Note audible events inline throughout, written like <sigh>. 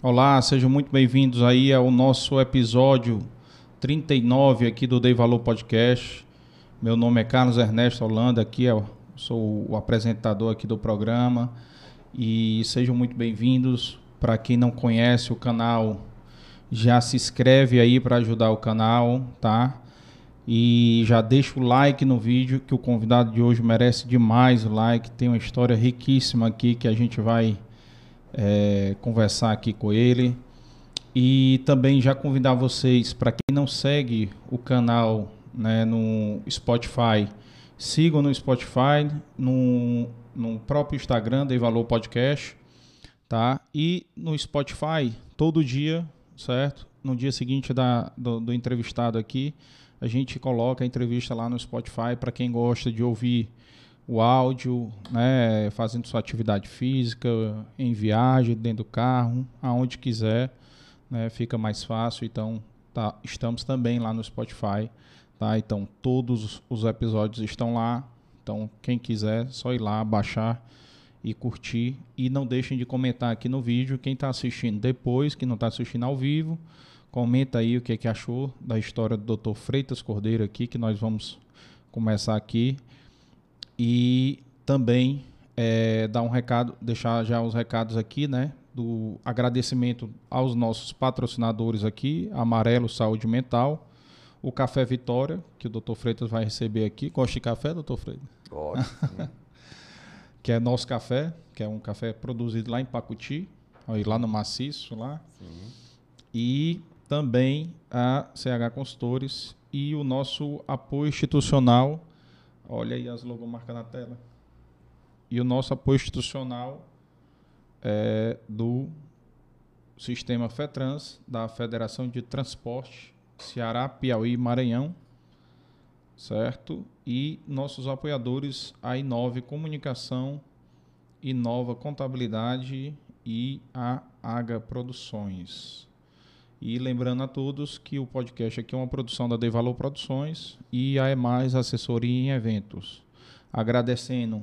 Olá, sejam muito bem-vindos aí ao nosso episódio 39 aqui do Dei Valor Podcast. Meu nome é Carlos Ernesto Holanda, aqui eu sou o apresentador aqui do programa e sejam muito bem-vindos. Para quem não conhece o canal, já se inscreve aí para ajudar o canal, tá? E já deixa o like no vídeo que o convidado de hoje merece demais o like. Tem uma história riquíssima aqui que a gente vai é, conversar aqui com ele. E também já convidar vocês, para quem não segue o canal né, no Spotify, sigam no Spotify, no, no próprio Instagram, Dei Valor Podcast, tá? E no Spotify, todo dia, certo? No dia seguinte da, do, do entrevistado aqui, a gente coloca a entrevista lá no Spotify para quem gosta de ouvir o áudio, né, fazendo sua atividade física, em viagem, dentro do carro, aonde quiser, né, fica mais fácil. Então, tá, estamos também lá no Spotify, tá? Então, todos os episódios estão lá. Então, quem quiser, só ir lá, baixar e curtir. E não deixem de comentar aqui no vídeo. Quem está assistindo depois, que não está assistindo ao vivo, comenta aí o que, que achou da história do Dr. Freitas Cordeiro aqui, que nós vamos começar aqui e também é, dar um recado, deixar já os recados aqui, né? Do agradecimento aos nossos patrocinadores aqui, Amarelo Saúde Mental, o Café Vitória, que o Dr. Freitas vai receber aqui. Gosta de café, Dr. Freitas? Gosto. <laughs> <laughs> que é nosso café, que é um café produzido lá em Pacuti, aí lá no Maciço, lá. Sim. E também a CH Consultores e o nosso apoio institucional Olha aí as logomarcas na tela. E o nosso apoio institucional é do Sistema FETRANS, da Federação de Transporte Ceará, Piauí e Maranhão, certo? E nossos apoiadores, a Inove Comunicação, Inova Contabilidade e a Aga Produções. E lembrando a todos que o podcast aqui é uma produção da De Valor Produções e a é mais assessoria em eventos. Agradecendo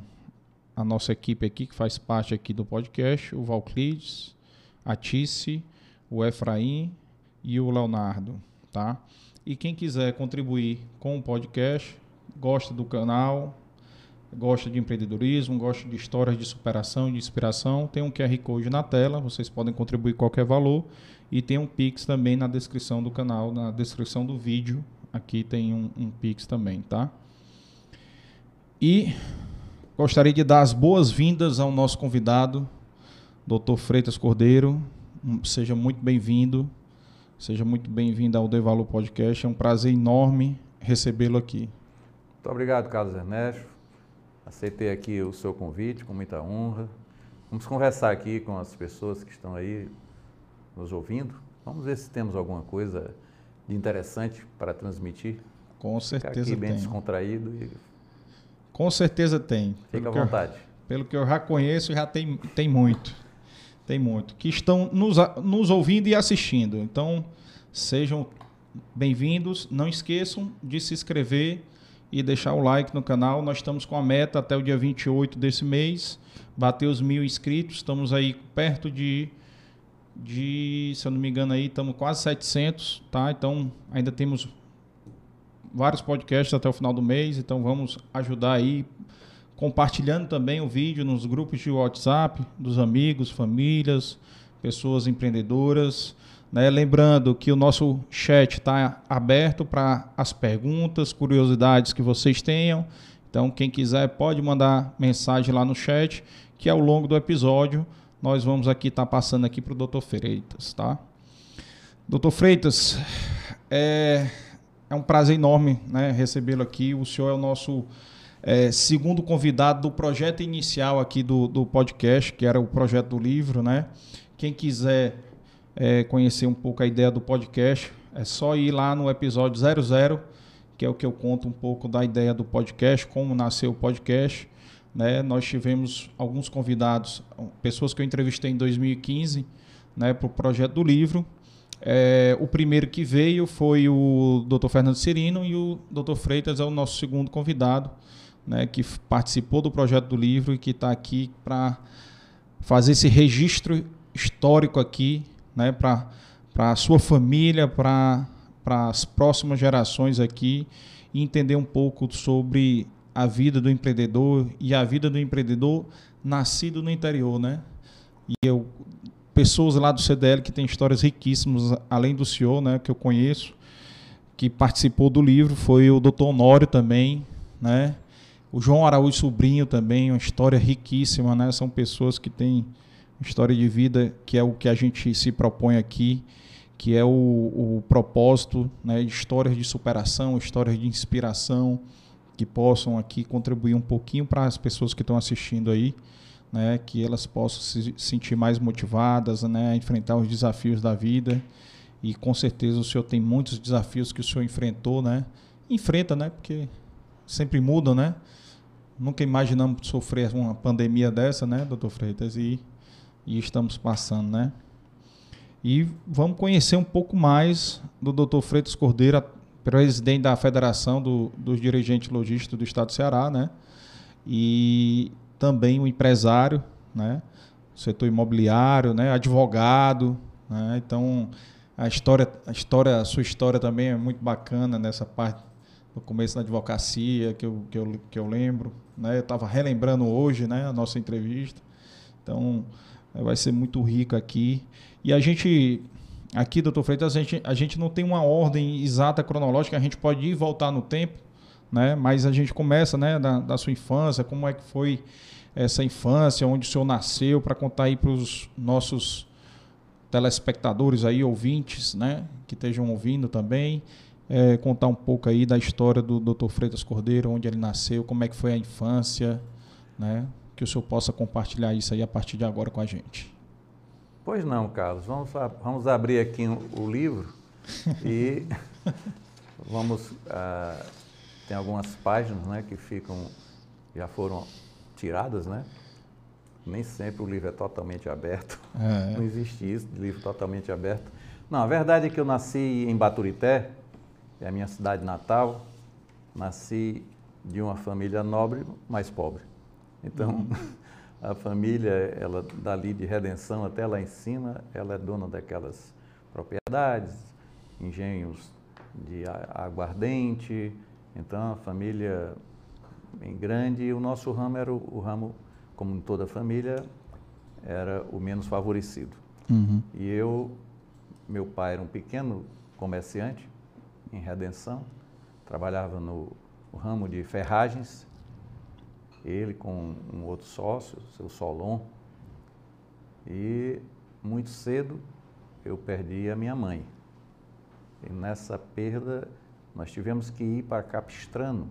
a nossa equipe aqui que faz parte aqui do podcast, o Valclides, a Tice, o Efraim e o Leonardo, tá? E quem quiser contribuir com o podcast, gosta do canal, gosta de empreendedorismo, gosta de histórias de superação, de inspiração, tem um QR Code na tela, vocês podem contribuir qualquer valor e tem um Pix também na descrição do canal, na descrição do vídeo. Aqui tem um, um Pix também, tá? E gostaria de dar as boas-vindas ao nosso convidado, Dr. Freitas Cordeiro. Seja muito bem-vindo. Seja muito bem-vindo ao Devalo Podcast. É um prazer enorme recebê-lo aqui. Muito obrigado, Carlos Ernesto. Aceitei aqui o seu convite com muita honra. Vamos conversar aqui com as pessoas que estão aí nos ouvindo. Vamos ver se temos alguma coisa de interessante para transmitir. Com certeza Ficar aqui bem tem. descontraído e Com certeza tem. fica à que eu- vontade. pelo que eu já conheço, já tem, tem muito. Tem muito. Que estão nos, nos ouvindo e assistindo. Então, sejam bem-vindos. Não esqueçam de se inscrever e deixar o like no canal. Nós estamos com a meta até o dia 28 desse mês. Bater os mil inscritos. Estamos aí perto de, de se eu não me engano aí, estamos quase 700, tá? Então, ainda temos vários podcasts até o final do mês. Então, vamos ajudar aí compartilhando também o vídeo nos grupos de WhatsApp dos amigos, famílias, pessoas empreendedoras. Né? Lembrando que o nosso chat está aberto para as perguntas, curiosidades que vocês tenham. Então, quem quiser pode mandar mensagem lá no chat, que ao longo do episódio nós vamos aqui estar passando aqui para o Dr. Freitas, tá? Doutor Freitas, é, é um prazer enorme né, recebê-lo aqui. O senhor é o nosso é, segundo convidado do projeto inicial aqui do, do podcast, que era o projeto do livro, né? Quem quiser é, conhecer um pouco a ideia do podcast, é só ir lá no episódio 00, que é o que eu conto um pouco da ideia do podcast, como nasceu o podcast. Né? Nós tivemos alguns convidados, pessoas que eu entrevistei em 2015, né, para o projeto do livro. É, o primeiro que veio foi o Dr. Fernando Cirino e o Dr. Freitas é o nosso segundo convidado, né, que participou do projeto do livro e que está aqui para fazer esse registro histórico aqui né, para a sua família, para as próximas gerações aqui, e entender um pouco sobre a vida do empreendedor e a vida do empreendedor nascido no interior, né? E eu pessoas lá do CDL que têm histórias riquíssimas, além do senhor, né, que eu conheço, que participou do livro, foi o Dr. Honório também, né? O João Araújo Sobrinho também, uma história riquíssima, né? São pessoas que têm história de vida que é o que a gente se propõe aqui, que é o, o propósito, né? Histórias de superação, histórias de inspiração, que possam aqui contribuir um pouquinho para as pessoas que estão assistindo aí, né, que elas possam se sentir mais motivadas, né, a enfrentar os desafios da vida. E com certeza o senhor tem muitos desafios que o senhor enfrentou, né? Enfrenta, né? Porque sempre mudam, né? Nunca imaginamos sofrer uma pandemia dessa, né, doutor Freitas? E, e estamos passando, né? E vamos conhecer um pouco mais do doutor Freitas Cordeiro, presidente da Federação do, dos Dirigentes Logísticos do Estado do Ceará, né? E também um empresário, né? Setor imobiliário, né? Advogado, né? Então a história, a história, a sua história também é muito bacana nessa parte do começo da advocacia que eu, que eu, que eu lembro, né? Eu estava relembrando hoje, né? A nossa entrevista. Então vai ser muito rico aqui e a gente Aqui, doutor Freitas, a gente, a gente não tem uma ordem exata cronológica, a gente pode ir voltar no tempo, né? mas a gente começa né, da, da sua infância, como é que foi essa infância, onde o senhor nasceu, para contar aí para os nossos telespectadores aí, ouvintes, né, que estejam ouvindo também, é, contar um pouco aí da história do Dr. Freitas Cordeiro, onde ele nasceu, como é que foi a infância, né, que o senhor possa compartilhar isso aí a partir de agora com a gente. Pois não, Carlos. Vamos, vamos abrir aqui o livro e <laughs> vamos. Uh, tem algumas páginas né, que ficam, já foram tiradas, né? Nem sempre o livro é totalmente aberto. É. Não existe isso, livro totalmente aberto. Não, a verdade é que eu nasci em Baturité, é a minha cidade natal. Nasci de uma família nobre, mas pobre. Então, uhum. <laughs> a família, ela dali de Redenção até lá em cima, ela é dona daquelas propriedades, engenhos de aguardente, então a família bem grande e o nosso ramo era o, o ramo, como em toda família, era o menos favorecido. Uhum. E eu, meu pai era um pequeno comerciante em Redenção, trabalhava no ramo de ferragens ele com um outro sócio, seu Solon, e muito cedo eu perdi a minha mãe. E nessa perda nós tivemos que ir para Capistrano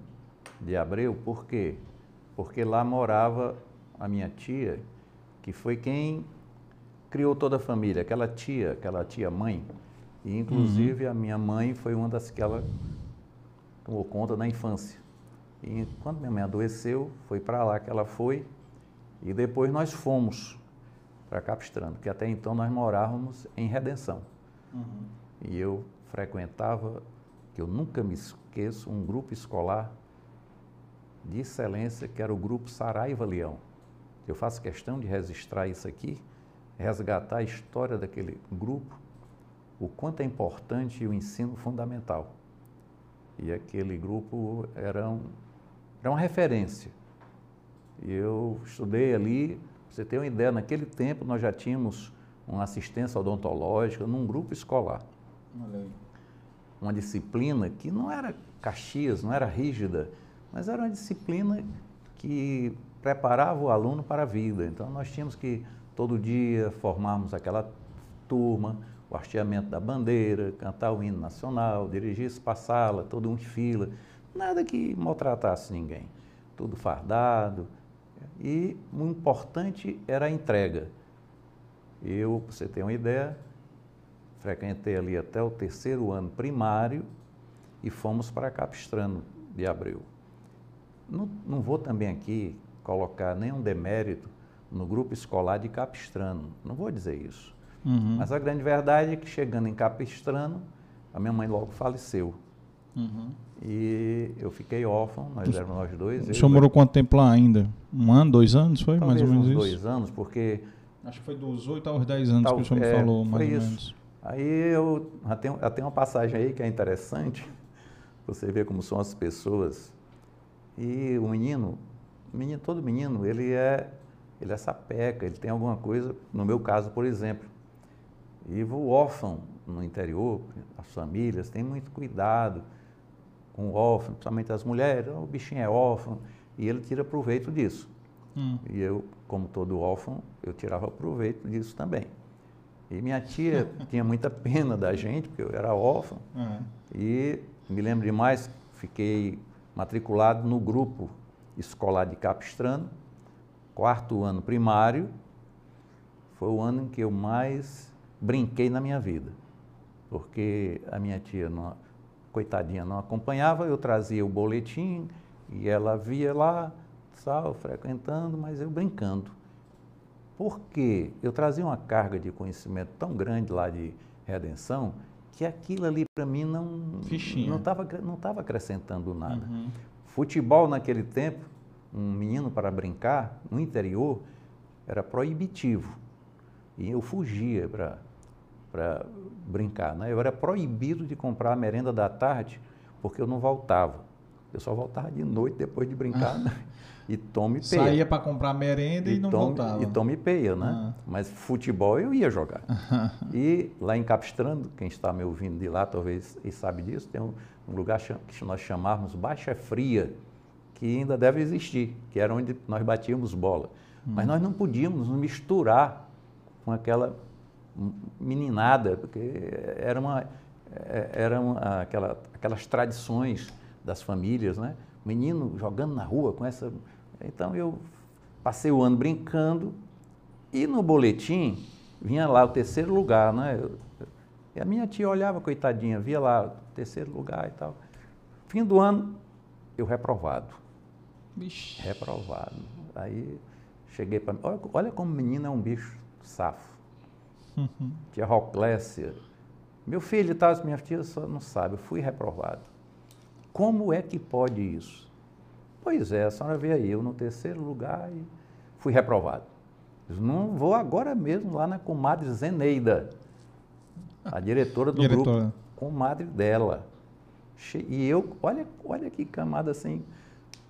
de Abreu, por quê? Porque lá morava a minha tia, que foi quem criou toda a família, aquela tia, aquela tia mãe. E inclusive uhum. a minha mãe foi uma das que ela tomou conta na infância. E quando minha mãe adoeceu, foi para lá que ela foi. E depois nós fomos para Capistrano, que até então nós morávamos em Redenção. Uhum. E eu frequentava, que eu nunca me esqueço, um grupo escolar de excelência, que era o grupo Saraiva Leão. Eu faço questão de registrar isso aqui, resgatar a história daquele grupo, o quanto é importante o ensino fundamental. E aquele grupo era um, era uma referência. Eu estudei ali, você tem uma ideia, naquele tempo nós já tínhamos uma assistência odontológica num grupo escolar. Uma disciplina que não era caxias, não era rígida, mas era uma disciplina que preparava o aluno para a vida. Então nós tínhamos que todo dia formarmos aquela turma, o hasteamento da bandeira, cantar o hino nacional, dirigir para a sala, todo um fila. Nada que maltratasse ninguém. Tudo fardado. E o importante era a entrega. Eu, para você ter uma ideia, frequentei ali até o terceiro ano primário e fomos para Capistrano de Abreu. Não, não vou também aqui colocar nenhum demérito no grupo escolar de Capistrano, não vou dizer isso. Uhum. Mas a grande verdade é que chegando em Capistrano, a minha mãe logo faleceu. Uhum. E eu fiquei órfão, nós éramos nós dois. O senhor morou quanto tempo lá ainda? Um ano, dois anos, foi? Talvez mais ou menos uns isso? dois anos, porque Acho que foi dos 8 aos 10 anos Tal- que o senhor me é, falou, mais foi ou isso. menos. Aí eu já tenho uma passagem aí que é interessante, <laughs> você vê como são as pessoas. E o menino, menino, todo menino, ele é, ele é sapeca, ele tem alguma coisa, no meu caso, por exemplo. E o órfão no interior, as famílias têm muito cuidado com o órfão, principalmente as mulheres, "Ah, o bichinho é órfão, e ele tira proveito disso. Hum. E eu, como todo órfão, eu tirava proveito disso também. E minha tia <laughs> tinha muita pena da gente, porque eu era órfão. É. E me lembro demais, fiquei matriculado no grupo escolar de Capistrano, quarto ano primário. Foi o ano em que eu mais brinquei na minha vida, porque a minha tia, coitadinha, não acompanhava, eu trazia o boletim e ela via lá, sal, frequentando, mas eu brincando. Porque eu trazia uma carga de conhecimento tão grande lá de redenção que aquilo ali para mim não Fichinha. não estava não tava acrescentando nada. Uhum. Futebol naquele tempo, um menino para brincar no interior era proibitivo. E eu fugia para para brincar, né? Eu era proibido de comprar a merenda da tarde porque eu não voltava. Eu só voltava de noite depois de brincar né? <laughs> e tome peia. Saía para comprar merenda e, não tome, voltava. E tome peia, né? Ah. Mas futebol eu ia jogar. <laughs> e lá em Capistrano, quem está me ouvindo de lá talvez e sabe disso, tem um, um lugar que nós chamávamos Baixa Fria, que ainda deve existir, que era onde nós batíamos bola. Mas nós não podíamos nos misturar com aquela meninada, porque era uma, é- eram aquela, aquelas tradições das famílias, né? Menino jogando na rua com essa. Então eu passei o ano brincando e no boletim vinha lá o terceiro lugar, né? Eu- e a minha tia olhava, coitadinha, via lá o terceiro lugar e tal. Fim do ano, eu reprovado. Vixe. Reprovado. Aí cheguei para olha, olha como menino é um bicho safo. Tia Roclécia. Meu filho e tal, as minhas tias só não sabem, eu fui reprovado. Como é que pode isso? Pois é, a senhora vê aí, eu no terceiro lugar e fui reprovado. Diz, não vou agora mesmo lá na comadre Zeneida, a diretora do Diretora. grupo, comadre dela. E eu, olha, olha que camada assim,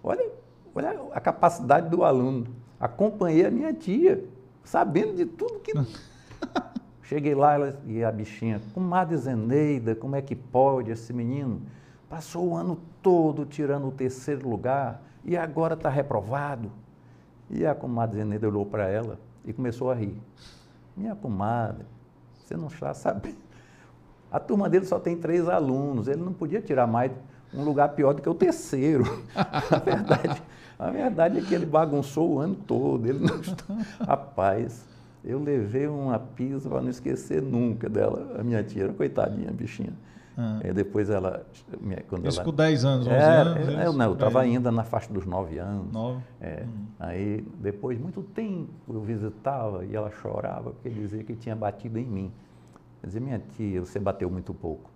olha, olha a capacidade do aluno. Acompanhei a minha tia, sabendo de tudo que. <laughs> Cheguei lá ela, e a bichinha, comadre Zeneida, como é que pode esse menino? Passou o ano todo tirando o terceiro lugar e agora está reprovado. E a comadre Zeneida olhou para ela e começou a rir. Minha comadre, você não está sabendo. A turma dele só tem três alunos, ele não podia tirar mais um lugar pior do que o terceiro. <laughs> a, verdade, a verdade é que ele bagunçou o ano todo. Ele não está... Rapaz, eu levei uma pisa para não esquecer nunca dela. A minha tia era coitadinha, bichinha. Ah. Aí depois ela. Quando Isso ela com 10 anos, 11 é, anos? é, isso? não, eu estava É. ainda na faixa dos nove anos. Nove. É. Aí, depois de muito tempo, eu visitava e ela chorava porque dizia que tinha batido em mim. Eu dizia, minha tia, você bateu muito pouco.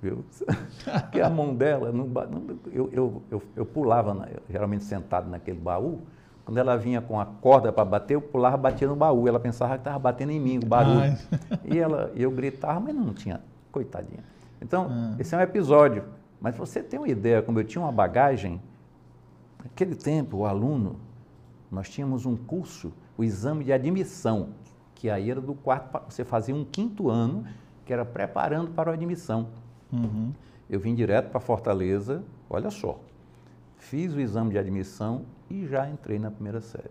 Viu? <laughs> Porque a mão dela, não, não- eu, eu, eu, eu pulava, na- geralmente sentado naquele baú. Quando ela vinha com a corda para bater, eu pulava e batia no baú. Ela pensava que estava batendo em mim, o barulho. E ela, eu gritava, mas não tinha, coitadinha. Então, Ah. esse é um episódio. Mas você tem uma ideia, como eu tinha uma bagagem, naquele tempo, o aluno, nós tínhamos um curso, o exame de admissão, que aí era do quarto, você fazia um quinto ano, que era preparando para a admissão. Uhum. Eu vim direto para Fortaleza, olha só, fiz o exame de admissão e já entrei na primeira série,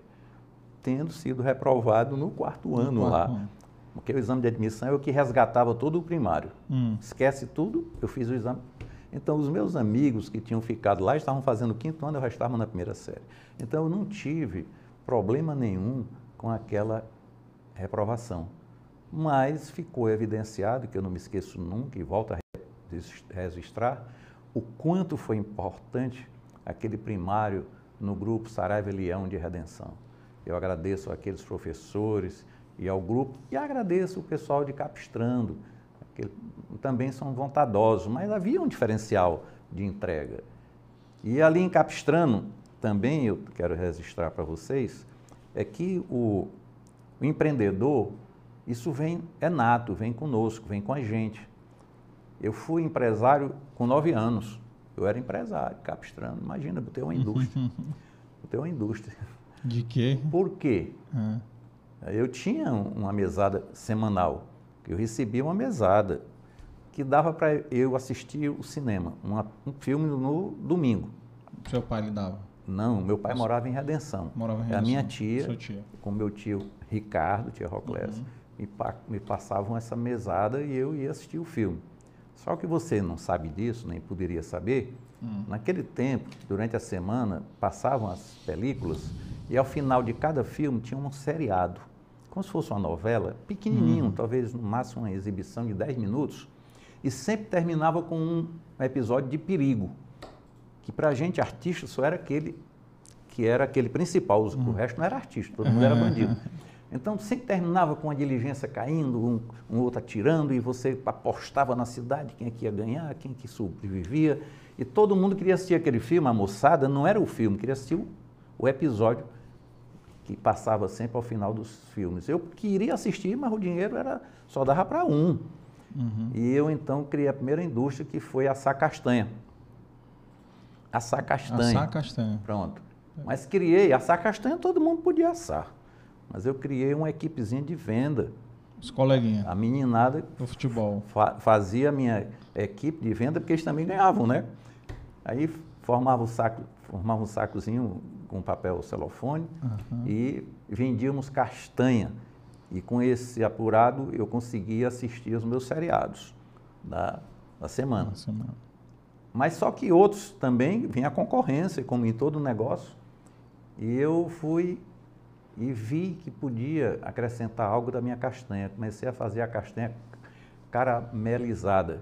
tendo sido reprovado no quarto ano quarto lá. ano. Porque o exame de admissão é o que resgatava todo o primário. Hum. Esquece tudo, eu fiz o exame. Então, os meus amigos que tinham ficado lá estavam fazendo o quinto ano, eu já estava na primeira série. Então, eu não tive problema nenhum com aquela reprovação. Mas ficou evidenciado, que eu não me esqueço nunca e volto a regis- registrar, o quanto foi importante aquele primário no grupo Saraiva Leão de Redenção. Eu agradeço àqueles professores e ao grupo, e agradeço o pessoal de Capistrando, que também são bondosos, mas havia um diferencial de entrega. E ali em Capistrano, também eu quero registrar para vocês, é que o, o empreendedor, isso vem, é nato, vem conosco, vem com a gente. Eu fui empresário com nove anos. Eu era empresário, capistrano. Imagina, tenho uma indústria. <laughs> tenho uma indústria. De quê? Por quê? Ah, Eu tinha uma mesada semanal. Eu recebia uma mesada que dava para eu assistir o cinema, uma- um filme no domingo. seu pai lhe dava? Não, meu pai morava em Redenção. Morava em É a minha Redenção. tia, tia. com meu tio Ricardo, tia Roclés, Uhum. me, pa- me passavam essa mesada e eu ia assistir o filme. Só que você não sabe disso, nem poderia saber. Hum. Naquele tempo, durante a semana, passavam as películas e ao final de cada filme tinha um seriado. Como se fosse uma novela, pequenininho, Uhum. talvez no máximo uma exibição de 10 minutos, e sempre terminava com um episódio de perigo, que para a gente artista só era aquele que era aquele principal, o resto não era artista, todo mundo era <laughs> bandido. Então sempre terminava com a diligência caindo, um, um outro atirando, e você apostava na cidade quem é que ia ganhar, quem que sobrevivia, e todo mundo queria assistir aquele filme, a moçada não era o filme, queria assistir o, o episódio que passava sempre ao final dos filmes. Eu queria assistir, mas o dinheiro era só dava para um. Uhum. E eu então criei a primeira indústria que foi assar castanha. Assar castanha. Assar castanha. Pronto. Mas criei, assar castanha todo mundo podia assar. Mas eu criei uma equipezinha de venda. Os coleguinhas A meninada do futebol. fa- fazia a minha equipe de venda porque eles também ganhavam, né? Aí formava o saco, formava um sacozinho com papel celofone Aham. e vendíamos castanha. E com esse apurado eu conseguia assistir os meus seriados da, da semana. Uma semana. Mas só que outros também vinha a concorrência, como em todo negócio. E eu fui e vi que podia acrescentar algo da minha castanha. Comecei a fazer a castanha caramelizada.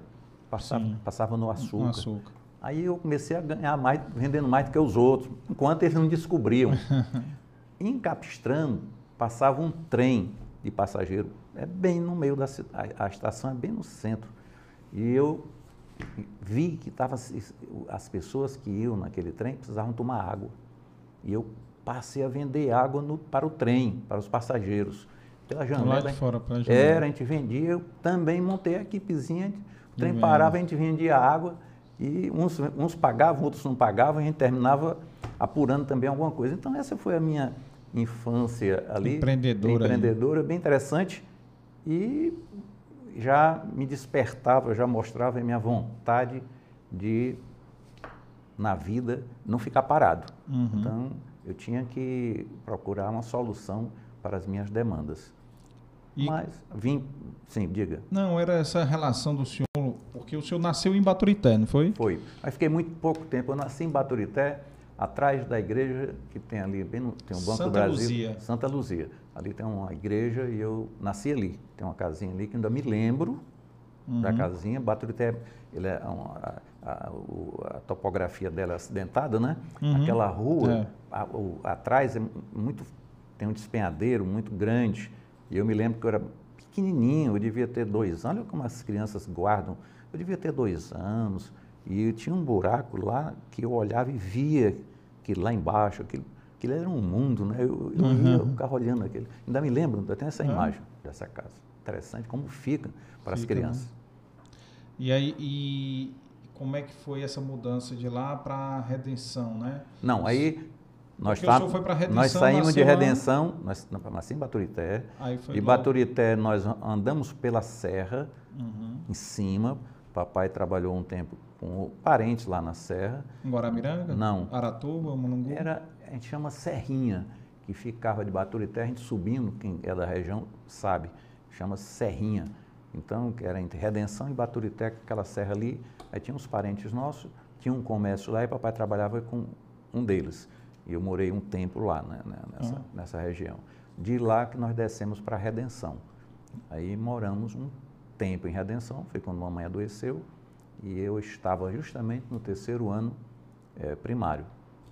Passava, Sim. passava no açúcar. Com açúcar. Aí eu comecei a ganhar mais, vendendo mais do que os outros, enquanto eles não descobriam. <laughs> em Capistrano, passava um trem de passageiro, é bem no meio da cidade, a estação é bem no centro. E eu vi que tava, as pessoas que iam naquele trem precisavam tomar água. E eu passei a vender água no- para o trem, para os passageiros. Pela Lá janela. de fora, pela janela. Era, a gente vendia, eu também montei a equipezinha, o trem parava, a gente vendia água e uns, uns pagavam, outros não pagavam, a gente terminava apurando também alguma coisa. Então essa foi a minha infância ali. Empreendedora aí. Empreendedora, bem interessante. E já me despertava, já mostrava a minha vontade de, na vida, não ficar parado. Uhum. Então, eu tinha que procurar uma solução para as minhas demandas. E- Mas vim, sim, diga. Não, era essa relação do senhor, porque o senhor nasceu em Baturité, não foi? Foi. Mas fiquei muito pouco tempo. Eu nasci em Baturité, atrás da igreja que tem ali, bem no, tem um Banco Santa do Brasil. Luzia. Santa Luzia. Ali tem uma igreja e eu nasci ali. Tem uma casinha ali que ainda me lembro da Uhum. casinha. Baturité, ele é uma- a, a- topografia dela é acidentada, né? Uhum. Aquela rua, É. a- o- atrás é muito, tem um despenhadeiro muito grande. E eu me lembro que eu era pequenininho, eu devia ter dois anos. Olha como as crianças guardam. Eu devia ter dois anos. E tinha um buraco lá que eu olhava e via que lá embaixo, aquilo, aquilo era um mundo, né? Eu, eu ia, eu ficava olhando aquele. Ainda me lembro, ainda tenho essa Uhum. imagem dessa casa. Interessante como fica para as Fica, né? crianças. E aí, e como é que foi essa mudança de lá para Redenção, né? Não, aí nós, tá- nós saímos de lá? Redenção, nós nasci em Baturité. De logo- Baturité nós andamos pela serra, Uhum. em cima. Papai trabalhou um tempo com parentes lá na serra. Em Guaramiranga? Não. Aratuba, Mulungu? Era, a gente chama Serrinha, que ficava de Baturité, a gente subindo, quem é da região sabe, chama Serrinha. Então, que era entre Redenção e Baturité, aquela serra ali, aí tinha uns parentes nossos, tinha um comércio lá e papai trabalhava com um deles. E eu morei um tempo lá, né, né, nessa, Ah. nessa região. De lá que nós descemos para Redenção. Aí moramos um tempo em Redenção, foi quando mamãe adoeceu, e eu estava justamente no terceiro ano eh, primário.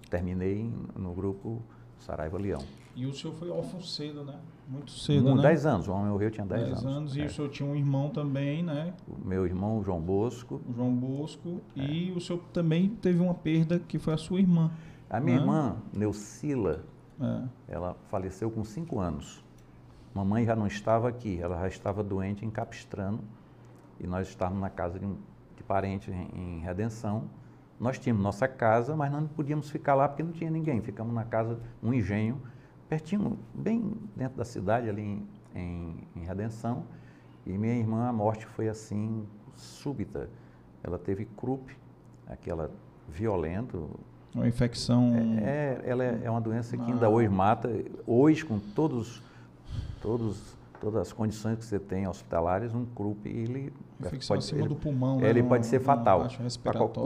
Terminei no grupo Saraiva Leão. E o senhor foi órfão cedo, né? Muito cedo, Com né? 10 anos, o homem morreu, eu tinha 10, Dez anos. E É. o senhor tinha um irmão também, né? O meu irmão, João Bosco. O João Bosco. É. E o senhor também teve uma perda que foi a sua irmã. A minha Né? irmã, Neucila, É. ela faleceu com 5 anos. Mamãe já não estava aqui, ela já estava doente em Capistrano e nós estávamos na casa de um de parente em, em Redenção. Nós tínhamos nossa casa, mas não podíamos ficar lá porque não tinha ninguém. Ficamos na casa, um engenho, pertinho, bem dentro da cidade, ali em, em, em Redenção. E minha irmã, a morte foi assim, súbita. Ela teve croup, aquela violento. Uma infecção. É, é ela é, é uma doença que ainda hoje mata. Hoje, com todos, todos, todas as condições que você tem hospitalares, um croup, ele infecção pode, acima ele, do pulmão. Ele né? pode ser fatal.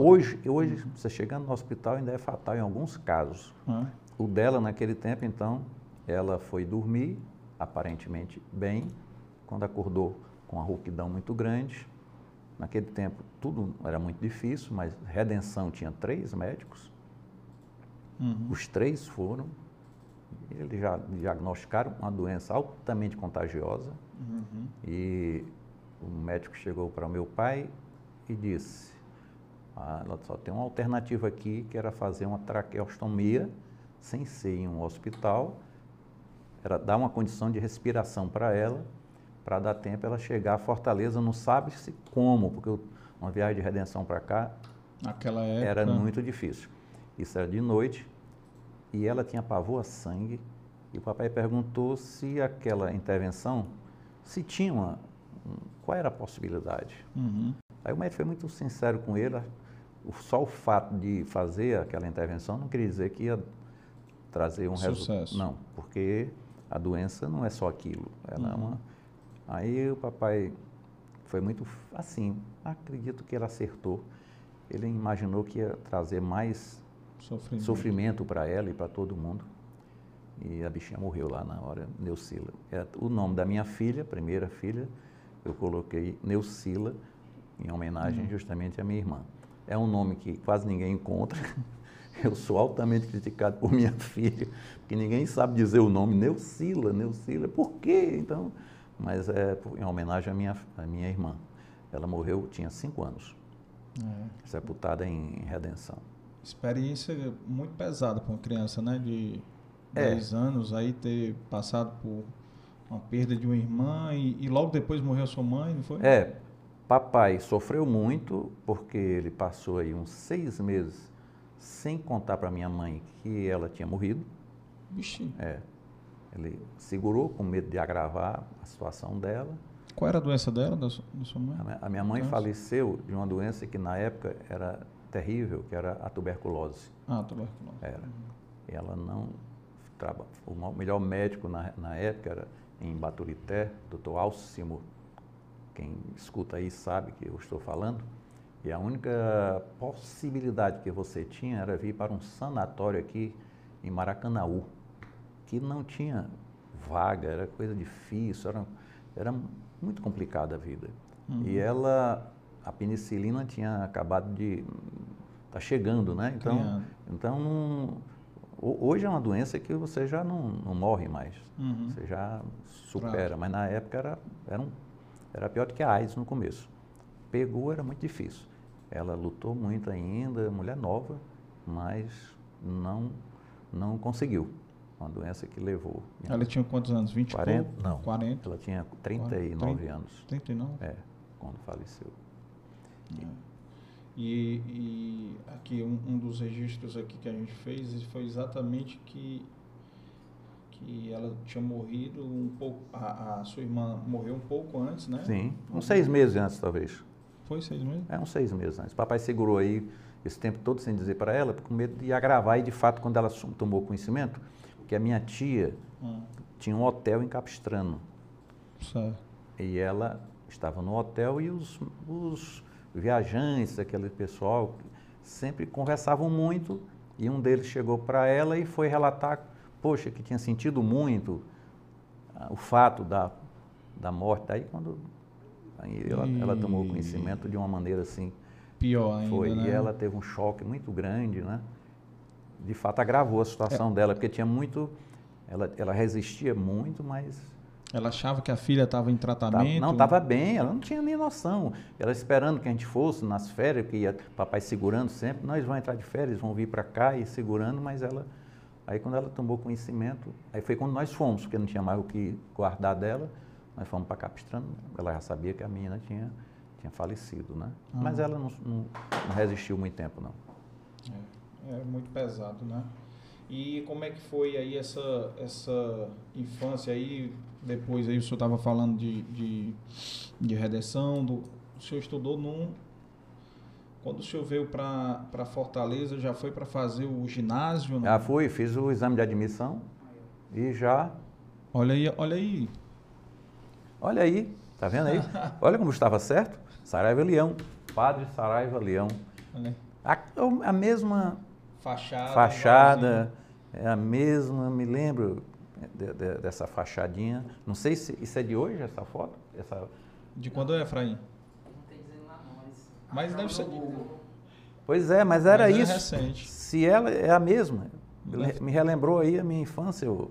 Hoje, hoje, você chegando no hospital ainda é fatal em alguns casos. Ah, O dela, naquele tempo, então, ela foi dormir, aparentemente bem, quando acordou com uma rouquidão muito grande. Naquele tempo, tudo era muito difícil, mas Redenção tinha três médicos, uhum. os três foram. Eles já diagnosticaram uma doença altamente contagiosa. Uhum. E o médico chegou para o meu pai e disse: ah, ela só tem uma alternativa aqui, que era fazer uma traqueostomia sem ser em um hospital, era dar uma condição de respiração para ela, para dar tempo ela chegar à Fortaleza, não sabe se como, porque uma viagem de redenção para cá Naquela época. era muito difícil. Isso era de noite e ela tinha pavor a sangue. E o papai perguntou se aquela intervenção, se tinha uma, um- qual era a possibilidade. Uhum. Aí o médico foi muito sincero com ele. o- Só o fato de fazer aquela intervenção não queria dizer que ia trazer um resultado. Não, porque a doença não é só aquilo. Ela é Uhum. uma... Aí o papai foi muito assim. Acredito que ele acertou. Ele imaginou que ia trazer mais Sofrimento. sofrimento para ela e para todo mundo. E a bichinha morreu lá na hora, Neucila. É o nome da minha filha, primeira filha, eu coloquei Neucila, em homenagem Uhum. justamente à minha irmã. É um nome que quase ninguém encontra. <laughs> <laughs> Eu sou altamente criticado por minha <laughs> filha, porque ninguém sabe dizer o nome Neucila, Neucila. Por quê? Então, mas é em homenagem à minha, à minha irmã. Ela morreu, tinha cinco anos, É. sepultada em Redenção. Experiência muito pesada para uma criança, né? De É. 10 anos, aí ter passado por uma perda de uma irmã e, e logo depois morreu sua mãe, não foi? É, papai sofreu muito porque ele passou aí uns seis meses sem contar para minha mãe que ela tinha morrido. Vixe, É, ele segurou com medo de agravar a situação dela. qual era a doença dela, da sua, da sua mãe? A minha- A minha mãe faleceu de uma doença que na época era terrível, que era a tuberculose. Ah, tuberculose. Era. E ela não traba, o melhor médico na, na época era em Baturité, Dr. Alcimo. Quem escuta aí sabe que eu estou falando. E a única possibilidade que você tinha era vir para um sanatório aqui em Maracanaú, que não tinha vaga, era coisa difícil, era, era muito complicada a vida. Uhum. E ela, a penicilina tinha acabado de. está chegando, né? Então, Criando. então hoje é uma doença que você já não, não morre mais. Uhum. Você já supera, mas na época era, era, um- era pior do que a AIDS no começo. Pegou, era muito difícil. Ela lutou muito ainda, mulher nova, mas não, não conseguiu. Uma doença que levou. Ela tinha quantos anos? 20 e 40? pouco? Não. 40? Ela tinha 39 Trinta. anos. 39? É, quando faleceu. E, e aqui um, um dos registros aqui que a gente fez foi exatamente que que ela tinha morrido um pouco, a, a sua irmã morreu um pouco antes, né? Sim, uns seis meses antes, talvez. Foi seis meses? É, uns seis meses antes. Papai segurou aí esse tempo todo sem dizer para ela, com medo de agravar. E, de fato, quando ela tomou conhecimento, que a minha tia Ah, tinha um hotel em Capistrano. certo. E ela estava no hotel e os, os viajantes, aquele pessoal, sempre conversavam muito. E um deles chegou para ela e foi relatar, poxa, que tinha sentido muito ah, o fato da, da morte. Daí, quando aí ela, ela tomou conhecimento de uma maneira assim, Pior ainda, foi. né? E ela teve um choque muito grande, né? De fato, agravou a situação dela, porque tinha muito. Ela, ela resistia muito, mas Ela achava que a filha estava em tratamento. não, estava bem, ela não tinha nem noção. Ela esperando que a gente fosse nas férias, que ia papai segurando sempre, nós vamos entrar de férias, vão vir para cá e segurando, mas ela Aí quando ela tomou conhecimento, aí foi quando nós fomos, porque não tinha mais o que guardar dela, nós fomos para Capistrano, ela já sabia que a menina tinha, tinha falecido, né? Ah. Mas ela não, não, não resistiu muito tempo, não. É, é muito pesado, né? E como é que foi aí essa, essa infância aí? Depois aí o senhor estava falando de, de, de redenção, do, o senhor estudou num... Quando o senhor veio para Fortaleza, já foi para fazer o ginásio? não? Já fui, fiz o exame de admissão e já Olha aí, olha aí. Olha aí, tá vendo aí? <laughs> Olha como estava certo. Saraiva Leão, Padre Saraiva Leão. olha aí. A, a mesma Fachada. fachada, é a mesma, me lembro de- de- dessa fachadinha. Não sei se isso é de hoje, essa foto? Essa. De quando é, Efraim? Não tem dizendo lá mas... Mas deve ser- pois é, mas era Mas é isso. recente. Se ela é a mesma, me relembrou aí a minha infância, o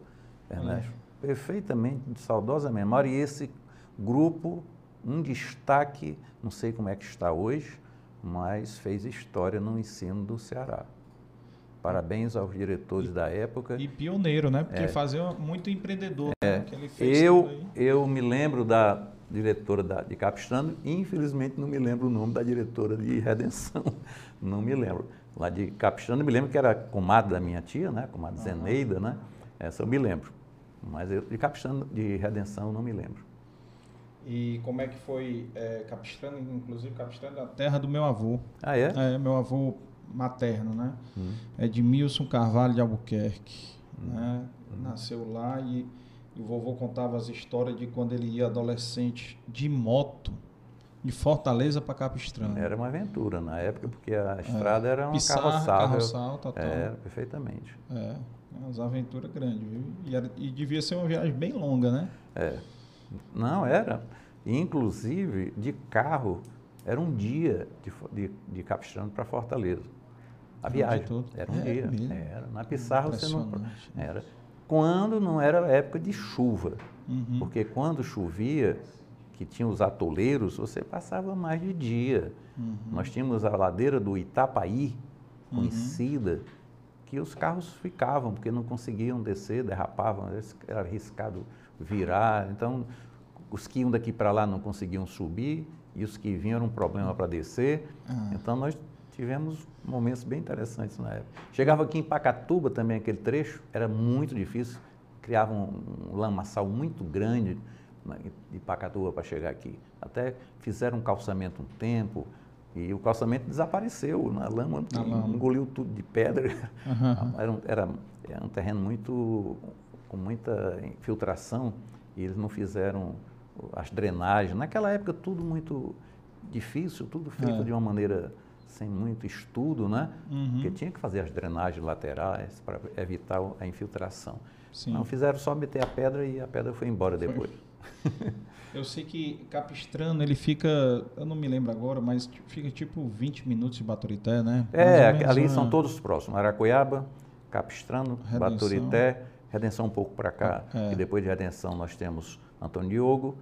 Ernesto. Perfeitamente, de saudosa memória. E esse grupo, um destaque, não sei como é que está hoje, mas fez história no ensino do Ceará. Parabéns aos diretores da época. E pioneiro, né? Porque fazia muito empreendedor. né? Que ele fez É. Eu, eu me lembro da diretora da, de Capistrano, infelizmente não me lembro o nome da diretora de Redenção, <laughs> não me lembro. Lá de Capistrano, me lembro que era comadre da minha tia, né? comadre Zeneida, né? Essa eu me lembro. Mas eu, de Capistrano, de Redenção, não me lembro. E como é que foi é, Capistrano, inclusive Capistrano é a terra do meu avô. Ah, é? É, meu avô materno, né? Hum. É de Milson Carvalho de Albuquerque. Né? Nasceu lá e, e o vovô contava as histórias de quando ele ia adolescente de moto, de Fortaleza para Capistrano. Era uma aventura na época, porque a estrada era uma Pissarra, carroçável. carroçal, total. Era, perfeitamente. É, umas aventuras grandes, viu? E, era- e devia ser uma viagem bem longa, né? É. Não, era. Inclusive, de carro, era um dia de, de, de Capistrano para Fortaleza. A Era viagem. Era um É dia. mesmo? Era. Na Pissarra você não. Né? Era. Quando não era época de chuva. Uhum. Porque quando chovia, que tinha os atoleiros, você passava mais de dia. Uhum. Nós tínhamos a ladeira do Itapaí, conhecida, que os carros ficavam, porque não conseguiam descer, derrapavam, era arriscado virar. Então, os que iam daqui para lá não conseguiam subir, e os que vinham era um problema para descer. Ah. Então, nós tivemos momentos bem interessantes na época. Chegava aqui em Pacatuba também, aquele trecho, era muito difícil, criava um, um lamaçal muito grande né, de Pacatuba para chegar aqui. Até fizeram um calçamento um tempo, e o calçamento desapareceu na lama, Na lama. engoliu tudo de pedra. Aham. <laughs> Era, um, era, era um terreno muito com muita infiltração e eles não fizeram as drenagens. Naquela época tudo muito difícil, tudo feito É. de uma maneira sem muito estudo, né? Uhum. Porque tinha que fazer as drenagens laterais para evitar a infiltração. Sim. Não fizeram só meter a pedra e a pedra foi embora depois. Eu sei que Capistrano, ele fica, eu não me lembro agora, mas fica tipo 20 minutos de Baturité, né? É, ali uma- são todos próximos. Aracoiaba, Capistrano, Redenção. Baturité, Redenção um pouco para cá. É. E depois de Redenção nós temos Antônio Diogo.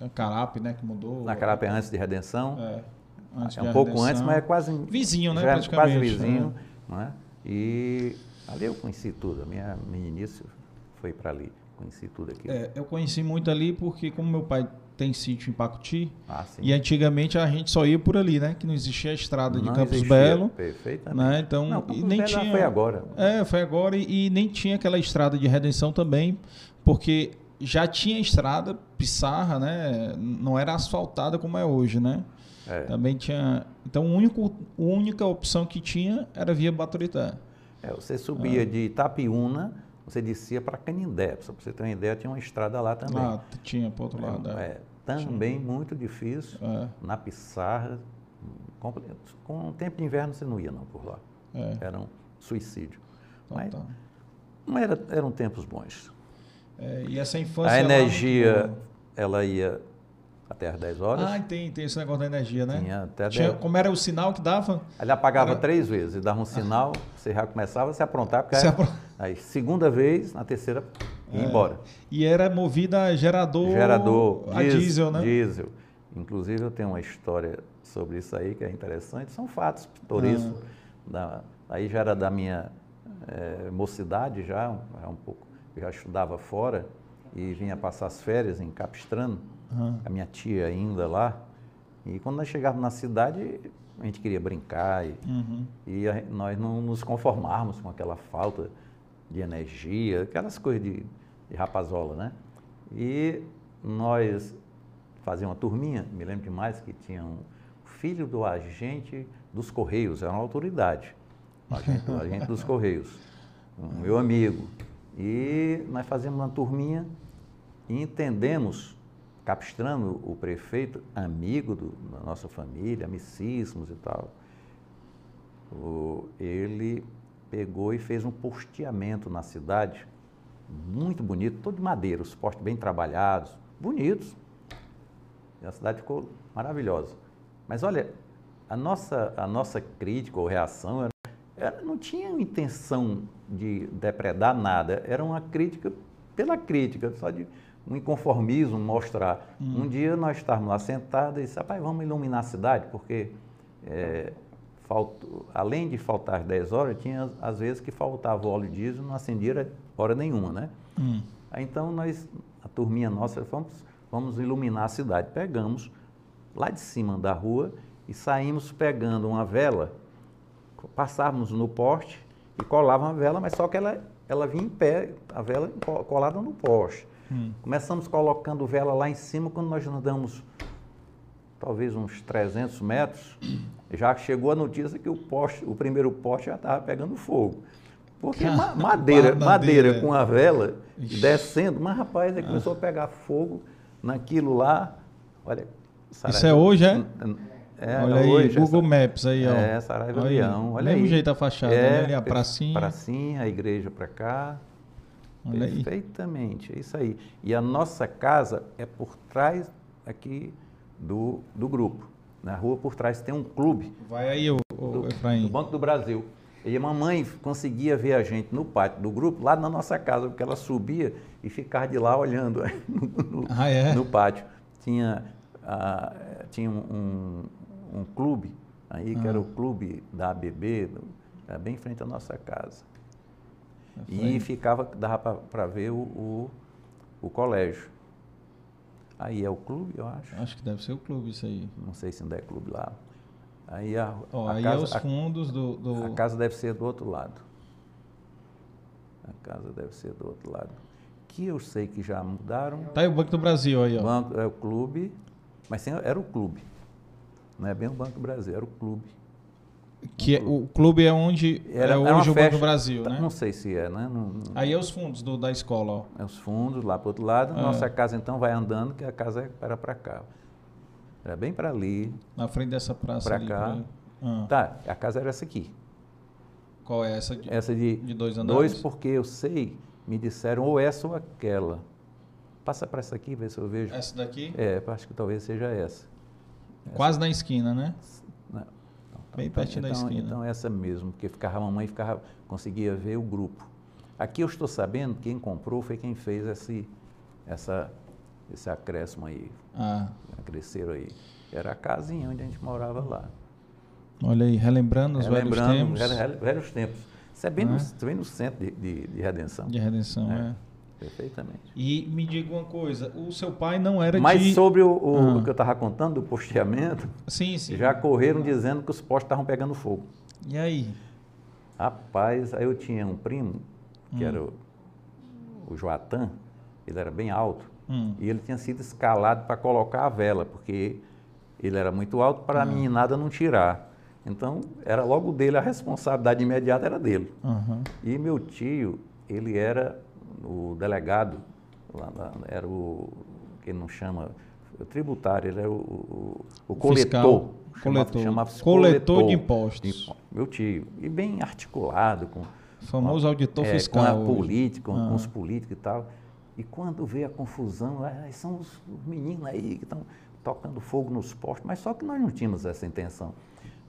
É Carape, né, que mudou. Na Carapé antes de Redenção. É, antes É de um pouco Redenção. antes, mas é quase... Vizinho, né, é Quase vizinho. é. Né? E ali eu conheci tudo. A minha meninice foi para ali. Conheci tudo aqui. É, eu conheci muito ali porque, como meu pai tem sítio em Pacuti, Ah, e antigamente a gente só ia por ali, né? Que não existia a estrada de Não Campos existia, Belo. Perfeitamente. Né? Então, Não, e nem Belo tinha. foi agora. É, foi agora e, e nem tinha aquela estrada de redenção também, porque já tinha estrada, Pissarra, né? Não era asfaltada como é hoje, né? É. Também tinha. Então, o único, a única opção que tinha era via Baturité. É, você subia de Itapiúna, você descia para Canindé. Para você ter uma ideia, tinha uma estrada lá também. Lá tinha para outro lado. É. É, também muito difícil. É, Na Pissarra, com, com o tempo de inverno você não ia não por lá. é. Era um suicídio. Então, Mas, tá. mas era- eram tempos bons. É, e essa infância. A energia, ela ia até às 10 horas. Ah, tem, tem esse negócio da energia, né? Tinha até Tinha- 10. como era o sinal que dava? Ele apagava Era- três vezes, dava um sinal, você já começava a se aprontar, porque Se apro- aí segunda vez, na terceira, ia É. embora. E era movida a gerador. Gerador, A dies- diesel, né? Diesel. Inclusive, eu tenho uma história sobre isso aí que é interessante. São fatos pitorescos. Ah. Da, aí já era da minha, é, mocidade já, é um pouco, eu já estudava fora e vinha passar as férias em Capistrano, Aham. a minha tia ainda lá. E quando nós chegávamos na cidade, a gente queria brincar e, Uhum. e a- nós não nos conformarmos com aquela falta de energia, aquelas coisas de, de rapazola, né? E nós fazíamos uma turminha, me lembro demais que tinha um filho do agente dos Correios, era uma autoridade, o agente, o agente dos Correios, um meu amigo. E nós fazíamos uma turminha e entendemos, Capistrano, o prefeito, amigo do- da nossa família, amicíssimos e tal, o- ele pegou e fez um posteamento na cidade, muito bonito, todo de madeira, os postes bem trabalhados, bonitos. E a cidade ficou maravilhosa. Mas olha, a nossa, a nossa crítica ou reação era, era- não tinha intenção de depredar nada, era uma crítica pela crítica, só de um inconformismo, mostrar. Um dia nós estávamos lá sentados e disse, rapaz, vamos iluminar a cidade, porque é, faltou- além de faltar às 10 horas, tinha às vezes que faltava o óleo diesel, não acendia hora nenhuma, né? Hum. Aí, então nós, a turminha nossa, vamos, vamos iluminar a cidade. Pegamos lá de cima da rua e saímos pegando uma vela, passávamos no poste e colávamos a vela, mas só que ela, ela vinha em pé, a vela co- colada no poste. Hum. Começamos colocando vela lá em cima, quando nós andamos talvez uns 300 metros, já chegou a notícia que o poste, o primeiro poste já estava pegando fogo. Porque ma- <laughs> madeira, Madeira. com a vela Ixi. descendo, mas rapaz, aí começou a pegar fogo naquilo lá. Olha, Isso é hoje, é? É, Olha aí, hoje, Google essa- Maps aí, ó. É, Saraiva Olha aí, Leão, olha mesmo aí. jeito a fachada, É, né? a pracinha. Pracinha, a igreja para cá. Olha aí. Perfeitamente, é isso aí. E a nossa casa é por trás aqui do, do grupo. Na rua por trás tem um clube Vai aí, ô, ô, do, Efraim. do Banco do Brasil. E a mamãe conseguia ver a gente no pátio do grupo, lá na nossa casa, porque ela subia e ficava de lá olhando <laughs> no, no- Ah, é? no pátio. Tinha, ah, tinha um, um, clube aí, que era Ah. o clube da ABB, era bem em frente à nossa casa. E ficava, dava para ver o, o, o colégio. Aí é o clube, eu acho. Acho que deve ser o clube isso aí. Não sei se ainda é clube lá. Aí a, Ó, a aí casa, é os a- fundos do... do- a casa deve ser do outro lado. A casa deve ser do outro lado. Que eu sei que já mudaram. Tá aí o Banco do Brasil aí, ó. banco é o clube, mas era o clube. Não é bem o Banco do Brasil, era o clube. Que é- o clube é onde Era, é hoje o Banco do Brasil, tá- né? Não sei se é, né? Não- Aí é os fundos do- da escola, ó. é os fundos lá para outro lado. É. Nossa casa então vai andando, que a casa era para cá. Era bem para ali. Na frente dessa praça Pra ali. cá. por aí. Ah, Tá, a casa era essa aqui. Qual é essa? De, Essa de, de dois dois, andares? porque eu sei, me disseram ou essa ou aquela. Passa para essa aqui, vê se eu vejo. Essa daqui? É, acho que talvez seja essa. Quase na esquina, né? Bem Então- pertinho da então, esquina. Então essa mesmo, porque ficava a mamãe ficava, conseguia ver o grupo. Aqui eu estou sabendo que quem comprou foi quem fez esse, essa, esse acréscimo aí, Ah, cresceram aí. Era a casinha onde a gente morava lá. olha aí, relembrando os velhos Lembrando, tempos velhos, velhos- velhos tempos. Isso é bem, Né? no, bem no centro de, de, de redenção. de redenção, É. é. Perfeitamente. E me diga uma coisa, o seu pai não era Mas de... sobre o, o- Ah. que eu estava contando do posteamento, Sim, sim. já correram dizendo que os postes estavam pegando fogo. E aí? Rapaz, aí eu tinha um primo, que Hum. era o, o Joatan, ele era bem alto, Hum. e ele tinha sido escalado para colocar a vela, porque ele era muito alto para a Hum. meninada não tirar. Então, era logo dele, a responsabilidade imediata era dele. Aham. E meu tio, ele era o delegado, lá, lá, era o, que não chama, o tributário, ele era o, o, o Fiscal. coletor. Coletor. chamava-se Coletor de impostos. impo- Meu tio. E bem articulado, com, Famoso auditor é, fiscal. com a política, com, Ah. com os políticos e tal. E quando vê a confusão, ah, são os meninos aí que estão tocando fogo nos postos, mas só que nós não tínhamos essa intenção.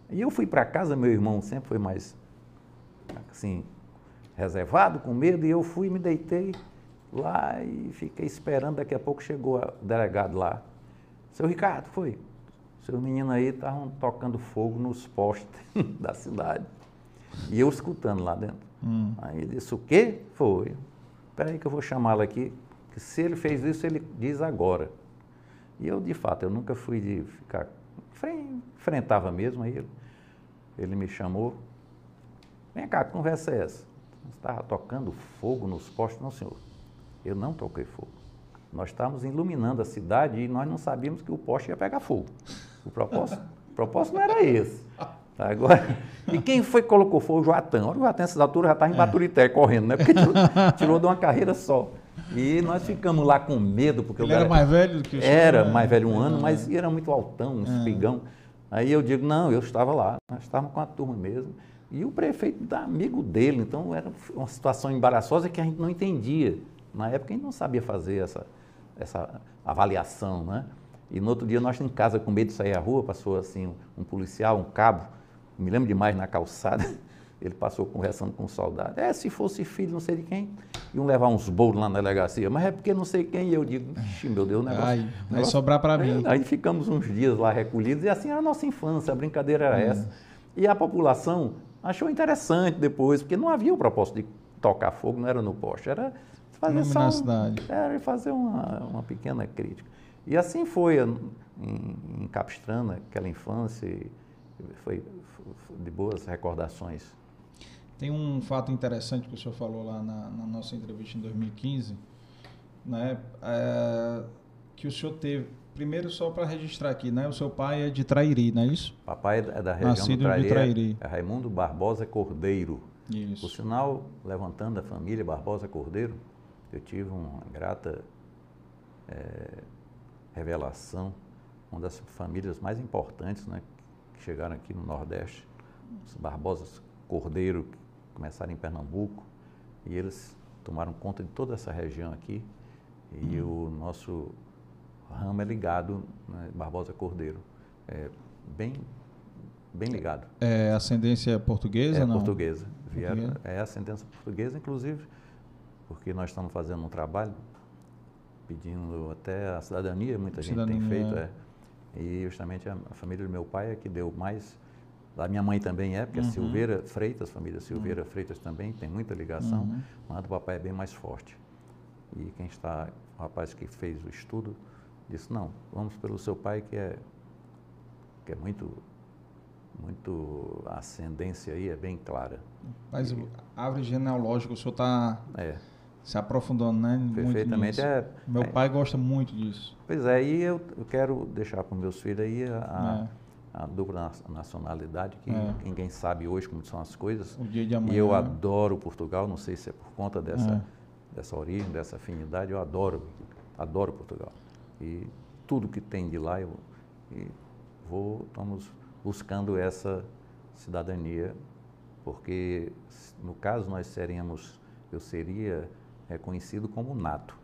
E eu fui para casa, meu irmão sempre foi mais assim, reservado, com medo, e eu fui, me deitei lá e fiquei esperando. Daqui a pouco chegou o delegado lá. Seu Ricardo, foi. Seus meninos aí estavam tocando fogo nos postes <laughs> da cidade. E eu escutando lá dentro. Hum. Aí ele disse, o quê? Foi. Espera aí que eu vou chamá-lo aqui, que se ele fez isso, ele diz agora. E eu, de fato, eu nunca fui de ficar... enfren- Enfrentava mesmo, aí ele, ele me chamou. Vem cá, que conversa é essa? Você estava tocando fogo nos postes? Não, senhor. Eu não toquei fogo. Nós estávamos iluminando a cidade e nós não sabíamos que o poste ia pegar fogo. O propósito, o propósito não era esse. Tá, Agora, e quem foi que colocou fogo? O Joatan. Olha, o Joatan, nessas alturas, já estava em Baturité correndo, né? Porque tirou, tirou de uma carreira só. E nós ficamos lá com medo, porque Ele o era mais velho do que o Era né? mais velho um ano, Ah, mas era muito altão, um espigão. Aí eu digo, não, eu estava lá, nós estávamos com a turma mesmo. E o prefeito da amigo dele, então era uma situação embaraçosa que a gente não entendia. Na época a gente não sabia fazer essa, essa avaliação, né? E no outro dia nós em casa com medo de sair à rua, passou assim um, um policial, um cabo, me lembro demais na calçada, <laughs> ele passou conversando com um soldado. É, se fosse filho não sei de quem, iam levar uns bolos lá na delegacia, mas é porque não sei quem, e eu digo, ixi, meu Deus, o negócio... Ai, vai negócio sobrar para mim. é, Aí ficamos uns dias lá recolhidos e assim era a nossa infância, a brincadeira era essa. E a população achou interessante depois, porque não havia o propósito de tocar fogo, não era no poste, era fazer só um- era fazer uma, uma pequena crítica. E assim foi em, em Capistrana, aquela infância, foi, foi de boas recordações. Tem um fato interessante que o senhor falou lá na, na nossa entrevista em 2015, né? é, que o senhor teve, primeiro só para registrar aqui, né? O seu pai é de Trairi, não é isso? Papai é da região Nascido do Trairi, de Trairi. é Raimundo Barbosa Cordeiro. Por Isso. sinal, levantando a família Barbosa Cordeiro, eu tive uma grata eh, revelação, uma das famílias mais importantes né, que chegaram aqui no Nordeste, os Barbosas Cordeiro, que começaram em Pernambuco, e eles tomaram conta de toda essa região aqui, e o nosso ramo é ligado, né, Barbosa Cordeiro, é bem, bem ligado. É ascendência portuguesa, É não? portuguesa. Vieram, Portuguesa. é ascendência portuguesa, inclusive, porque nós estamos fazendo um trabalho pedindo até a cidadania, muita gente tem Cidadania, feito, é. é. E justamente a, a família do meu pai é que deu mais. A minha mãe também é, porque a Uhum. Silveira Freitas, a família Silveira Freitas também tem muita ligação, Uhum. mas a do papai é bem mais forte. E quem está, o rapaz que fez o estudo, disse, não, vamos pelo seu pai que é, que é muito, muito, a ascendência aí é bem clara. Mas o árvore genealógica, o senhor está É, se aprofundando, né? perfeitamente. É, Meu é. pai gosta muito disso. Pois é, e eu, eu quero deixar para os meus filhos aí a, É. a, a dupla nacionalidade, que É. ninguém sabe hoje como são as coisas. O dia de amanhã. E eu adoro Portugal, não sei se é por conta dessa, É. dessa origem, dessa afinidade, eu adoro, adoro Portugal. E tudo que tem de lá, eu vou, estamos buscando essa cidadania, porque no caso nós seríamos, eu seria reconhecido como nato,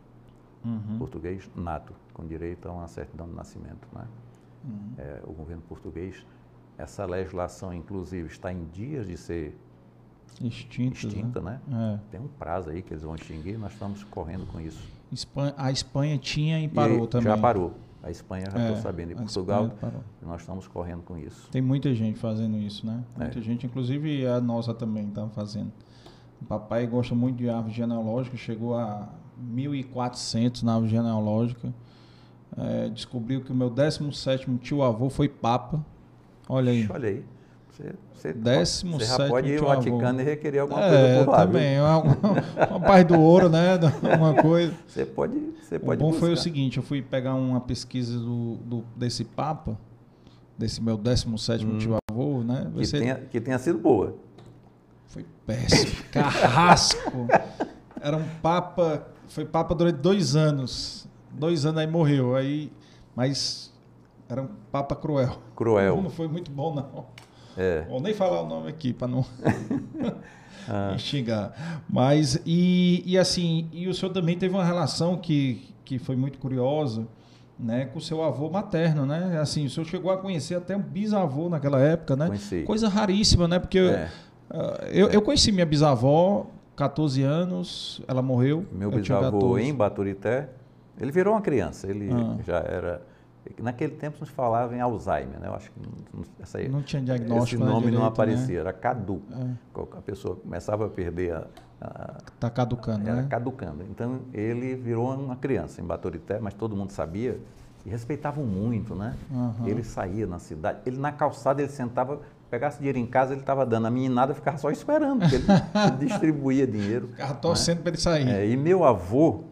Uhum. português nato, com direito a uma certidão de nascimento. Né? Uhum. É, o governo português, essa legislação, inclusive, está em dias de ser Extintos, extinta, né? né? É. Tem um prazo aí que eles vão extinguir, nós estamos correndo com isso. A Espanha tinha e parou E também. Já parou. A Espanha já estou É, sabendo. E Portugal, nós estamos correndo com isso. Tem muita gente fazendo isso, né? É. Muita gente, inclusive a nossa também está fazendo. O papai gosta muito de árvore genealógica, chegou a 1.400 na árvore genealógica. É, descobriu que o meu 17º tio-avô foi papa. Olha aí. Olha aí. Você, você, Décimo você já pode ir ao. Vaticano e requerer alguma É, coisa por lá. viu? também. Uma, uma paz do ouro, né? <laughs> Alguma coisa. Você pode, você O pode bom foi o buscar. seguinte, eu fui pegar uma pesquisa do, do- desse Papa, desse meu 17º tio-avô, né? Hum. Que, Você tenha, que tenha sido boa. foi péssimo, <laughs> carrasco. Era um Papa, foi Papa durante dois anos. Dois anos aí morreu, aí, mas era um Papa cruel. Cruel. Não foi muito bom, não. É. Vou nem falar o nome aqui para não <laughs> Ah. <laughs> xingar. Mas, e, e assim, e o senhor também teve uma relação que, que foi muito curiosa, né, com o seu avô materno, né? Assim, o senhor chegou a conhecer até um bisavô naquela época, né? Conheci. Coisa raríssima, né? Porque É. ah, eu, eu conheci minha bisavó, 14 anos, ela morreu. Meu eu bisavô 14. em Baturité, ele virou uma criança, ele Ah. já era Naquele tempo nos falava em Alzheimer, né? Eu acho que não, essa, não tinha diagnóstico. Esse nome direito, não aparecia, né? era caduco. É. A pessoa começava a perder a. Está caducando, era né? caducando. Então ele virou uma criança em Baturité, mas todo mundo sabia e respeitavam muito, né? Uhum. Ele saía na cidade, ele na calçada ele sentava, pegasse dinheiro em casa, ele estava dando. A meninada ficava só esperando, porque ele, <laughs> ele distribuía dinheiro. Ficava torcendo né? para ele sair. É, e meu avô,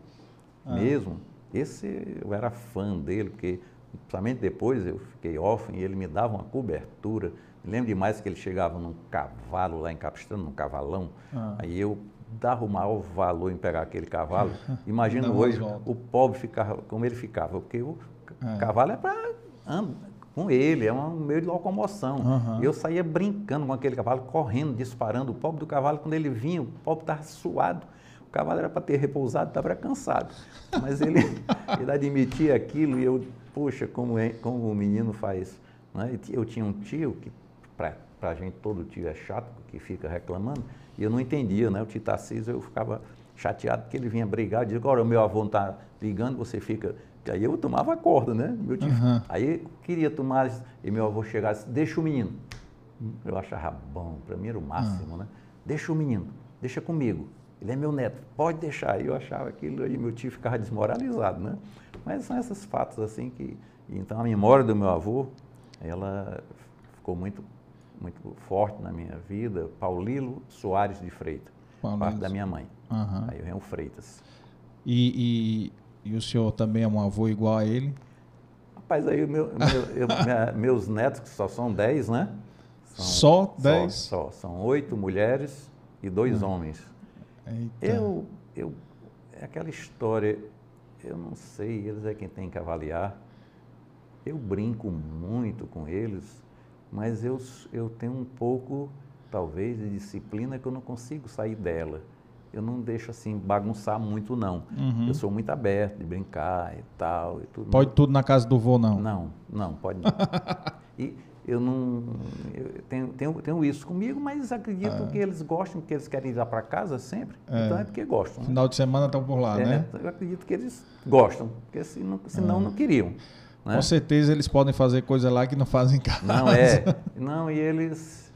ah. mesmo, esse eu era fã dele, porque principalmente depois eu fiquei órfão e ele me dava uma cobertura. Me lembro demais que ele chegava num cavalo lá em Capistrano, num cavalão. Ah. Aí eu dava o maior valor em pegar aquele cavalo. <laughs> Imagina hoje o pobre ficava como ele ficava, porque o é. cavalo é para com ele, é um meio de locomoção. Uhum. Eu saía brincando com aquele cavalo, correndo, disparando. O pobre do cavalo, quando ele vinha, o pobre estava suado. O cavalo era para ter repousado, estava cansado. Mas ele, <laughs> ele admitia aquilo e eu puxa, como, é, como o menino faz. Né? Eu tinha um tio que, para a gente, todo tio é chato, que fica reclamando, e eu não entendia, né? O tio Tarcísio, eu ficava chateado porque ele vinha brigar, dizia, agora o meu avô não está ligando, você fica. Aí eu tomava a corda, né? Meu tio, uhum. Aí queria tomar, e meu avô chegasse, deixa o menino. Eu achava bom, para mim era o máximo, uhum. né? Deixa o menino, deixa comigo. Ele é meu neto, pode deixar. E eu achava aquilo aí, meu tio ficava desmoralizado, né? Mas são esses fatos assim que. Então a memória do meu avô, ela ficou muito, muito forte na minha vida. Paulilo Soares de Freitas, Paulilo. parte da minha mãe. Uhum. Aí vem o Freitas. E, e, e, o senhor também é um avô igual a ele? Rapaz, aí meu, meu, eu, minha, meus netos, que só são dez, né? São, só dez? Só, só, São oito mulheres e dois uhum. homens. Eita. Eu, eu, é aquela história, eu não sei, eles é quem tem que avaliar. Eu brinco muito com eles, mas eu, eu tenho um pouco, talvez, de disciplina que eu não consigo sair dela. Eu não deixo assim bagunçar muito, não. Uhum. Eu sou muito aberto de brincar e tal. E tudo. Pode tudo na casa do vô, não? Não, não, pode não. <laughs> e, eu não eu tenho, tenho, tenho, isso comigo, mas acredito é. que eles gostam, que eles querem ir lá para casa sempre, é. então é porque gostam. Né? Final de semana estão por lá, é, né? Eu acredito que eles gostam, porque senão, senão não queriam. Né? Com certeza eles podem fazer coisa lá que não fazem em casa. Não é, <laughs> não e eles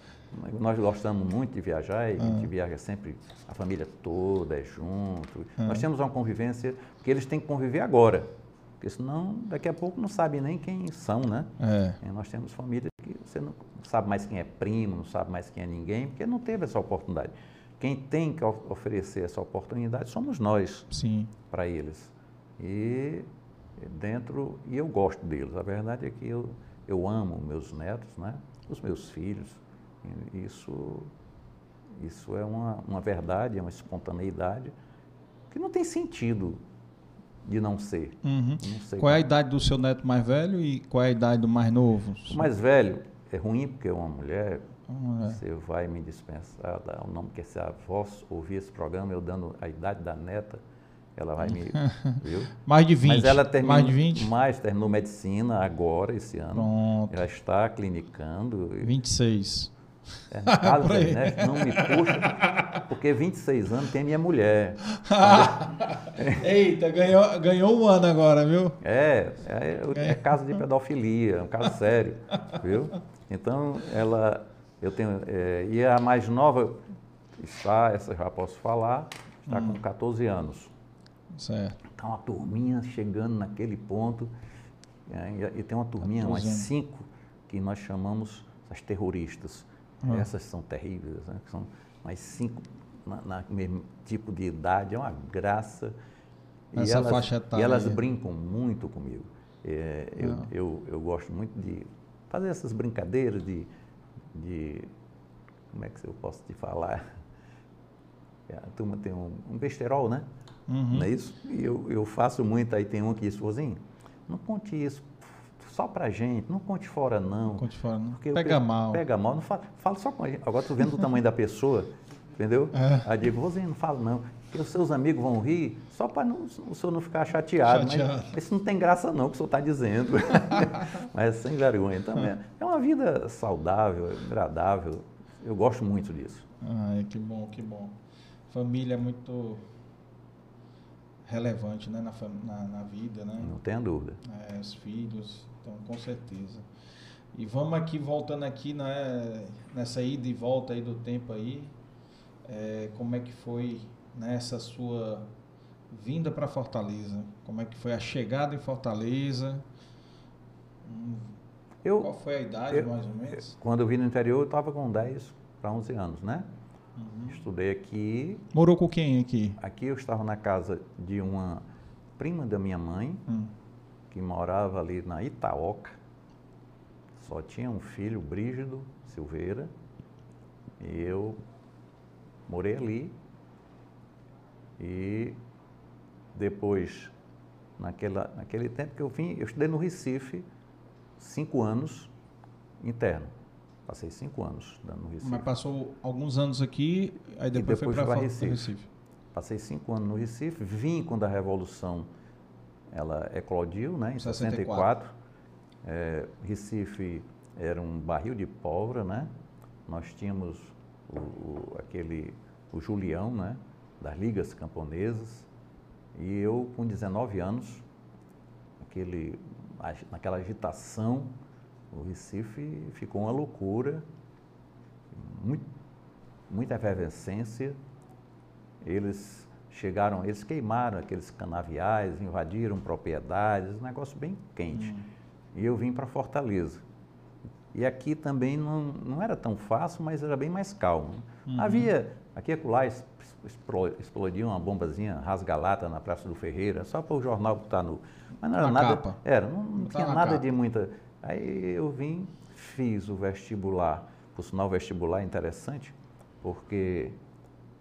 nós gostamos muito de viajar e a gente viaja sempre a família toda é junto. Nós temos uma convivência que eles têm que conviver agora. Porque senão, daqui a pouco não sabe nem quem são, né? É. Nós temos famílias que você não sabe mais quem é primo, não sabe mais quem é ninguém, porque não teve essa oportunidade. Quem tem que oferecer essa oportunidade somos nós para eles. E dentro, e eu gosto deles. A verdade é que eu, eu amo meus netos, né? os meus filhos. Isso, isso é uma, uma verdade, é uma espontaneidade que não tem sentido de não ser. Uhum. Não qual é a idade do seu neto mais velho e qual é a idade do mais novo? O mais velho é ruim porque é uma mulher. Você vai me dispensar, dar o nome que se a voz ouvir esse programa, eu dando a idade da neta, ela vai me. <laughs> viu? Mais de 20. Mas ela terminou, mais de 20? Mais, terminou medicina agora, esse ano. Pronto. Ela está clinicando. 26. É, Carlos <laughs> né? não me puxa, porque 26 anos tem minha mulher. <laughs> Eita, ganhou, ganhou um ano agora, viu? É, é, é caso de pedofilia, é um caso sério, viu? Então, ela, eu tenho, é, e a mais nova está, essa já posso falar, está hum. com 14 anos. Certo. Então, a turminha chegando naquele ponto, é, e tem uma turminha, umas cinco, que nós chamamos as terroristas. Hum. Essas são terríveis, né? são mais cinco na, na, mesmo tipo de idade, é uma graça. Essa e elas, faixa etária. E elas brincam muito comigo. É, eu, ah. eu, eu gosto muito de fazer essas brincadeiras de, de como é que eu posso te falar? É, a turma tem um, um besterol, né? Uhum. Não é isso? E eu, eu faço muito, aí tem um que diz, Vozinho, não conte isso só pra gente, não conte fora não. Não conte fora não. Porque pega mal. Pega mal, não fala, fala só com a gente. Agora tu vendo o tamanho da pessoa, entendeu? É. Aí digo, você não fala não, porque os seus amigos vão rir só para o senhor não ficar chateado. chateado. Mas isso não tem graça não, que o senhor está dizendo. <laughs> mas sem vergonha também. É. é uma vida saudável, agradável. Eu gosto muito disso. Ai, que bom, que bom. Família é muito relevante né, na, na, na vida, né? Não tenha dúvida. É, os filhos, então com certeza. E vamos aqui, voltando aqui né, nessa ida e volta aí do tempo aí, é, como é que foi nessa né, sua vinda para Fortaleza? Como é que foi a chegada em Fortaleza? Hum, eu, Qual foi a idade, eu, mais ou menos? Quando eu vim no interior, eu estava com 10 para 11 anos, né? Uhum. Estudei aqui. Morou com quem aqui? Aqui eu estava na casa de uma prima da minha mãe, hum. Que morava ali na Itaoca. Só tinha um filho, Brígido Silveira, e eu morei ali. E depois, naquela, naquele tempo que eu vim, eu estudei no Recife cinco anos interno. Passei cinco anos no Recife. Mas passou alguns anos aqui, aí depois, depois foi para Recife. Recife. Passei cinco anos no Recife, vim quando a Revolução ela eclodiu, né, em 64. 64. É, Recife era um barril de pólvora, né? Nós tínhamos o, o, aquele, o Julião, né? Das ligas camponesas. E eu, com 19 anos, aquele, naquela agitação, o Recife ficou uma loucura, muito, muita efervescência. Eles chegaram, eles queimaram aqueles canaviais, invadiram propriedades, um negócio bem quente. Hum. E eu vim para Fortaleza. E aqui também não, não era tão fácil, mas era bem mais calmo. Uhum. Havia, aqui e acolá, explodia uma bombazinha rasgalata na Praça do Ferreira, só para o jornal botar no... Mas não era na nada... Capa. Era, não, não tinha nada capa. de muita Aí eu vim, fiz o vestibular, por sinal o vestibular é interessante, porque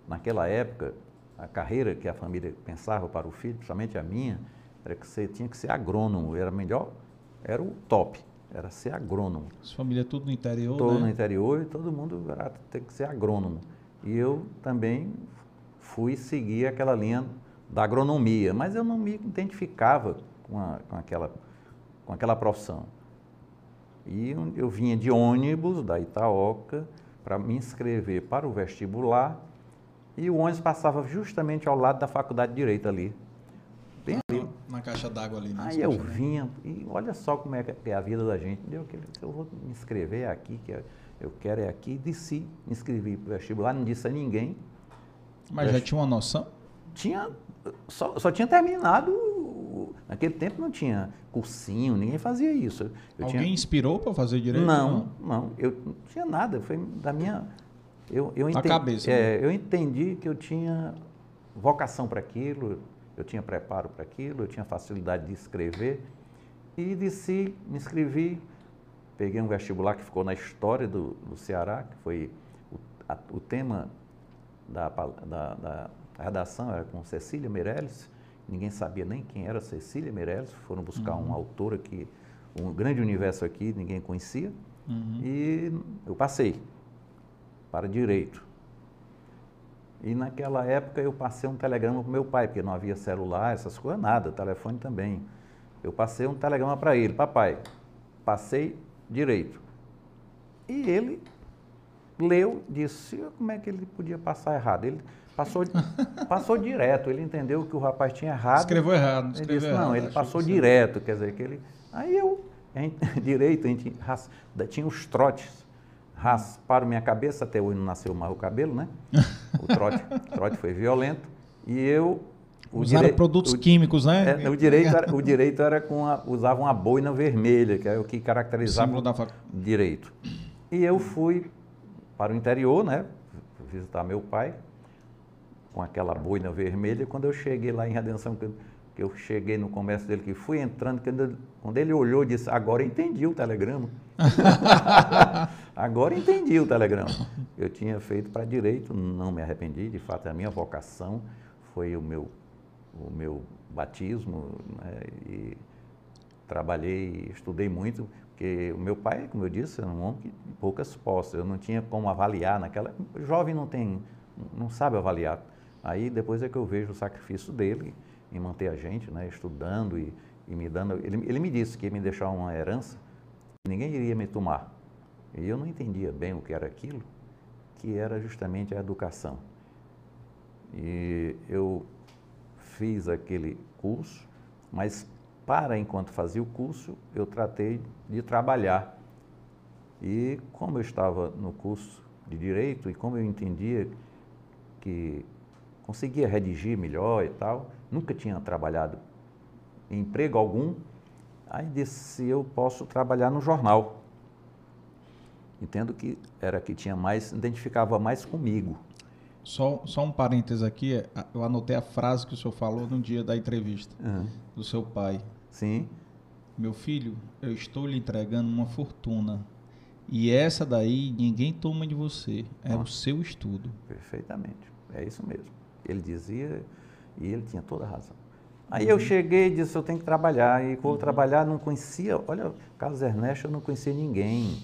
naquela época a carreira que a família pensava para o filho, principalmente a minha, era que você tinha que ser agrônomo, era melhor, era o top, era ser agrônomo. Sua família tudo no interior, Todo né? no interior e todo mundo era ter que ser agrônomo. E eu também fui seguir aquela linha da agronomia, mas eu não me identificava com, a, com, aquela, com aquela profissão. E eu vinha de ônibus da Itaoca para me inscrever para o vestibular e o ônibus passava justamente ao lado da faculdade de Direito ali. Bem na, ali. na caixa d'água ali. Né? Aí eu vinha e olha só como é, é a vida da gente. Eu, eu vou me inscrever aqui, que eu quero é aqui. Desci, me inscrevi para o vestibular, não disse a ninguém. Mas já tinha uma noção? Tinha, só, só tinha terminado Naquele tempo não tinha cursinho, ninguém fazia isso. Eu Alguém tinha... inspirou para fazer direito? Não, não, não, eu não tinha nada, foi da minha... Eu, eu, entendi, cabeça, é, né? eu entendi que eu tinha vocação para aquilo, eu tinha preparo para aquilo, eu tinha facilidade de escrever e disse, me inscrevi, peguei um vestibular que ficou na história do, do Ceará, que foi o, a, o tema da, da, da redação era com Cecília Meirelles, ninguém sabia nem quem era Cecília Meirelles, foram buscar uhum. um autor aqui, um grande universo aqui, ninguém conhecia, uhum. e eu passei para direito. E naquela época eu passei um telegrama para meu pai, porque não havia celular, essas coisas, nada, telefone também. Eu passei um telegrama para ele, papai, passei direito. E ele leu, disse, como é que ele podia passar errado? Ele Passou, <laughs> passou direto, ele entendeu que o rapaz tinha errado. Escreveu errado. Escreveu ele disse, errado, não, ele passou direto, quer dizer, que ele... Aí eu, gente, <laughs> direito, a gente tinha os trotes, rasparam minha cabeça, até hoje não nasceu mais o cabelo, né? O trote, o trote foi violento, e eu... Usaram produtos o, químicos, né? É, o, direito era, o direito era com a, usavam uma boina vermelha, que é o que caracterizava o da... direito. E eu fui para o interior, né? Visitar meu pai, com aquela boina vermelha. Quando eu cheguei lá em Redenção, que eu, cheguei no comércio dele, que fui entrando, quando, quando ele olhou, disse: Agora entendi o telegrama. <laughs> Agora entendi o telegrama. Eu tinha feito para direito, não me arrependi, de fato, a minha vocação foi o meu, o meu batismo. Né, e trabalhei, estudei muito, porque o meu pai, como eu disse, era um homem de poucas posses. Eu não tinha como avaliar naquela. O jovem não tem, não sabe avaliar Aí depois é que eu vejo o sacrifício dele em manter a gente, né, estudando e, e me dando. Ele, ele me disse que ia me deixar uma herança ninguém iria me tomar. E eu não entendia bem o que era aquilo, que era justamente a educação. E eu fiz aquele curso, mas para enquanto fazia o curso, eu tratei de trabalhar. E como eu estava no curso de direito e como eu entendia que conseguia redigir melhor e tal, nunca tinha trabalhado emprego algum, aí disse eu posso trabalhar no jornal. Entendo que era que tinha mais, identificava mais comigo. Só, só um parênteses aqui, é, eu anotei a frase que o senhor falou no dia da entrevista Uhum. do seu pai. Sim, Meu filho, eu estou lhe entregando uma fortuna. E essa daí ninguém toma de você. É o seu estudo. perfeitamente. É isso mesmo. Ele dizia e ele tinha toda a razão. Aí eu cheguei e disse, eu tenho que trabalhar. E vou trabalhar, não conhecia, olha, Carlos Ernesto, eu não conhecia ninguém.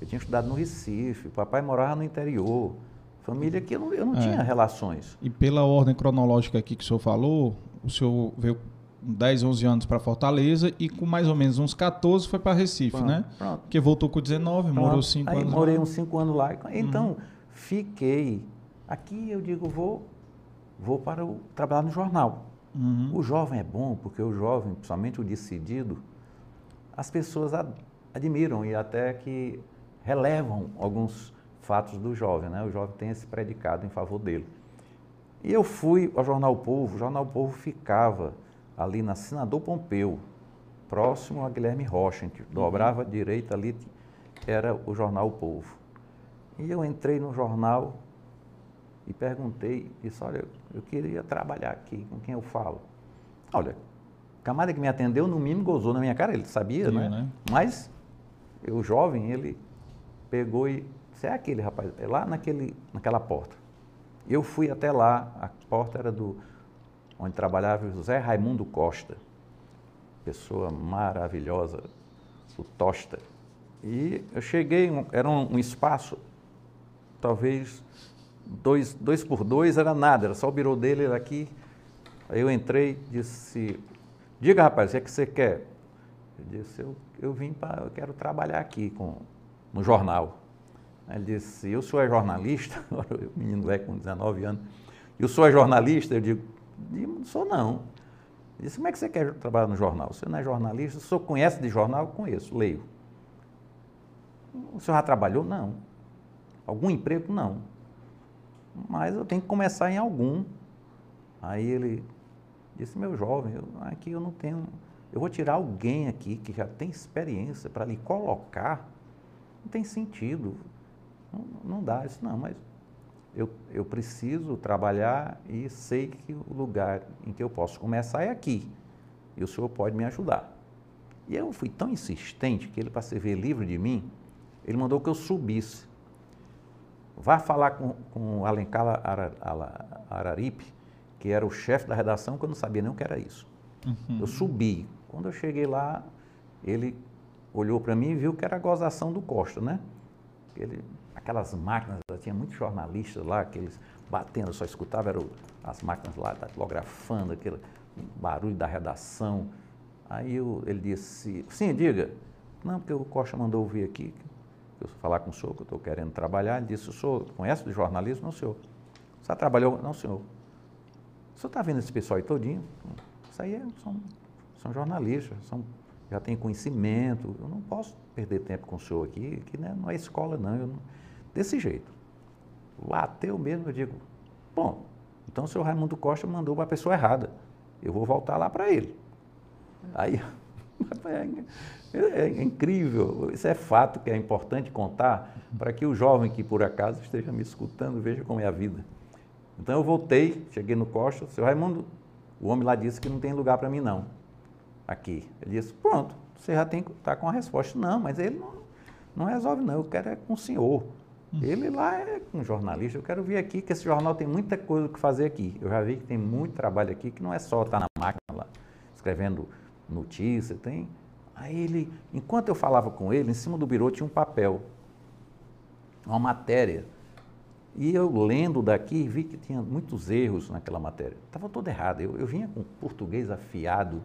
Eu tinha estudado no Recife, papai morava no interior. Família que eu não, eu não É. tinha relações. E pela ordem cronológica aqui que o senhor falou, o senhor veio com 10, 11 anos para Fortaleza e com mais ou menos uns 14 foi para Recife, Pronto, né? pronto. Porque voltou com 19, morou Pronto. 5 Aí anos. morei lá. Uhum. uns cinco anos lá. Então, fiquei. Aqui eu digo, vou, vou para o, trabalhar no jornal. Uhum. O jovem é bom, porque o jovem, principalmente o decidido, as pessoas ad- admiram e até que relevam alguns fatos do jovem, né? O jovem tem esse predicado em favor dele. E eu fui ao Jornal Povo, o Jornal Povo ficava ali na Senador Pompeu, próximo a Guilherme Rocha, gente dobrava à direita ali, era o Jornal Povo. E eu entrei no jornal e perguntei, disse, olha, eu queria trabalhar aqui, com quem eu falo? Olha, o camarada que me atendeu, no mínimo, gozou na minha cara, ele sabia, Viu, né? né? Mas, eu jovem, ele pegou e, você é aquele rapaz, é lá naquele, naquela porta. Eu fui até lá, a porta era do, onde trabalhava o José Raimundo Costa, pessoa maravilhosa, o Tosta. E eu cheguei, era um, um espaço, talvez dois, dois por dois, era nada, era só o birô dele era aqui. Aí eu entrei disse, diga rapaz, o que é que você quer? Eu disse, eu, eu vim para, eu quero trabalhar aqui com, no jornal. Ele disse, e o senhor é jornalista? <laughs> o menino é com 19 anos. E o senhor é jornalista? Eu digo, não sou não. Ele disse, como é que você quer trabalhar no jornal? Você não é jornalista? O senhor conhece de jornal? Conheço, leio. O senhor já trabalhou? Não. Algum emprego? Não. Mas eu tenho que começar em algum. Aí ele disse, meu jovem, eu- aqui eu não tenho. Eu vou tirar alguém aqui que já tem experiência para lhe colocar. Não tem sentido. Não, não dá. Disse, não, mas eu, eu preciso trabalhar e sei que o lugar em que eu posso começar é aqui. E o senhor pode me ajudar. E eu fui tão insistente que ele, para se ver livre de mim, ele mandou que eu subisse. Vá falar com, com o Alencar Araripe, que era o chefe da redação, que eu não sabia nem o que era isso. Uhum. Eu subi. Quando eu cheguei lá, ele olhou para mim e viu que era a gozação do Costa, né? Ele, aquelas máquinas, tinha muitos jornalistas lá, aqueles batendo, eu só escutava eram as máquinas lá datilografando, aquele barulho da redação. Aí eu- ele disse, sim, diga. Não, porque o Costa mandou eu vir aqui, eu falar com o senhor, que eu estou querendo trabalhar. Ele disse, o senhor conhece de jornalismo? Não, senhor. Você trabalhou? Não, senhor. O senhor está vendo esse pessoal aí todinho? Isso aí é- são, são jornalistas, são, já têm conhecimento. Eu não posso perder tempo com o senhor aqui, que né, não é escola, não. Não- Desse jeito. Bateu mesmo, eu digo, bom, então o senhor Raimundo Costa mandou para a pessoa errada. Eu vou voltar lá para ele. Aí, <laughs> é, é incrível, isso é fato que é importante contar para que o jovem que por acaso esteja me escutando veja como é a vida. Então eu voltei, cheguei no Costa, seu Raimundo, o homem lá disse que não tem lugar para mim não, aqui. Ele disse, pronto, você já tem tá com a resposta. Não, mas ele não, não resolve não, eu quero é com o senhor. Ele lá é um jornalista, eu quero vir aqui, que esse jornal tem muita coisa que fazer aqui. Eu já vi que tem muito trabalho aqui, que não é só estar na máquina lá, escrevendo notícia, tem... Aí ele, enquanto eu falava com ele, em cima do birô tinha um papel, uma matéria. E eu lendo daqui, vi que tinha muitos erros naquela matéria. Estava tudo errado. Eu, eu vinha com português afiado.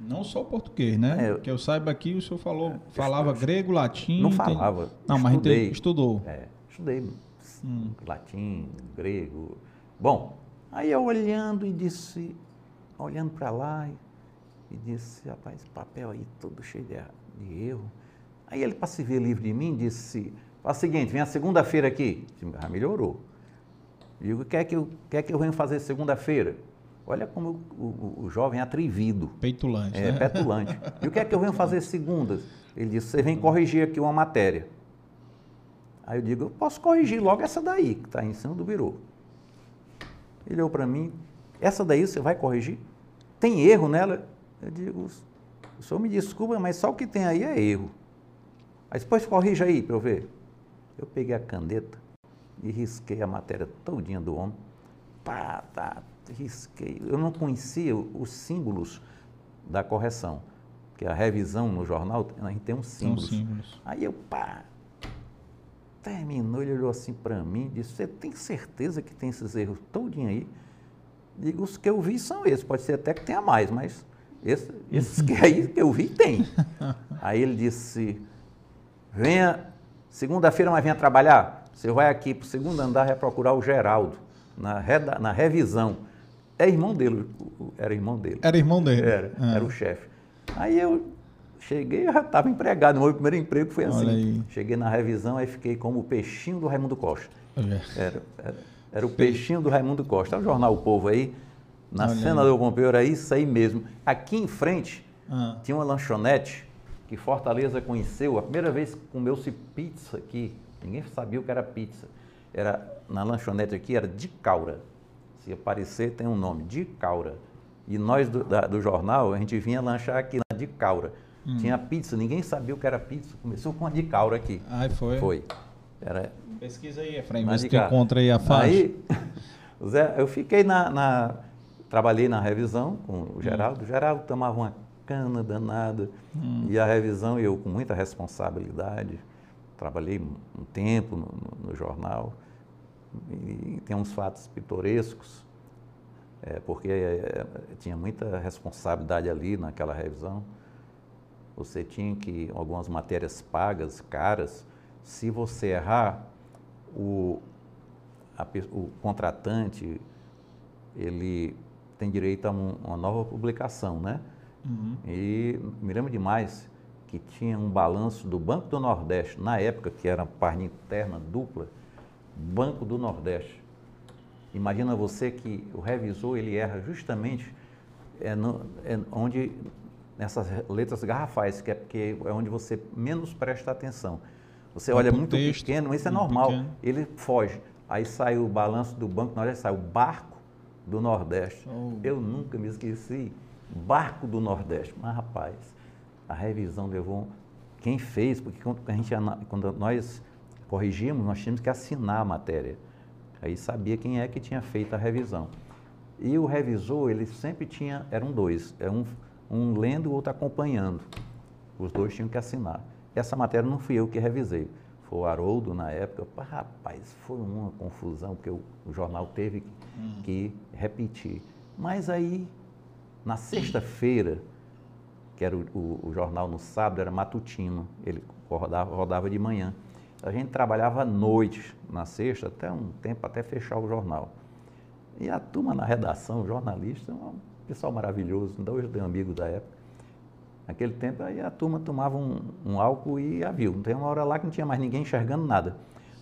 Não só o português, né? É, que eu saiba aqui, o senhor falou, falava grego, latim. Não tem- falava. Não, mas estudei. estudou. É, estudei Hum. latim, grego. Bom, aí eu olhando e disse, olhando para lá e, disse, rapaz, esse papel aí todo cheio de, de erro. Aí ele, para se ver livre de mim, disse, faz o seguinte, vem a segunda-feira aqui. Já melhorou. Digo, o que é que eu, que é que eu venho fazer segunda-feira? Olha como o, o, o, jovem é atrevido. Peitulante, É, né? petulante. e o que é que eu venho fazer segundas? Ele disse, você vem corrigir aqui uma matéria. Aí eu digo, eu posso corrigir logo essa daí, que está em cima do birô. Ele olhou para mim, essa daí você vai corrigir? Tem erro nela? Eu digo, o senhor me desculpa, mas só o que tem aí é erro. Aí depois corrija aí para eu ver. Eu peguei a caneta e risquei a matéria todinha do homem. Pá, tá, risquei. Eu não conhecia os símbolos da correção. Porque a revisão no jornal, a gente tem uns símbolos. símbolos. Aí eu, pá, terminou, ele olhou assim para mim e disse, você tem certeza que tem esses erros todinho aí? Digo, os que eu vi são esses, pode ser até que tenha mais, mas esse- esses que aí que eu vi tem. <laughs> aí ele disse, venha, segunda-feira, mas venha trabalhar. Você vai aqui para o segundo andar vai procurar o Geraldo, na, reda- na revisão. É irmão dele, era irmão dele. Era irmão dele. Era, Ah. era o chefe. Aí eu cheguei, eu já estava empregado. Meu primeiro emprego foi assim. Cheguei na revisão, aí fiquei como o peixinho do Raimundo Costa. É. Era, era, era o peixinho do Raimundo Costa. É o jornal O Povo aí, na Olha cena aí. do Pompeu, era isso aí mesmo. Aqui em frente Ah. tinha uma lanchonete que Fortaleza conheceu. A primeira vez que comeu-se pizza aqui, ninguém sabia o que era pizza. Era, na lanchonete aqui era de caura. Se aparecer, tem um nome, de caura. E nós do, da- do jornal, a gente vinha lanchar aqui na de caura. Hum. Tinha pizza, ninguém sabia o que era pizza. Começou com a de caura aqui. Aí foi. Foi. Era Pesquisa aí, Efraim, vê se tu encontra aí a faixa. Aí, <laughs> Zé, eu fiquei na, na- Trabalhei na revisão com Hum. o Geraldo. O Geraldo tomava uma cana danada. Hum. E a revisão, eu com muita responsabilidade. Trabalhei um tempo no, no- no jornal. E tem uns fatos pitorescos, é, porque é, tinha muita responsabilidade ali naquela revisão. Você tinha que, algumas matérias pagas, caras, se você errar, o, a o contratante, ele tem direito a um- uma nova publicação, né? Uhum. E me lembro demais que tinha um balanço do Banco do Nordeste, na época que era página interna dupla, Banco do Nordeste. Imagina você que o revisor ele erra justamente é no- é onde nessas letras garrafais, que é, porque é onde você menos presta atenção. Você É olha muito texto, pequeno, mas isso é muito normal. pequeno. Ele foge. Aí sai o balanço do Banco do Nordeste, sai o Barco do Nordeste. Oh. Eu nunca me esqueci. Barco do Nordeste. Mas, rapaz, a revisão levou. Quem fez, porque quando, a gente, quando nós corrigimos, nós tínhamos que assinar a matéria. Aí sabia quem é que tinha feito a revisão. E o revisor, ele sempre tinha, eram dois, é um, um lendo e o outro acompanhando. Os dois tinham que assinar. Essa matéria não fui eu que revisei, foi o Haroldo na época. Rapaz, foi uma confusão, porque o, o jornal teve que, que repetir. Mas aí, na sexta-feira, que era o, o- o jornal no sábado, era matutino, ele rodava, rodava de manhã. A gente trabalhava à noite, na sexta, até um tempo, até fechar o jornal. E a turma na redação, jornalista, um pessoal maravilhoso, ainda hoje eu tenho amigos da época. Naquele tempo, aí a turma tomava um, um álcool e ia viu. Não tem uma hora lá que não tinha mais ninguém enxergando nada.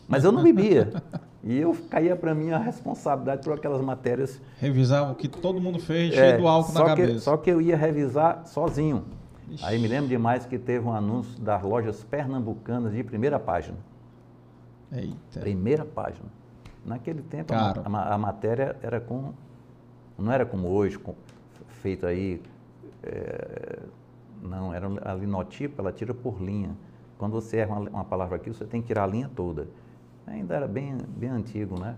Mas eu não bebia. <laughs> E eu caía para mim a responsabilidade por aquelas matérias Revisava o que todo mundo fez, é, cheio do álcool só na que, cabeça. Só que eu ia revisar sozinho. Ixi. Aí me lembro demais que teve um anúncio das lojas pernambucanas de primeira página. Eita. Primeira página. Naquele tempo a a, a matéria era com. Não era como hoje, com- feito aí. é, não, era a linotipo, ela tira por linha. Quando você erra uma, uma palavra aqui, você tem que tirar a linha toda. Ainda era bem, bem antigo, né?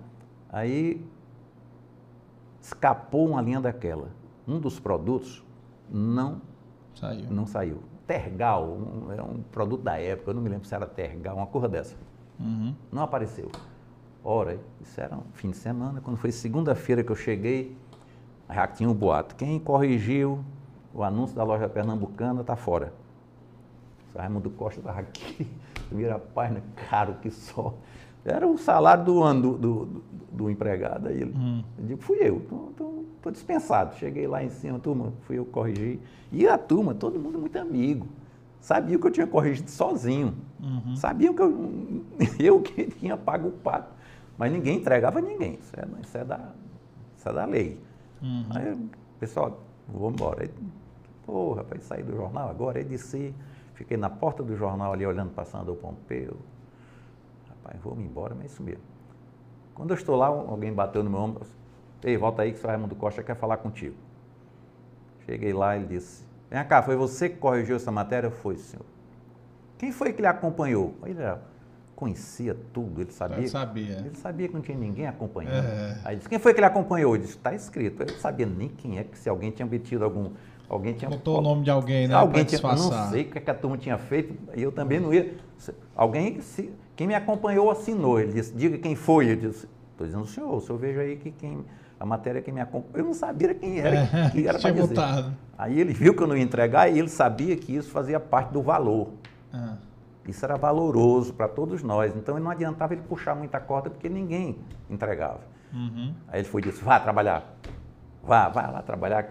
Aí escapou uma linha daquela. Um dos produtos não Saiu. não saiu. Tergal, um, é um produto da época, eu não me lembro se era Tergal, uma coisa dessa. Uhum. Não apareceu. Ora, isso era um fim de semana, quando foi segunda-feira que eu cheguei, já tinha um boato. Quem corrigiu o anúncio da loja pernambucana está fora. O Raimundo Costa estava aqui, <laughs> primeira página, caro que só. Era o salário do ano do, do, do- do empregado. Aí ele, Hum. eu digo, fui eu. Tô dispensado. Cheguei lá em cima, turma, fui eu corrigir. E a turma, todo mundo muito amigo. Sabia que eu tinha corrigido sozinho. Uhum. Sabiam que eu, <laughs> eu que tinha pago o pato. Mas ninguém entregava ninguém. Isso é, isso é, da, isso é da lei. Uhum. Aí, pessoal, vou embora. Aí, Pô, rapaz, saí do jornal agora. Aí desci, fiquei na porta do jornal ali olhando para Sandro Pompeu. Rapaz, vou me embora, mas é isso mesmo. Quando eu estou lá, alguém bateu no meu ombro. Ei, volta aí que o senhor Raimundo Costa quer falar contigo. Cheguei lá, ele disse, vem cá, foi você que corrigiu essa matéria? Foi, senhor. Quem foi que lhe acompanhou? Ele já conhecia tudo, ele sabia. Eu sabia. Ele sabia que não tinha ninguém acompanhando. É. Aí disse, quem foi que ele acompanhou? Ele disse, está escrito. Eu não sabia nem quem é, que se alguém tinha obtido algum. Alguém tinha. Botou o nome de alguém, né? Alguém tinha. disfarçar. Não sei o que, é que a turma tinha feito, e eu também não ia. Alguém, se, quem me acompanhou assinou. Ele disse, diga quem foi. Eu disse, estou dizendo o senhor, o senhor veja aí que quem. A matéria que me acompanhou. Eu não sabia quem era, É, que era para tinha dizer. botado. Aí ele viu que eu não ia entregar e ele sabia que isso fazia parte do valor. Ah. Isso era valoroso para todos nós. Então não adiantava ele puxar muita corda porque ninguém entregava. Uhum. Aí ele foi e disse, vá trabalhar. Vá, vá lá trabalhar.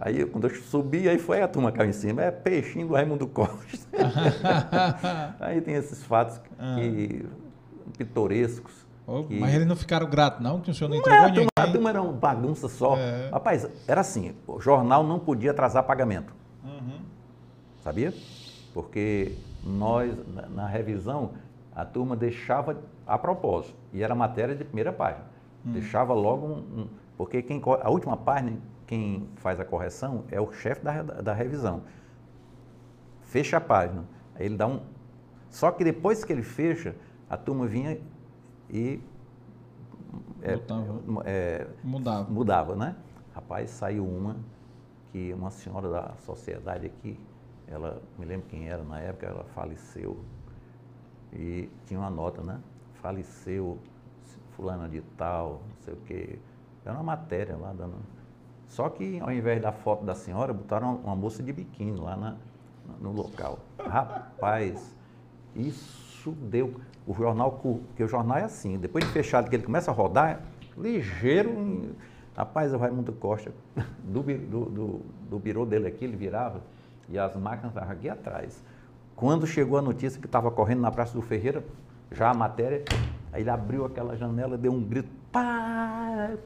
Aí quando eu subi, aí foi a turma caiu em cima. É peixinho do Raimundo Costa. <laughs> aí tem esses fatos que, pitorescos. Oh, que- Mas eles não ficaram gratos, não, que o senhor não Não entregou é, a, turma, ninguém. era uma bagunça só. É. Rapaz, era assim, o jornal não podia atrasar pagamento. Uhum. Sabia? Porque nós, na, na revisão, a turma deixava a propósito, e era matéria de primeira página. Deixava logo um, um- Porque quem, a última página, quem faz a correção é o chefe da, da, revisão. Fecha a página. Aí ele dá um. Só que depois que ele fecha, a turma vinha e. é, é, Mudava. mudava, né? Rapaz, saiu uma que uma senhora da sociedade aqui, ela, me lembro quem era na época, ela faleceu e tinha uma nota, né? Faleceu fulana de tal, não sei o quê. Era uma matéria lá dando. Só que ao invés da foto da senhora, botaram uma moça de biquíni lá na, no local. Rapaz, isso deu. O jornal, porque o jornal é assim, depois de fechado que ele começa a rodar, ligeiro. Rapaz, o Raimundo Costa, do, do, do, do birô dele aqui, ele virava e as máquinas estavam aqui atrás. Quando chegou a notícia que estava correndo na Praça do Ferreira, já a matéria, aí ele abriu aquela janela, deu um grito, para,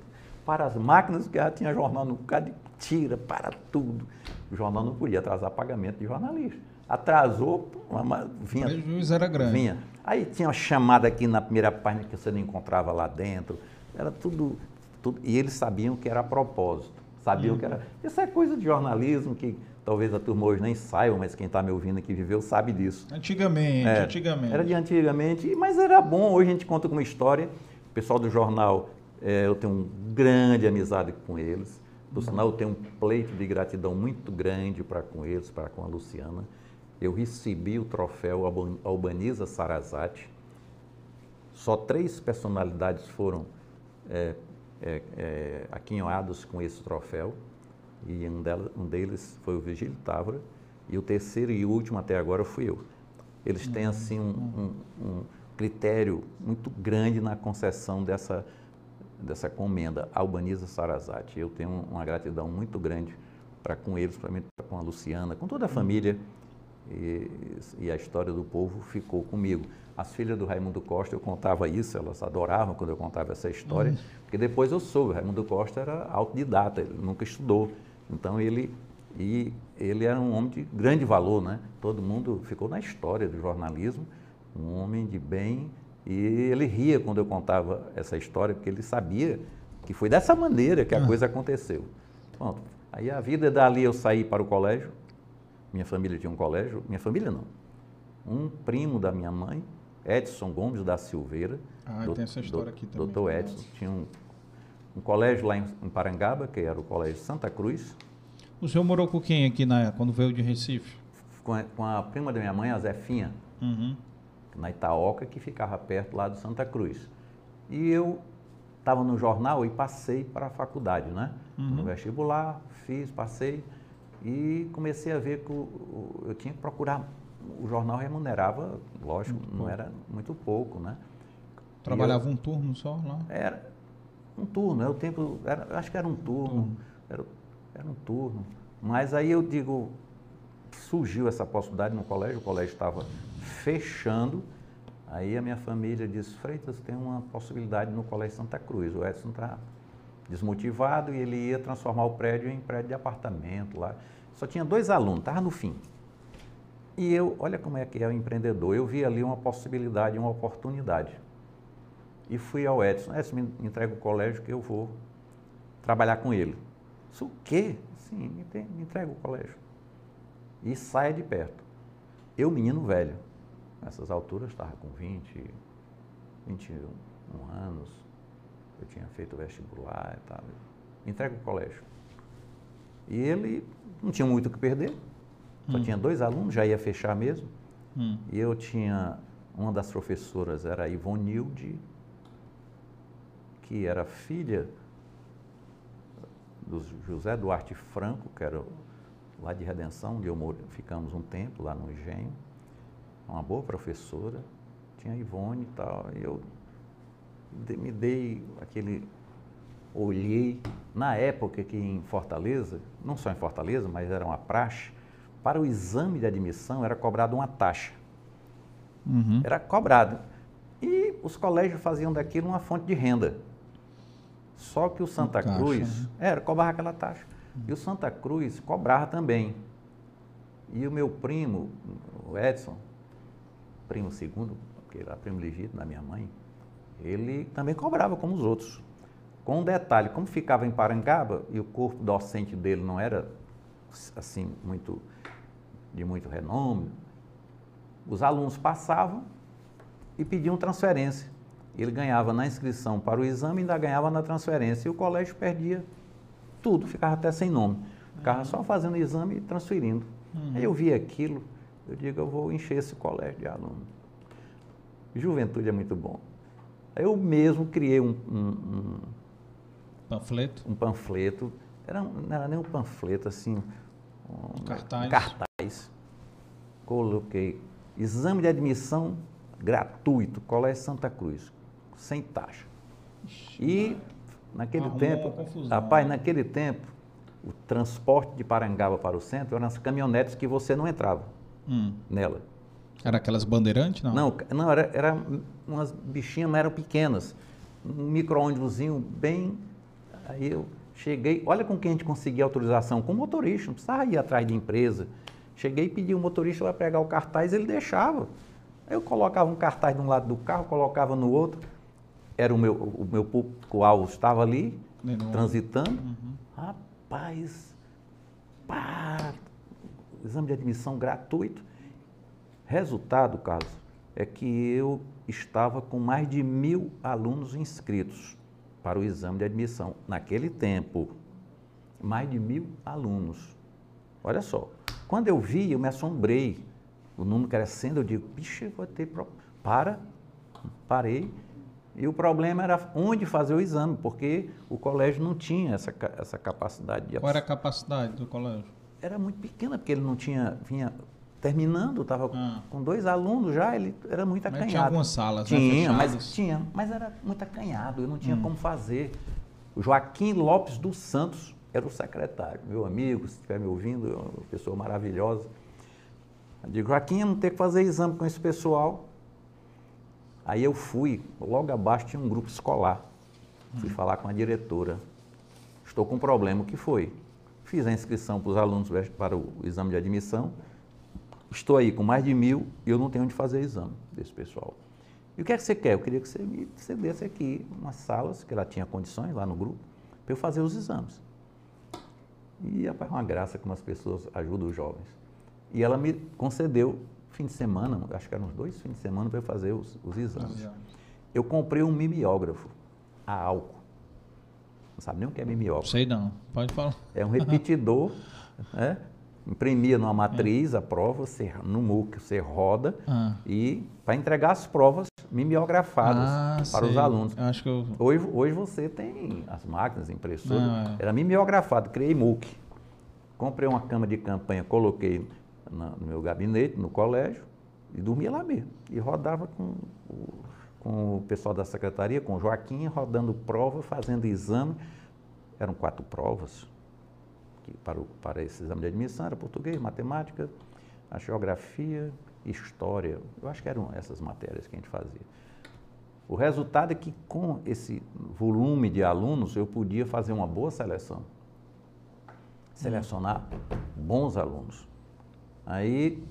para as máquinas, que já tinha jornal no bocado, de tira, para tudo. O jornal não podia atrasar pagamento de jornalista. Atrasou, O vinha prejuízo era grande. Vinha. Aí tinha uma chamada aqui na primeira página que você não encontrava lá dentro. Era tudo, tudo. E eles sabiam que era a propósito. Sabiam que era. Isso é coisa de jornalismo que talvez a turma hoje nem saiba, mas quem está me ouvindo aqui viveu sabe disso. Antigamente, É, antigamente. Era de antigamente, mas era bom. Hoje a gente conta com uma história. O pessoal do jornal, eu tenho uma grande amizade com eles. Por sinal, eu tenho um pleito de gratidão muito grande para com eles, para com a Luciana. Eu recebi o troféu Alban- Albaniza Sarazate. Só três personalidades foram eh, eh, eh, aquinhoados com esse troféu. E um, delas- um deles foi o Vigílio Távora. E o terceiro e último até agora fui eu. Eles têm assim um, um- um critério muito grande na concessão dessa, dessa comenda, Albaniza Sarazate. Eu tenho uma gratidão muito grande para com eles, para com a Luciana, com toda a família. E, e a história do povo ficou comigo. As filhas do Raimundo Costa, eu contava isso, elas adoravam quando eu contava essa história, porque depois eu soube, Raimundo Costa era autodidata, ele nunca estudou. Então ele, e ele era um homem de grande valor, né? Todo mundo ficou na história do jornalismo, um homem de bem, e ele ria quando eu contava essa história, porque ele sabia que foi dessa maneira que a coisa aconteceu. Pronto. Aí a vida dali eu saí para o colégio, minha família tinha um colégio, minha família não. Um primo da minha mãe, Edson Gomes da Silveira. Ah, tem essa história aqui também. Doutor Edson, tinha um, um colégio lá em, em Parangaba, que era o Colégio Santa Cruz, O senhor morou com quem aqui na, quando veio de Recife? com a, com a prima da minha mãe, a Zefinha, Uhum. Na Itaoca, que ficava perto lá do Santa Cruz. E eu estava no jornal e passei para a faculdade, né? No vestibular, fiz, passei e comecei a ver que o- eu tinha que procurar. O jornal remunerava, lógico, não era muito pouco, né? Trabalhava um turno só lá? Era, Um turno, era o tempo, era, acho que era um turno, era, era um turno. Mas aí eu digo, surgiu essa possibilidade no colégio, o colégio estava fechando, aí a minha família disse, Freitas, tem uma possibilidade no Colégio Santa Cruz, o Edson está desmotivado e ele ia transformar o prédio em prédio de apartamento lá. Só tinha dois alunos, estava no fim. E eu, olha como é que é o empreendedor, eu vi ali uma possibilidade, uma oportunidade. E fui ao Edson, Edson, me entrega o colégio que eu vou trabalhar com ele. Isso o quê? Sim, me, entrega o colégio. E saia de perto. Eu, menino velho, nessas alturas estava com 20, 21 anos, eu tinha feito vestibular e tal. Entrega o colégio. E ele não tinha muito o que perder, só hum. tinha dois alunos, já ia fechar mesmo. Hum. E eu tinha, uma das professoras era a Ivonilde, que era filha do José Duarte Franco, que era lá de Redenção, onde eu ficamos um tempo, lá no Engenho. Uma boa professora, tinha a Ivone e tal. E eu me dei aquele. Olhei, na época que em Fortaleza, não só em Fortaleza, mas era uma praxe, para o exame de admissão era cobrada uma taxa. Uhum. Era cobrado. E os colégios faziam daquilo uma fonte de renda. Só que o Santa Cruz, né? era, cobrava aquela taxa. E o Santa Cruz cobrava também. E o meu primo, o Edson, primo segundo, porque era primo legítimo da minha mãe, ele também cobrava como os outros. Com um detalhe, como ficava em Parangaba e o corpo docente dele não era assim muito de muito renome, os alunos passavam e pediam transferência. Ele ganhava na inscrição para o exame e ainda ganhava na transferência. E o colégio perdia tudo, ficava até sem nome. Ficava só fazendo exame e transferindo. Uhum. Aí eu vi aquilo, eu digo, eu vou encher esse colégio de alunos. Juventude é muito bom. Eu mesmo criei um, um, um panfleto. Um panfleto. Era, não era nem um panfleto, assim. Um cartaz. Cartaz. Coloquei exame de admissão gratuito, Colégio Santa Cruz sem taxa. E naquele tempo, rapaz, naquele tempo, o transporte de Parangaba para o centro eram as caminhonetes que você não entrava hum. nela. Era aquelas bandeirantes, não? Não, não era, era umas bichinhas, mas eram pequenas. Um micro-ônibusinho bem... Aí eu cheguei... Olha com quem a gente conseguia autorização. Com o motorista, não precisava ir atrás de empresa. Cheguei e pedi o motorista para pegar o cartaz, ele deixava. Eu colocava um cartaz de um lado do carro, colocava no outro era o meu, o meu público-alvo estava ali, transitando. Uhum. Rapaz, pá, exame de admissão gratuito. Resultado, Carlos, é que eu estava com mais de mil alunos inscritos para o exame de admissão. Naquele tempo, mais de mil alunos. Olha só, quando eu vi, eu me assombrei. O número crescendo, eu digo, bicho, vou ter... Pro... Para, parei e o problema era onde fazer o exame, porque o colégio não tinha essa, essa capacidade de Qual era a capacidade do colégio? Era muito pequena, porque ele não tinha. Vinha terminando, estava ah. com dois alunos já, ele era muito acanhado. Mas tinha algumas salas, né, tinha, né, mas tinha, mas era muito acanhado, eu não tinha hum. como fazer. O Joaquim Lopes dos Santos era o secretário, meu amigo, se estiver me ouvindo, é uma pessoa maravilhosa. Eu digo, Joaquim, eu não ter que fazer exame com esse pessoal. Aí eu fui, logo abaixo tinha um grupo escolar. Fui falar com a diretora. Estou com um problema, o que foi? Fiz a inscrição para os alunos para o exame de admissão. Estou aí com mais de mil e eu não tenho onde fazer exame desse pessoal. E o que é que você quer? Eu queria que você me cedesse aqui umas salas, que ela tinha condições lá no grupo, para eu fazer os exames. E, rapaz, uma graça como as pessoas ajudam os jovens. E ela me concedeu fim de semana, acho que eram uns dois fins de semana para eu fazer os, os exames. Eu comprei um mimeógrafo a álcool. Não sabe nem o que é mimeógrafo. Sei não, pode falar. É um repetidor, <laughs> né? imprimia numa matriz é. a prova, você, no MOOC você roda ah. e para entregar as provas mimeografadas ah, para sei. os alunos. Acho que eu... hoje, hoje você tem as máquinas, impressoras, é. era mimeografado, criei MOOC. Comprei uma cama de campanha, coloquei no meu gabinete, no colégio, e dormia lá mesmo. E rodava com, com o pessoal da secretaria, com o Joaquim, rodando prova, fazendo exame. Eram quatro provas que, para, o, para esse exame de admissão, era português, matemática, a geografia, história. Eu acho que eram essas matérias que a gente fazia. O resultado é que com esse volume de alunos eu podia fazer uma boa seleção. Selecionar bons alunos. Aí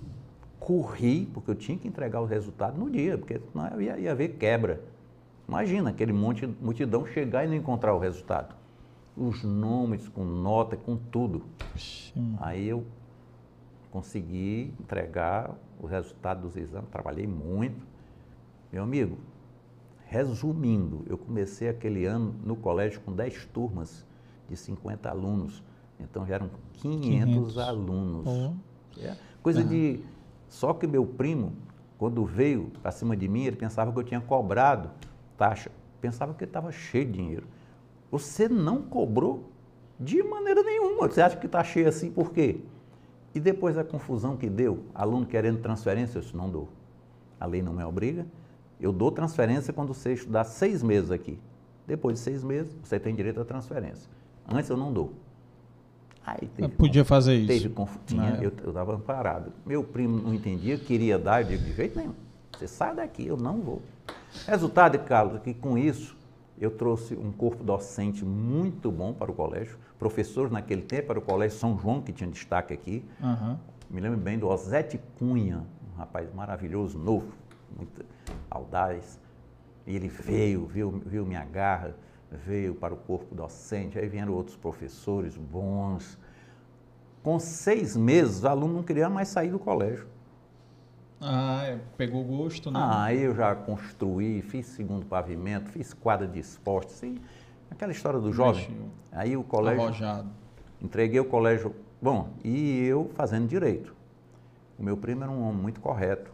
corri, porque eu tinha que entregar o resultado no dia, porque senão ia, ia haver quebra. Imagina aquele monte, multidão chegar e não encontrar o resultado. Os nomes, com nota, com tudo. Sim. Aí eu consegui entregar o resultado dos exames, trabalhei muito. Meu amigo, resumindo, eu comecei aquele ano no colégio com 10 turmas de 50 alunos. Então já eram 500, 500. alunos. É, coisa Aham. de. Só que meu primo, quando veio para cima de mim, ele pensava que eu tinha cobrado taxa. Pensava que estava cheio de dinheiro. Você não cobrou de maneira nenhuma. Você acha que está cheio assim por quê? E depois a confusão que deu, aluno querendo transferência, eu disse, não dou. A lei não me obriga. Eu dou transferência quando você estudar seis meses aqui. Depois de seis meses, você tem direito à transferência. Antes eu não dou. Aí teve Podia fazer isso. Teve confu- tinha, eu estava amparado. Meu primo não entendia, queria dar, eu digo, de jeito nenhum. Você sai daqui, eu não vou. Resultado, Carlos, é que com isso eu trouxe um corpo docente muito bom para o colégio. Professores naquele tempo era o Colégio São João, que tinha destaque aqui. Aham. Me lembro bem do Osete Cunha, um rapaz maravilhoso, novo, muito audaz. E ele veio, viu, viu minha garra, veio para o corpo docente, aí vieram outros professores bons. Com seis meses, o aluno não queria mais sair do colégio. Ah, é, pegou gosto, né? Ah, aí eu já construí, fiz segundo pavimento, fiz quadra de esporte, assim, aquela história do jovem. Mexeu. Aí o colégio. Arrojado. Entreguei o colégio. Bom, e eu fazendo direito. O meu primo era um homem muito correto.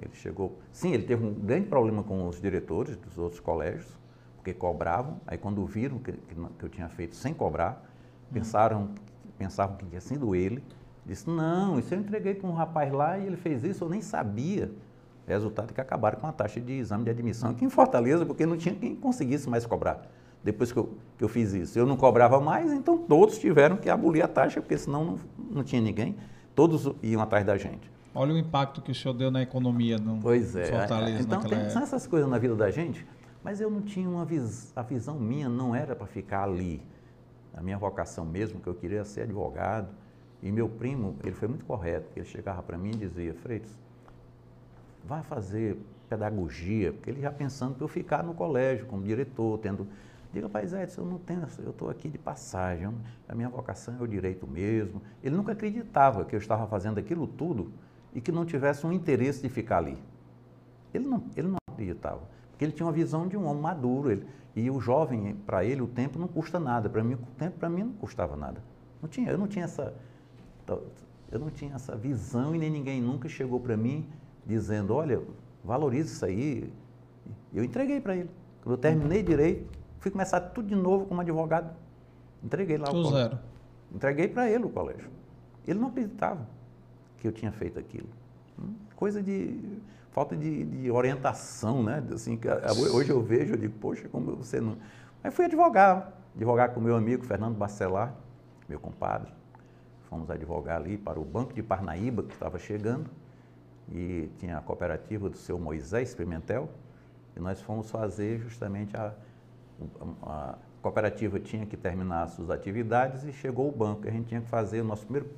Ele chegou. Sim, ele teve um grande problema com os diretores dos outros colégios, porque cobravam. Aí, quando viram que, que eu tinha feito sem cobrar, pensaram, pensavam que tinha sido ele. Disse: Não, isso eu entreguei para um rapaz lá e ele fez isso, eu nem sabia. Resultado que acabaram com a taxa de exame de admissão aqui em Fortaleza, porque não tinha quem conseguisse mais cobrar. Depois que eu, que eu fiz isso, eu não cobrava mais, então todos tiveram que abolir a taxa, porque senão não, não tinha ninguém. Todos iam atrás da gente. Olha o impacto que o senhor deu na economia no Pois é. Fortaleza então tem, são essas coisas na vida da gente, mas eu não tinha uma vis, a visão minha não era para ficar ali. A minha vocação mesmo, que eu queria ser advogado. E meu primo, ele foi muito correto. Ele chegava para mim e dizia, Freitas, vá fazer pedagogia, porque ele já pensando para eu ficar no colégio como diretor, tendo. Diga, pai Edson, eu não tenho, eu estou aqui de passagem, a minha vocação é o direito mesmo. Ele nunca acreditava que eu estava fazendo aquilo tudo e que não tivesse um interesse de ficar ali. Ele não, ele não acreditava, porque ele tinha uma visão de um homem maduro. Ele, e o jovem, para ele, o tempo não custa nada. Para mim, o tempo para mim não custava nada. Não tinha, eu não tinha essa, eu não tinha essa visão e nem ninguém nunca chegou para mim dizendo, olha, valorize isso aí. Eu entreguei para ele. Quando eu terminei direito, fui começar tudo de novo como advogado. Entreguei lá o colégio. zero. Entreguei para ele o colégio. Ele não acreditava que eu tinha feito aquilo. Coisa de falta de, de orientação, né? Assim, ah, hoje eu vejo, eu digo, poxa, como você não. Aí fui advogar, advogar com meu amigo Fernando Bacelar, meu compadre. Fomos advogar ali para o Banco de Parnaíba, que estava chegando, e tinha a cooperativa do seu Moisés Pimentel, e nós fomos fazer justamente a, a cooperativa tinha que terminar suas atividades e chegou o banco. A gente tinha que fazer o nosso primeiro,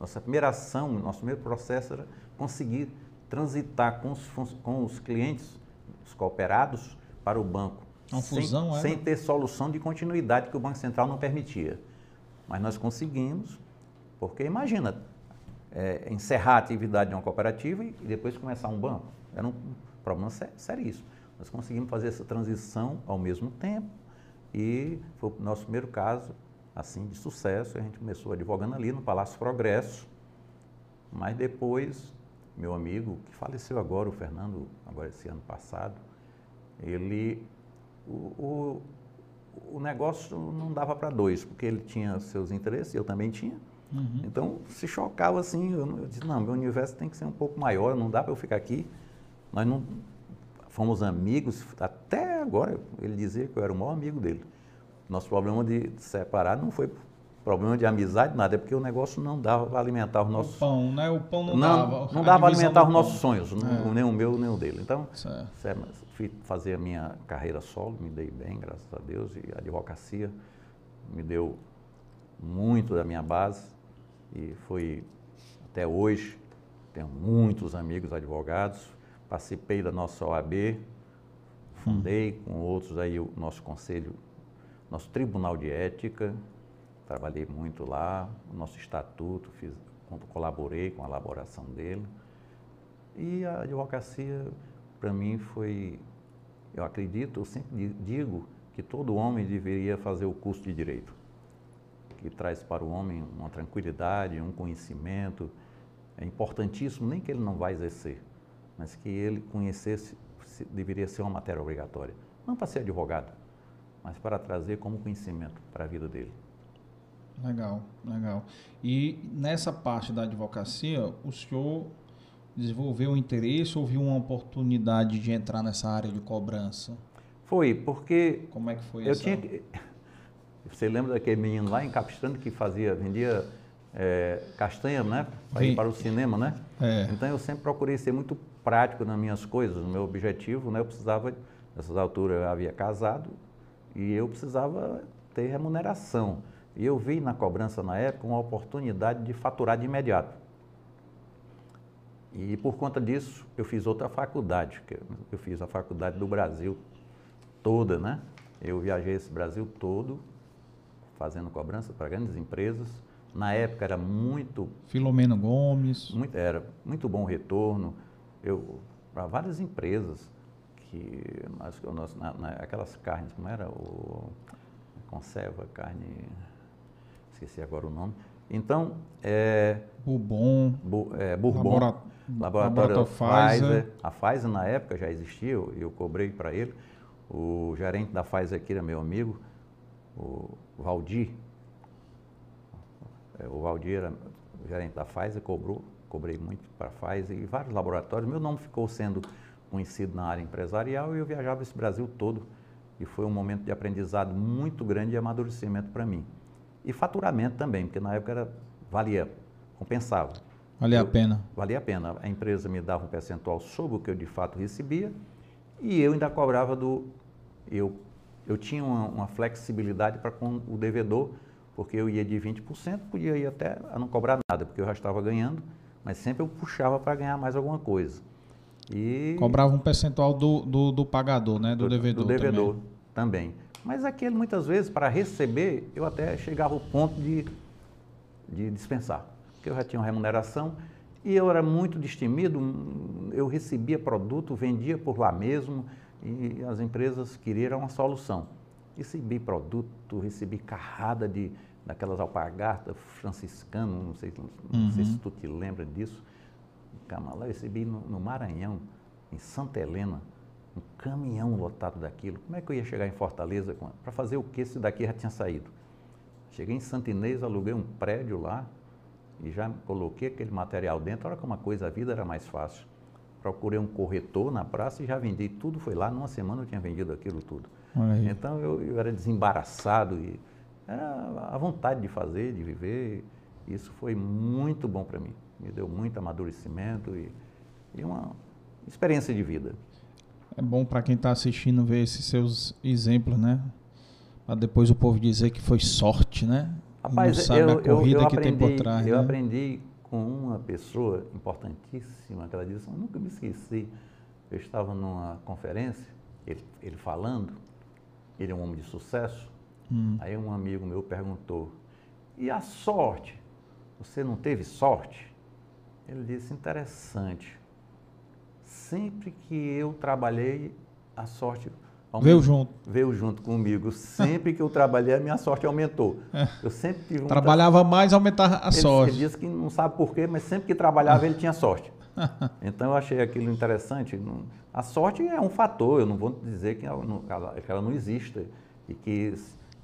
nossa primeira ação, nosso primeiro processo era conseguir transitar com os, com os clientes, os cooperados, para o banco. Uma sem, fusão, era? sem ter solução de continuidade que o Banco Central não permitia. Mas nós conseguimos, porque imagina, é, encerrar a atividade de uma cooperativa e, e depois começar um banco. Era um problema sé- seríssimo. Nós conseguimos fazer essa transição ao mesmo tempo e foi o nosso primeiro caso assim de sucesso. A gente começou advogando ali no Palácio Progresso, mas depois meu amigo que faleceu agora, o Fernando, agora esse ano passado, ele o, o, o negócio não dava para dois, porque ele tinha seus interesses, eu também tinha. Uhum. Então se chocava assim, eu, eu disse, não, meu universo tem que ser um pouco maior, não dá para eu ficar aqui. Nós não fomos amigos, até agora ele dizia que eu era o maior amigo dele. Nosso problema de separar não foi problema de amizade, nada, é porque o negócio não dava para alimentar os nossos... O pão, né? O pão não, não dava. Não dava para alimentar os nossos sonhos, É. nem o meu, nem o dele. Então, Certo. Sé- fui fazer a minha carreira solo, me dei bem, graças a Deus, e a advocacia me deu muito da minha base e foi até hoje, tenho muitos amigos advogados, participei da nossa OAB, fundei com outros aí o nosso conselho, nosso tribunal de ética, trabalhei muito lá, o nosso estatuto, fiz, colaborei com a elaboração dele. E a advocacia, para mim, foi, eu acredito, eu sempre di- digo que todo homem deveria fazer o curso de direito, que traz para o homem uma tranquilidade, um conhecimento. É importantíssimo, nem que ele não vá exercer, mas que ele conhecesse, se- deveria ser uma matéria obrigatória. Não para ser advogado, mas para trazer como conhecimento para a vida dele. Legal, legal. E nessa parte da advocacia, o senhor desenvolveu um interesse ou viu uma oportunidade de entrar nessa área de cobrança? Foi, porque Como é que foi Eu essa? tinha que... <laughs> Você lembra daquele menino lá em Capistrano que fazia, vendia eh, castanha, né? Para ir para o cinema, né? É. Então eu sempre procurei ser muito prático nas minhas coisas. O meu objetivo, né? Eu precisava, nessas alturas eu havia casado e eu precisava ter remuneração. E eu vi na cobrança na época uma oportunidade de faturar de imediato. E por conta disso, eu fiz outra faculdade, que eu fiz a faculdade do Brasil toda, né? Eu viajei esse Brasil todo fazendo cobrança para grandes empresas. Na época era muito, Filomeno Gomes. muito era muito bom retorno. Eu para várias empresas que nós, nós na, na- aquelas carnes, como era o conserva carne, esqueci agora o nome. Então, é, Bourbon. Bu- é, Bourbon, Labora- laboratório Laboratório Pfizer. Pfizer. A Pfizer na época já existia, eu, eu cobrei para ele. O gerente da Pfizer aqui era meu amigo, o Valdir. É, O Valdir era o gerente da Pfizer, cobrou, cobrei muito para a Pfizer e vários laboratórios. Meu nome ficou sendo conhecido na área empresarial e eu viajava esse Brasil todo. E foi um momento de aprendizado muito grande e amadurecimento para mim. E faturamento também, porque na época era, valia, compensava. Valia a Eu- pena. Valia a pena. A empresa me dava um percentual sobre o que eu de fato recebia e eu ainda cobrava do. Eu, eu tinha uma, uma flexibilidade para com o devedor, porque eu ia de 20%, podia ir até a não cobrar nada, porque eu já estava ganhando, mas sempre eu puxava para ganhar mais alguma coisa. E Cobrava um percentual do, do, do pagador, né? Do, devedor. do devedor também. também. Mas aquele, muitas vezes, para receber, eu até chegava ao ponto de, de dispensar. Porque eu já tinha uma remuneração e eu era muito destemido, eu recebia produto, vendia por lá mesmo e as empresas queriam uma solução. Recebi produto, recebi carrada de, daquelas alpargatas franciscanas, não sei, não sei se tu te lembra disso. Calma lá, eu recebi no, no Maranhão, em Santa Helena, um caminhão lotado daquilo. Como é que eu ia chegar em Fortaleza para fazer o que se daqui já tinha saído? Cheguei em Santa Inês, aluguei um prédio lá e já coloquei aquele material dentro. Olha como a coisa, a vida era mais fácil. Procurei um corretor na praça e já vendi tudo. Foi lá, numa semana eu tinha vendido aquilo tudo. Aí. Então eu, eu era desembaraçado e era a vontade de fazer, de viver. Isso foi muito bom para mim. Me deu muito amadurecimento e, e uma experiência de vida. É bom para quem está assistindo ver esses seus exemplos, né? Para depois o povo dizer que foi sorte, né? Rapaz, Não sabe eu, a eu- corrida eu que aprendi, tem por trás, eu né? aprendi com uma pessoa importantíssima que ela disse, eu nunca me esqueci. Eu estava numa conferência, ele, ele falando, ele é um homem de sucesso. Hum. Aí um amigo meu perguntou, e a sorte? Você não teve sorte? Ele disse, interessante. Sempre que eu trabalhei, a sorte Veio junto. veio junto comigo. Sempre que eu trabalhei, a minha sorte aumentou. Eu sempre tive muita- Trabalhava mais, aumentava a ele, sorte. Ele disse que não sabe porquê, mas sempre que trabalhava ele tinha sorte. <laughs> Então eu achei aquilo interessante. A sorte é um fator, eu não vou dizer que ela não, que ela não exista e que,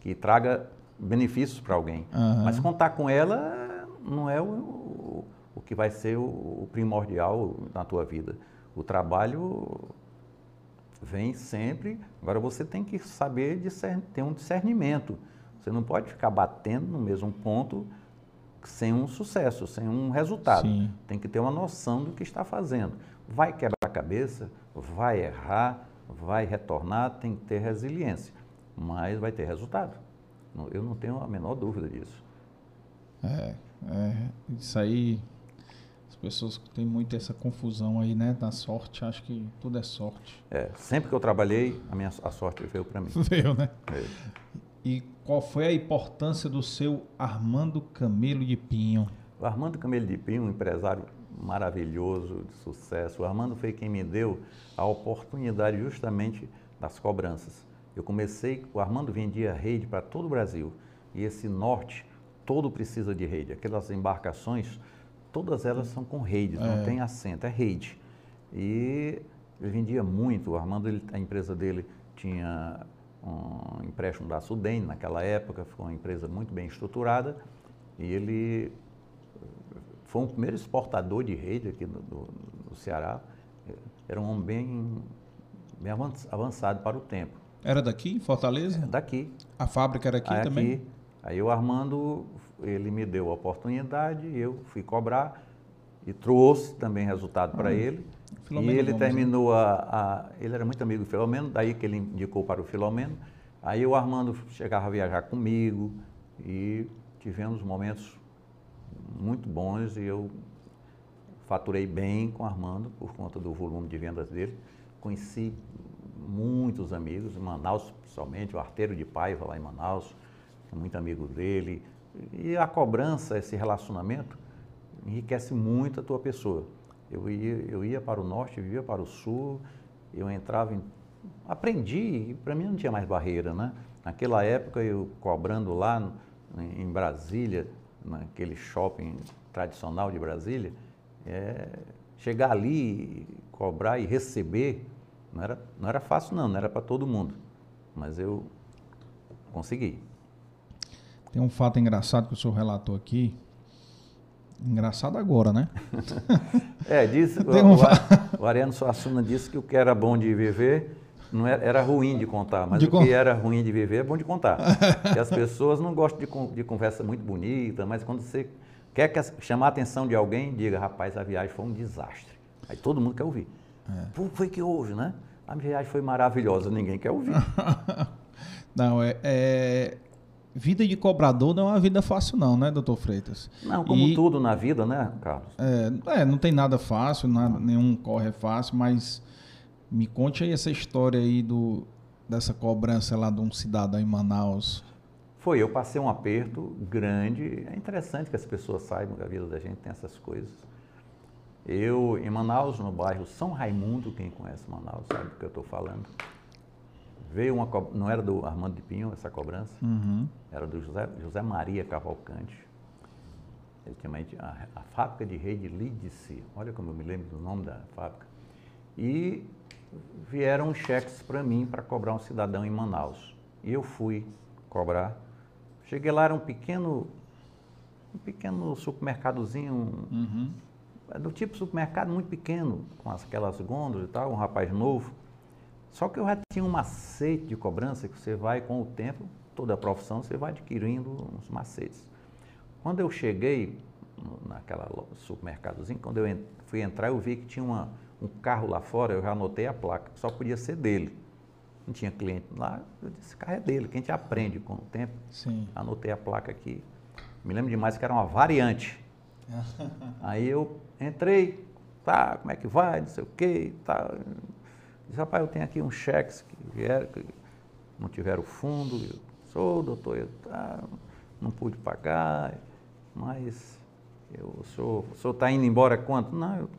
que traga benefícios para alguém. Aham. Mas contar com ela não é o, o, o que vai ser o, o primordial na tua vida. O trabalho vem sempre. Agora você tem que saber ter um discernimento. Você não pode ficar batendo no mesmo ponto sem um sucesso, sem um resultado. Sim. Tem que ter uma noção do que está fazendo. Vai quebrar a cabeça, vai errar, vai retornar, tem que ter resiliência, mas vai ter resultado. Eu não tenho a menor dúvida disso. É, é, isso aí, pessoas têm muito essa confusão aí, né, da sorte, acho que tudo é sorte. É, sempre que eu trabalhei, a minha a sorte veio para mim. <laughs> Veio, né? E qual foi a importância do seu Armando Camelo de Pinho? O Armando Camelo de Pinho, um empresário maravilhoso, de sucesso. O Armando foi quem me deu a oportunidade justamente das cobranças. Eu comecei, o Armando vendia rede para todo o Brasil. E esse norte, todo precisa de rede. Aquelas embarcações, todas elas são com redes, É. não tem assento, é rede. E ele vendia muito. O Armando, ele- a empresa dele tinha um empréstimo da Sudene naquela época, foi uma empresa muito bem estruturada. E ele foi o primeiro exportador de rede aqui no, no- no Ceará. Era um homem bem, bem avan- avançado para o tempo. Era daqui, em Fortaleza? Daqui, A fábrica era aqui aí também? aqui. Aí o Armando, ele me deu a oportunidade, eu fui cobrar e trouxe também resultado para ele. Filomeno e ele Gomes, né? terminou a, a- Ele era muito amigo do Filomeno, daí que ele indicou para o Filomeno. Aí o Armando chegava a viajar comigo e tivemos momentos muito bons e eu faturei bem com o Armando por conta do volume de vendas dele. Conheci muitos amigos, em Manaus principalmente, o Arteiro de Paiva lá em Manaus, é muito amigo dele. E a cobrança, esse relacionamento, enriquece muito a tua pessoa. Eu ia, eu ia para o norte, eu ia para o sul, eu entrava em... Aprendi, para mim não tinha mais barreira, né? Naquela época, eu cobrando lá em Brasília, naquele shopping tradicional de Brasília, é, chegar ali, cobrar e receber, não era, não era fácil não, não era para todo mundo. Mas eu consegui. Tem um fato engraçado que o senhor relatou aqui. Engraçado agora, né? <laughs> É, o, <laughs> um o, o Ariano Suassuna disse que o que era bom de viver não era, era ruim de contar, mas De o con- que era ruim de viver é bom de contar. <laughs> Porque as pessoas não gostam de, de conversa muito bonita, mas quando você quer que chamar a atenção de alguém, diga, rapaz, a viagem foi um desastre. Aí todo mundo quer ouvir. É. Pô, foi que houve, né? A viagem foi maravilhosa, ninguém quer ouvir. Não, é, é- Vida de cobrador não é uma vida fácil, não, né, doutor Freitas? Não, como E- tudo na vida, né, Carlos? É, é, não tem nada fácil, nada, nenhum corre é fácil, mas me conte aí essa história aí do, dessa cobrança lá de um cidadão em Manaus. Foi, eu passei um aperto grande. É interessante que as pessoas saibam que a vida da gente tem essas coisas. Eu, em Manaus, no bairro São Raimundo, quem conhece Manaus sabe do que eu estou falando, veio uma não era do Armando de Pinho essa cobrança, Uhum. era do José, José Maria Cavalcante. Ele tinha uma, a, a fábrica de rede Lídice, olha como eu me lembro do nome da fábrica. E vieram cheques para mim para cobrar um cidadão em Manaus. E eu fui cobrar. Cheguei lá, era um pequeno, um pequeno supermercadozinho, um- Uhum. é do tipo supermercado muito pequeno, com as- aquelas gôndolas e tal, um rapaz novo. Só que eu já tinha um macete de cobrança que você vai com o tempo, toda a profissão, você vai adquirindo uns macetes. Quando eu cheguei naquela supermercadozinho, quando eu fui entrar, eu vi que tinha uma- um carro lá fora, eu já anotei a placa, só podia ser dele. Não tinha cliente lá, eu disse, esse carro é dele, que a gente aprende com o tempo. Sim. Anotei a placa aqui. Me lembro demais que era uma variante. <laughs> Aí eu entrei, tá, como é que vai, não sei o quê, tá. Disse, rapaz, eu tenho aqui uns cheques que vieram, que não tiveram fundo. Eu sou, doutor, eu, tá, não pude pagar, mas eu, o senhor está indo embora quanto? Não, eu,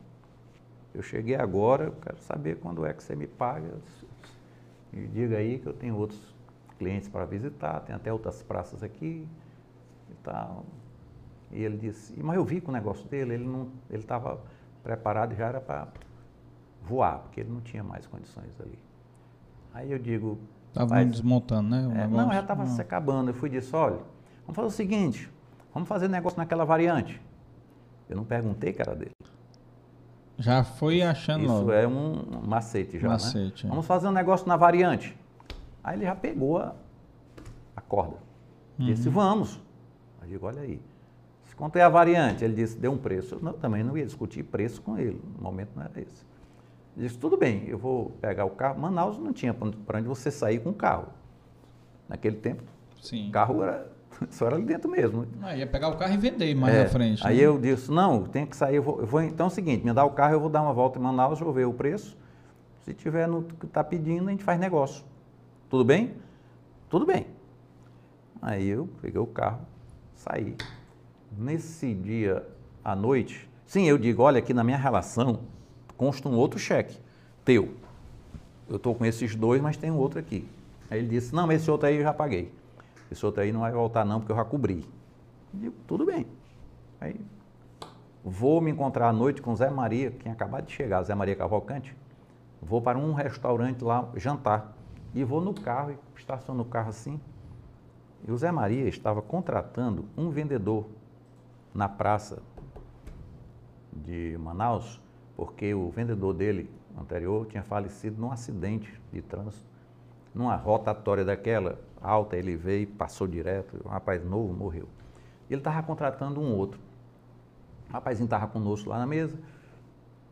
eu cheguei agora, eu quero saber quando é que você me paga. Me diga aí que eu tenho outros clientes para visitar, tem até outras praças aqui e tal. E ele disse, mas eu vi que o negócio dele, ele não, ele estava preparado já era para voar, porque ele não tinha mais condições ali. Aí eu digo, Tava "Rapaz, desmontando, né? é, não, já estava se acabando. Eu fui e disse, olha, vamos fazer o seguinte, vamos fazer negócio naquela variante. Eu não perguntei que era dele. Já foi achando Isso logo. é um macete já, Macete, né? é. Vamos fazer um negócio na variante. Aí ele já pegou a, a corda. Disse, Uhum. vamos. Aí eu digo, olha aí. Disse, Quanto é a variante? Ele disse, deu um preço. Eu não, também não ia discutir preço com ele. No momento não era esse. Disse, tudo bem, eu vou pegar o carro. Manaus não tinha para onde você sair com o carro. Naquele tempo, Sim. o carro era, <laughs> só era ali dentro mesmo. Ah, ia pegar o carro e vender mais É, na frente. Aí né? eu disse, não, tem que sair, eu vou, eu vou- então é o seguinte, me dá o carro, eu vou dar uma volta em Manaus, vou ver o preço. Se tiver no que está pedindo, a gente faz negócio. Tudo bem? Tudo bem. Aí eu peguei o carro, saí. Nesse dia à noite, sim, eu digo, olha, aqui na minha relação consta um outro cheque, teu. Eu estou com esses dois, mas tem um outro aqui. Aí ele disse, não, mas esse outro aí eu já paguei. Esse outro aí não vai voltar não, porque eu já cobri. Eu digo, tudo bem. Aí vou me encontrar à noite com Zé Maria, que tinha acabado de chegar, Zé Maria Cavalcante. Vou para um restaurante lá jantar. E vou no carro, estaciono o carro assim. E o Zé Maria estava contratando um vendedor na praça de Manaus, porque o vendedor dele anterior tinha falecido num acidente de trânsito. Numa rotatória daquela alta, ele veio, passou direto, um rapaz novo morreu. Ele estava contratando um outro. O rapazinho estava conosco lá na mesa.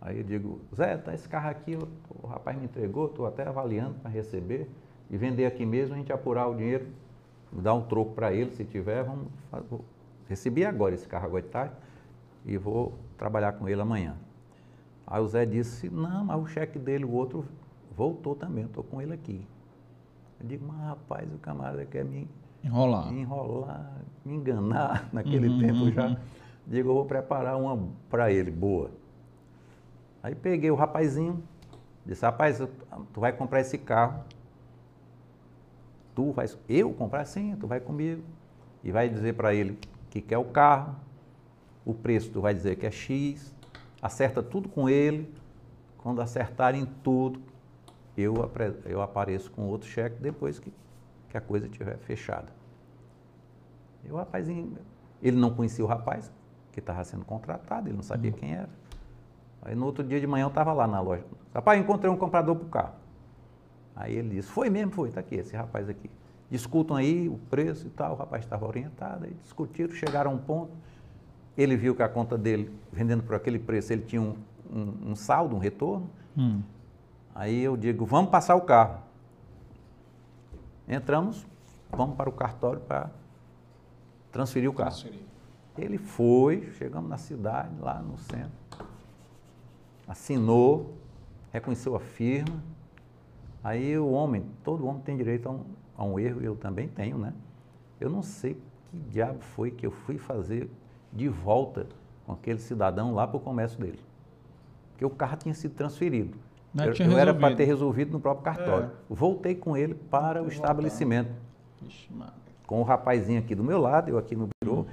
Aí eu digo, Zé, tá esse carro aqui, o, rapaz me entregou, estou até avaliando para receber e vender aqui mesmo, a gente apurar o dinheiro, dar um troco para ele, se tiver, vamos vou- Recebi agora esse carro agora de tarde e vou trabalhar com ele amanhã. Aí o Zé disse, não, mas o cheque dele, o outro, voltou também, estou com ele aqui. Eu digo, mas rapaz, o camarada quer me Enrolar. me enrolar, me enganar <laughs> naquele Uhum, tempo uhum. já. Digo, eu vou preparar uma para ele, boa. Aí peguei o rapazinho, disse, rapaz, tu vai comprar esse carro. Tu vai, eu comprar sim, tu vai comigo. E vai dizer para ele que quer o carro, o preço tu vai dizer que é X, acerta tudo com ele. Quando acertarem tudo, eu, eu apareço com outro cheque depois que, que a coisa estiver fechada. E o rapazinho, ele não conhecia o rapaz que estava sendo contratado, ele não sabia quem era. Aí no outro dia de manhã eu estava lá na loja. Rapaz, encontrei um comprador para o carro. Aí ele disse, foi mesmo, foi, está aqui, esse rapaz aqui. Discutam aí o preço e tal, o rapaz estava orientado, aí discutiram, chegaram a um ponto. Ele viu que a conta dele, vendendo por aquele preço, ele tinha um, um- um saldo, um retorno. Hum. Aí eu digo, vamos passar o carro. Entramos, vamos para o cartório para transferir o carro. Transferir. Ele foi, chegamos na cidade, lá no centro, assinou, reconheceu a firma. Aí o homem, todo homem tem direito a um, a um erro, eu também tenho, né? Eu não sei que diabo foi que eu fui fazer de volta com aquele cidadão lá para o comércio dele. Porque o carro tinha sido transferido. Não eu tinha eu era para ter resolvido no próprio cartório. É. Voltei com ele para o estabelecimento mano. com o rapazinho aqui do meu lado, eu aqui no birô.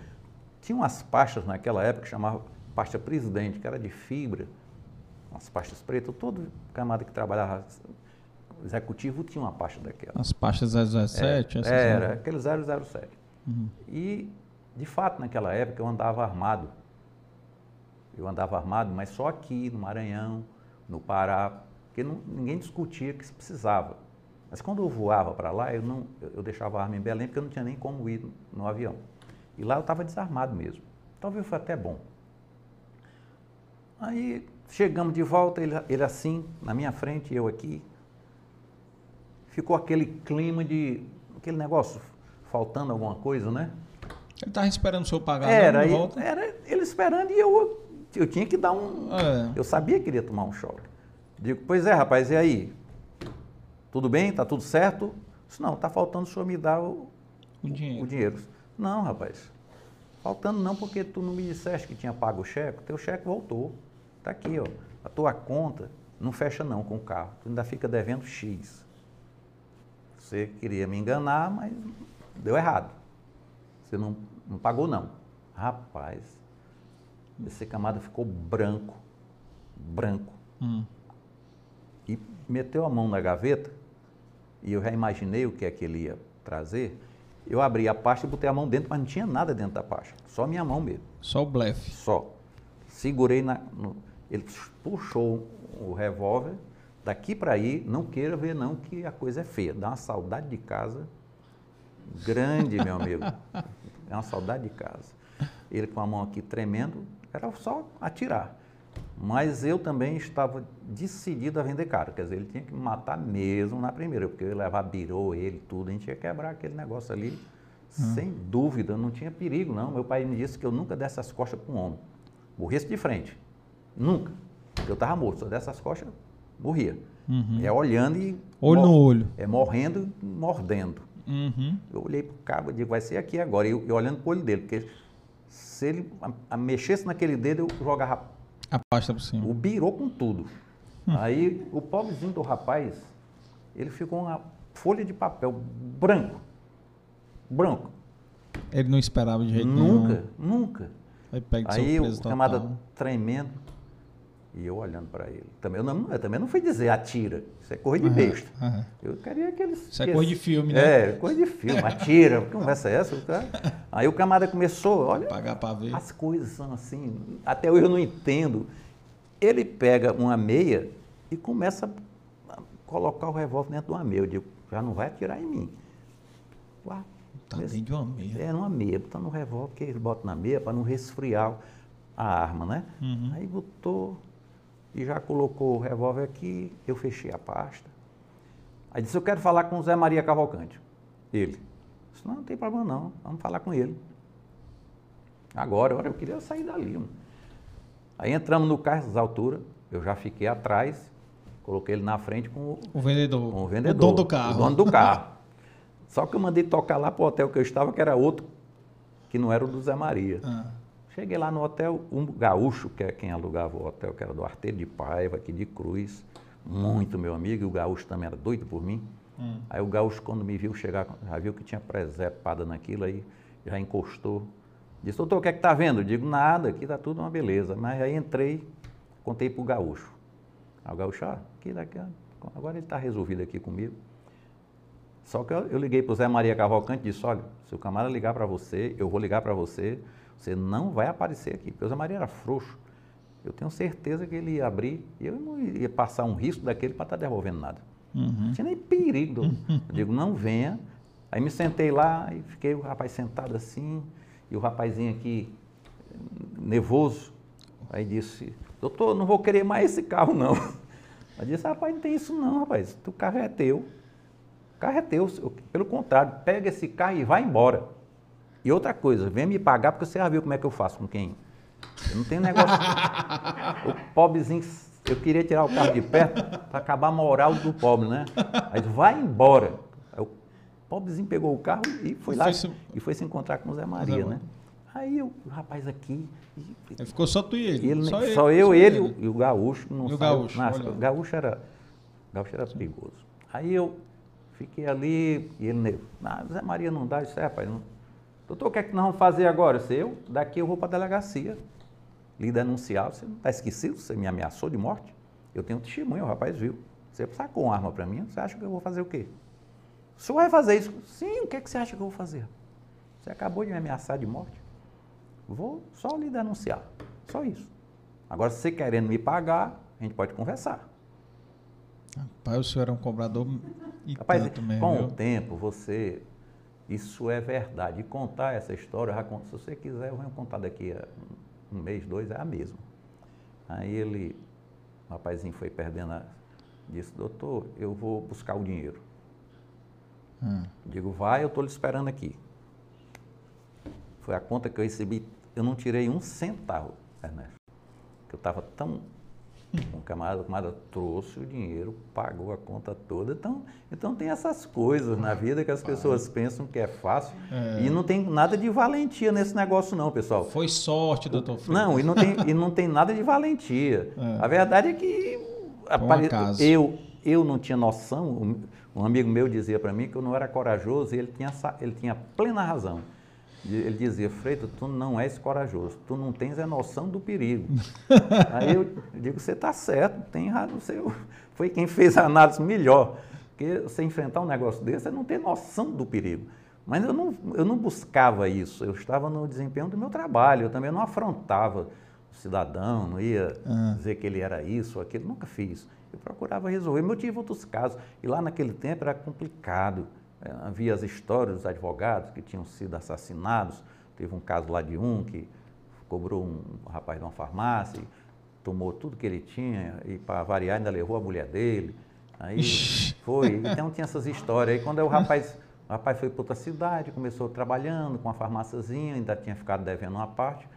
Tinha umas pastas naquela época que chamava pasta presidente, que era de fibra, umas pastas pretas. Todo camada que trabalhava executivo tinha uma pasta daquela. As pastas 017, essas Era, aí. aquele 007. Uhum. E, de fato, naquela época eu andava armado. Eu andava armado, mas só aqui, no Maranhão, no Pará, porque não- ninguém discutia que se precisava. Mas quando eu voava para lá, eu, não, eu deixava a arma em Belém, porque eu não tinha nem como ir no, no avião. E lá eu estava desarmado mesmo. Talvez foi até bom. Aí chegamos de volta, ele, ele assim, na minha frente, eu aqui. Ficou aquele clima de. aquele negócio, faltando alguma coisa, né? Ele tava esperando o senhor pagar Era, de volta? era ele esperando e eu, eu tinha que dar um. É. Eu sabia que iria tomar um choque. Digo, pois é, rapaz, e aí? Tudo bem? Tá tudo certo? Disse, não, tá faltando o senhor me dar o, O dinheiro. o dinheiro. Não, rapaz. Faltando não, porque tu não me disseste que tinha pago o cheque. Teu cheque voltou. Tá aqui, ó. A tua conta não fecha não com o carro. Tu ainda fica devendo X. Você queria me enganar, mas deu errado. Você não, não pagou não. Rapaz, esse camada ficou branco. Branco Hum. e meteu a mão na gaveta e eu já imaginei o que é que ele ia trazer. Eu abri a pasta e botei a mão dentro, mas não tinha nada dentro da pasta, só minha mão mesmo, Só o blefe. só. Segurei na, no- Ele puxou o revólver, daqui para aí, não queira ver não que a coisa é feia. Dá uma saudade de casa grande, meu amigo. <laughs> É uma saudade de casa. Ele com a mão aqui tremendo, era só atirar. Mas eu também estava decidido a vender caro. Quer dizer, ele tinha que me matar mesmo na primeira, porque eu ia levar birô, ele, tudo. A gente ia quebrar aquele negócio ali, hum. sem dúvida. Não tinha perigo, não. Meu pai me disse que eu nunca desse as costas para um homem. Morresse de frente. Nunca. Eu estava morto. Se eu desse as costas, morria. Uhum. É olhando e. Olho no olho. É morrendo e mordendo. Uhum. Eu olhei para o cabo e digo, vai ser aqui agora. E eu, eu olhando para o olho dele, porque se ele a, a mexesse naquele dedo, eu jogava a pasta por cima. O birou com tudo. Hum. Aí o pobrezinho do rapaz, ele ficou uma folha de papel branco. Branco. Ele não esperava de jeito nunca, nenhum. Nunca, nunca. Aí o camada tremendo. E eu olhando para ele. Também eu, não, eu também não fui dizer atira. Isso é coisa de besta. Uhum. Eu queria que eles. Isso é coisa de filme, né? É, coisa de filme. Atira. Que conversa é essa? Aí o camarada começou, olha. Pagar para ver. As coisas são assim. Até hoje eu não entendo. Ele pega uma meia e começa a colocar o revólver dentro de uma meia. Eu digo, já não vai atirar em mim. Uá, tá dentro de uma meia. É, numa meia. Botando no revólver, que ele bota na meia para não resfriar a arma, né? Uhum. Aí botou e já colocou o revólver aqui, eu fechei a pasta. Aí disse, eu quero falar com o Zé Maria Cavalcante. Ele. Disse, não, não tem problema não, vamos falar com ele. Agora, agora eu queria sair dali. Mano. Aí entramos no carro, essas alturas, eu já fiquei atrás, coloquei ele na frente com o, o vendedor. Com o vendedor. O dono do carro. O dono do <laughs> carro. Só que eu mandei tocar lá para o hotel que eu estava, que era outro, que não era o do Zé Maria. Ah. Cheguei lá no hotel, um gaúcho, que é quem alugava o hotel, que era do Arteiro de Paiva, aqui de Cruz, muito meu amigo, e o gaúcho também era doido por mim. Hum. Aí o gaúcho, quando me viu chegar, já viu que tinha presepada naquilo, aí já encostou. Disse, doutor, o que é que está vendo? Eu digo, nada, aqui está tudo uma beleza. Mas aí entrei, contei para o gaúcho. Aí o gaúcho, ah, aqui, daqui, agora ele está resolvido aqui comigo. Só que eu, eu liguei para o Zé Maria Cavalcante e disse, olha, se o camarada ligar para você, eu vou ligar para você, você não vai aparecer aqui. Porque o Zé Maria era frouxo. Eu tenho certeza que ele ia abrir e eu não ia passar um risco daquele para estar tá devolvendo nada. Uhum. Não tinha nem perigo. Eu digo, não venha. Aí me sentei lá e fiquei o rapaz sentado assim, e o rapazinho aqui, nervoso. Aí disse, doutor, não vou querer mais esse carro, não. Eu disse, rapaz, não tem isso não, rapaz. O carro é teu. O carro é teu. Pelo contrário, pega esse carro e vai embora. E outra coisa, vem me pagar porque você já viu como é que eu faço com quem? Eu não tenho negócio. o pobrezinho, eu queria tirar o carro de perto para acabar a moral do pobre, né? Aí vai embora. Aí o pobrezinho pegou o carro e foi lá se... e foi se encontrar com o Zé Maria, né? Aí o rapaz aqui. Ficou só tu e ele. ele só, ele, só eu, só ele, ele, e o gaúcho. Não e o gaúcho. o gaúcho era, gaúcho era perigoso. Aí eu fiquei ali e ele, ah, Zé Maria não dá, isso é, rapaz, não, Doutor, o que é que nós vamos fazer agora? Se eu, daqui eu vou para a delegacia lhe denunciar. Você não está esquecido? Você me ameaçou de morte? Eu tenho um testemunho, o rapaz viu. Você sacou uma arma para mim, você acha que eu vou fazer o quê? O senhor vai fazer isso? Sim, o que, é que você acha que eu vou fazer? Você acabou de me ameaçar de morte? Vou só lhe denunciar. Só isso. Agora, se você querendo me pagar, a gente pode conversar. Rapaz, o senhor é um cobrador e Rapaz, tanto mesmo. Com o tempo, você isso é verdade. E contar essa história, se você quiser, eu venho contar daqui a um mês, dois, é a mesma. Aí ele, o rapazinho foi perdendo, a, disse, doutor, eu vou buscar o dinheiro. Hum. Digo, vai, eu estou lhe esperando aqui. Foi a conta que eu recebi, eu não tirei um centavo, Ernesto. Que eu estava tão um camarada, o camarada trouxe o dinheiro, pagou a conta toda. Então, então tem essas coisas na vida que as pessoas pensam que é fácil. É. E não tem nada de valentia nesse negócio, não, pessoal. Foi sorte, doutor Freitas. Não, e não tem, <laughs> e não tem nada de valentia. É. A verdade é que apare... eu, eu não tinha noção. Um amigo meu dizia para mim que eu não era corajoso e ele tinha, ele tinha plena razão. Ele dizia, Freito, tu não és corajoso, tu não tens a noção do perigo. <laughs> Aí eu digo, você está certo, tem razão, você foi quem fez a análise melhor. Porque você enfrentar um negócio desse, você não tem noção do perigo. Mas eu não, eu não buscava isso, eu estava no desempenho do meu trabalho, eu também não afrontava cidadão, não ia Ah. dizer que ele era isso ou aquilo, nunca fiz. Eu procurava resolver. Eu tive outros casos, e lá naquele tempo era complicado. Eh, Havia as histórias dos advogados que tinham sido assassinados. Teve um caso lá de um que cobrou um rapaz de uma farmácia, tomou tudo que ele tinha e, para variar, ainda levou a mulher dele. Aí foi. Então tinha essas <laughs> histórias. Aí quando o rapaz, o rapaz foi para outra cidade, começou trabalhando com uma farmáciazinha, ainda tinha ficado devendo uma parte.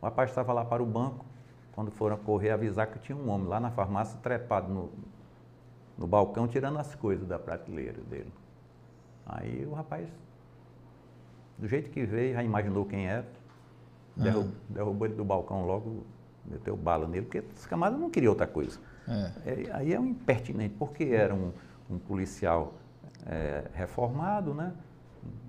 O rapaz estava lá para o banco, quando foram correr avisar que tinha um homem lá na farmácia trepado no, no balcão, tirando as coisas da prateleira dele. Aí o rapaz, do jeito que veio, já imaginou quem era, derrubou, derrubou ele do balcão logo, meteu bala nele, porque esse camarada não queria outra coisa. É. É, aí é um impertinente, porque era um, um policial é, reformado, né?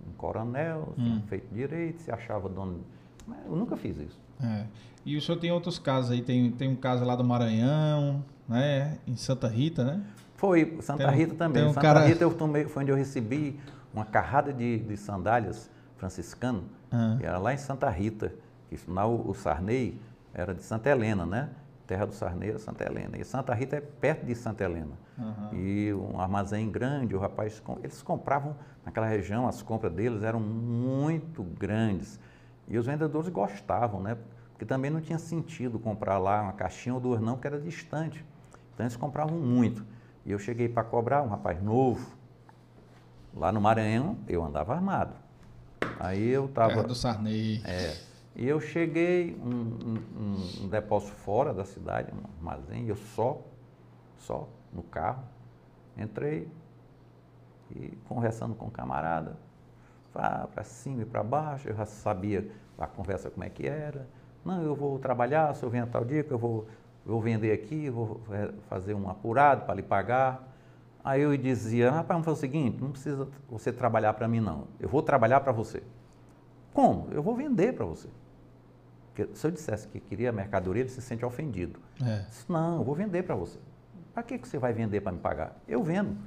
um coronel, tinha feito direito, se achava dono. Mas eu nunca fiz isso. É. E o senhor tem outros casos aí, tem, tem um caso lá do Maranhão, né? Em Santa Rita, né? Foi Santa Tem Rita também. um Santa cara- Rita eu tomei, foi onde eu recebi uma carrada de, de sandálias franciscano, que era lá em Santa Rita, que lá o, Sarney era de Santa Helena, né? Terra do Sarney era Santa Helena. E Santa Rita é perto de Santa Helena. Aham. E um armazém grande, o rapaz, eles compravam naquela região, as compras deles eram muito grandes. E os vendedores gostavam, né? Porque também não tinha sentido comprar lá uma caixinha ou duas, não, que era distante. Então eles compravam muito. E eu cheguei para cobrar, um rapaz novo, lá no Maranhão, eu andava armado. Aí eu estava. do Sarney. É. E eu cheguei um, um- um- depósito fora da cidade, um armazém, e eu só, só no carro, entrei e conversando com o camarada, para cima e para baixo, eu já sabia a conversa como é que era. Não, eu vou trabalhar, se eu venho a tal dia, que eu vou, vou vender aqui, vou eh, fazer um apurado para lhe pagar. Aí eu dizia, rapaz, vamos fazer o seguinte, não precisa você trabalhar para mim não, eu vou trabalhar para você. Como? Eu vou vender para você. Porque se eu dissesse que queria mercadoria, ele se sente ofendido. É. Disse, não, eu vou vender para você. Para que, que você vai vender para me pagar? Eu vendo.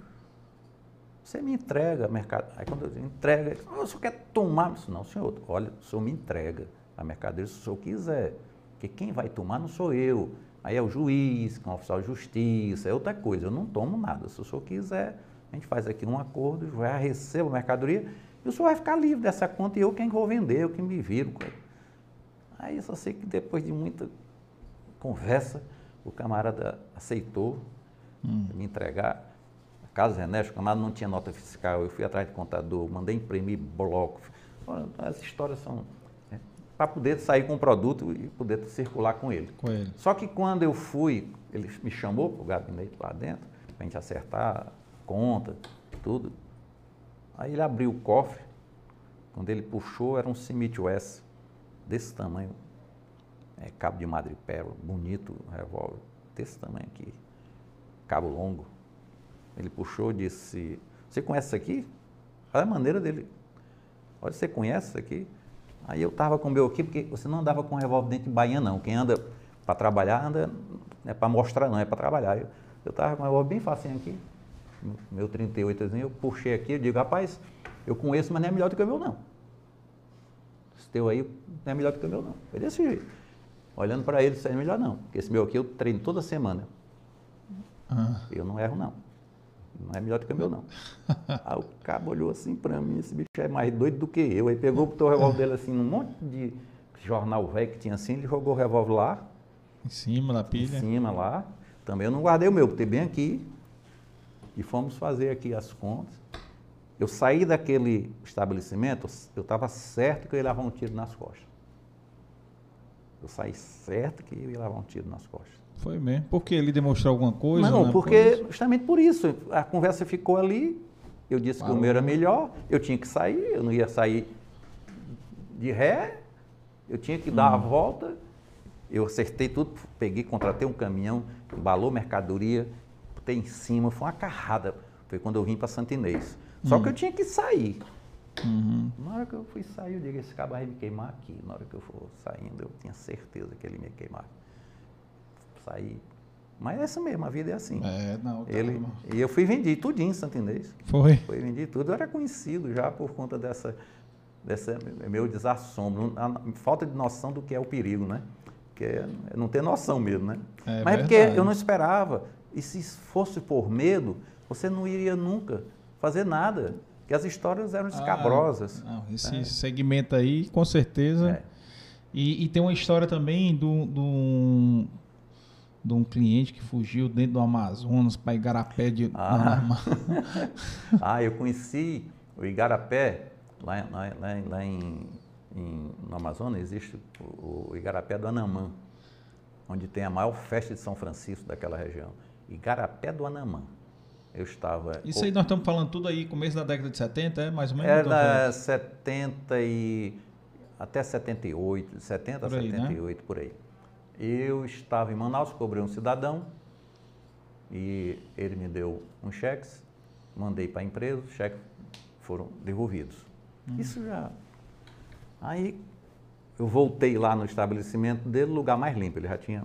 Você me entrega a mercadoria. Aí quando eu entrega, ele "Ah, o senhor quer tomar? Eu disse, não, senhor, olha, o senhor me entrega a mercadoria se o senhor quiser. Porque quem vai tomar não sou eu. Aí é o juiz, é um oficial de justiça, é outra coisa. Eu não tomo nada. Se o senhor quiser, a gente faz aqui um acordo, já recebo a mercadoria e o senhor vai ficar livre dessa conta e eu quem vou vender, eu quem me viro. com ela." Aí eu só sei que depois de muita conversa, o camarada aceitou me entregar. A Casa Ernesto, o camarada não tinha nota fiscal, eu fui atrás de contador, mandei imprimir bloco. As histórias são para poder sair com o produto e poder circular com ele. Com ele. Só que quando eu fui, ele me chamou para o gabinete lá dentro, para a gente acertar conta, tudo. Aí ele abriu o cofre, quando ele puxou, era um Smith Wesson, desse tamanho, é, cabo de madrepérola, bonito, revólver, desse tamanho aqui, cabo longo. Ele puxou e disse, você conhece isso aqui? Olha a maneira dele. Olha, você conhece isso aqui? Aí eu estava com o meu aqui, porque você não andava com revólver dentro de bainha, não. Quem anda para trabalhar, anda, não é para mostrar, não, é para trabalhar. Eu estava com o revólver bem facinho aqui, meu 38, eu puxei aqui, eu digo, rapaz, eu conheço, mas não é melhor do que o meu, não. Esse teu aí não é melhor do que o meu, não. Foi desse jeito. Olhando para ele, isso é melhor, não. Porque esse meu aqui eu treino toda semana. Ah. Eu não erro, não. Não é melhor do que o meu, não. Aí o cabo olhou assim pra mim, esse bicho é mais doido do que eu. Aí pegou, botou o revólver dele assim, num monte de jornal velho que tinha assim, ele jogou o revólver lá, Em cima em pilha. cima lá. Também eu não guardei o meu, botei bem aqui. E fomos fazer aqui as contas. Eu saí daquele estabelecimento, eu estava certo que eu ia levar um tiro nas costas. Eu saí certo que eu ia levar um tiro nas costas. Foi mesmo. Porque ele demonstrou alguma coisa? Não, né? porque Pois. justamente por isso. A conversa ficou ali, eu disse que o meu era melhor, eu tinha que sair, eu não ia sair de ré, eu tinha que dar a volta. Eu acertei tudo, peguei, contratei um caminhão, embalou mercadoria, botei em cima, foi uma carrada. Foi quando eu vim para Santa Inês. Só que eu tinha que sair. Uhum. Na hora que eu fui sair, eu digo, esse cabo vai me queimar aqui. Na hora que eu for saindo, eu tinha certeza que ele me ia queimar. Saí. Mas é isso mesmo, a vida é assim. É, não. tá, Ele, e eu fui vendi tudinho em Santo Inês. Foi. Foi vendi tudo. Eu era conhecido já por conta dessa, dessa meu desassombro, a falta de noção do que é o perigo, né? que é, é não ter noção mesmo, né? É Mas é porque eu não esperava. E se fosse por medo, você não iria nunca fazer nada. Porque as histórias eram escabrosas. Ah, não, esse É. segmento aí, com certeza. É. E, e tem uma história também do, do, um, de um cliente que fugiu dentro do Amazonas para Igarapé de. Ah. <laughs> Ah, eu conheci o Igarapé, lá, lá, lá, lá em, em- no Amazonas existe o, o Igarapé do Anamã, onde tem a maior festa de São Francisco daquela região. Igarapé do Anamã. Eu estava. Isso aí nós estamos falando tudo aí, começo da década de 70, é mais ou menos? É Então, da 70 e. até 78, 70 a Por aí, né? 78, por aí. Eu estava em Manaus, cobrei um cidadão e ele me deu uns cheques, mandei para a empresa, os cheques foram devolvidos. Hum. Isso já. Aí eu voltei lá no estabelecimento dele, lugar mais limpo, ele já tinha.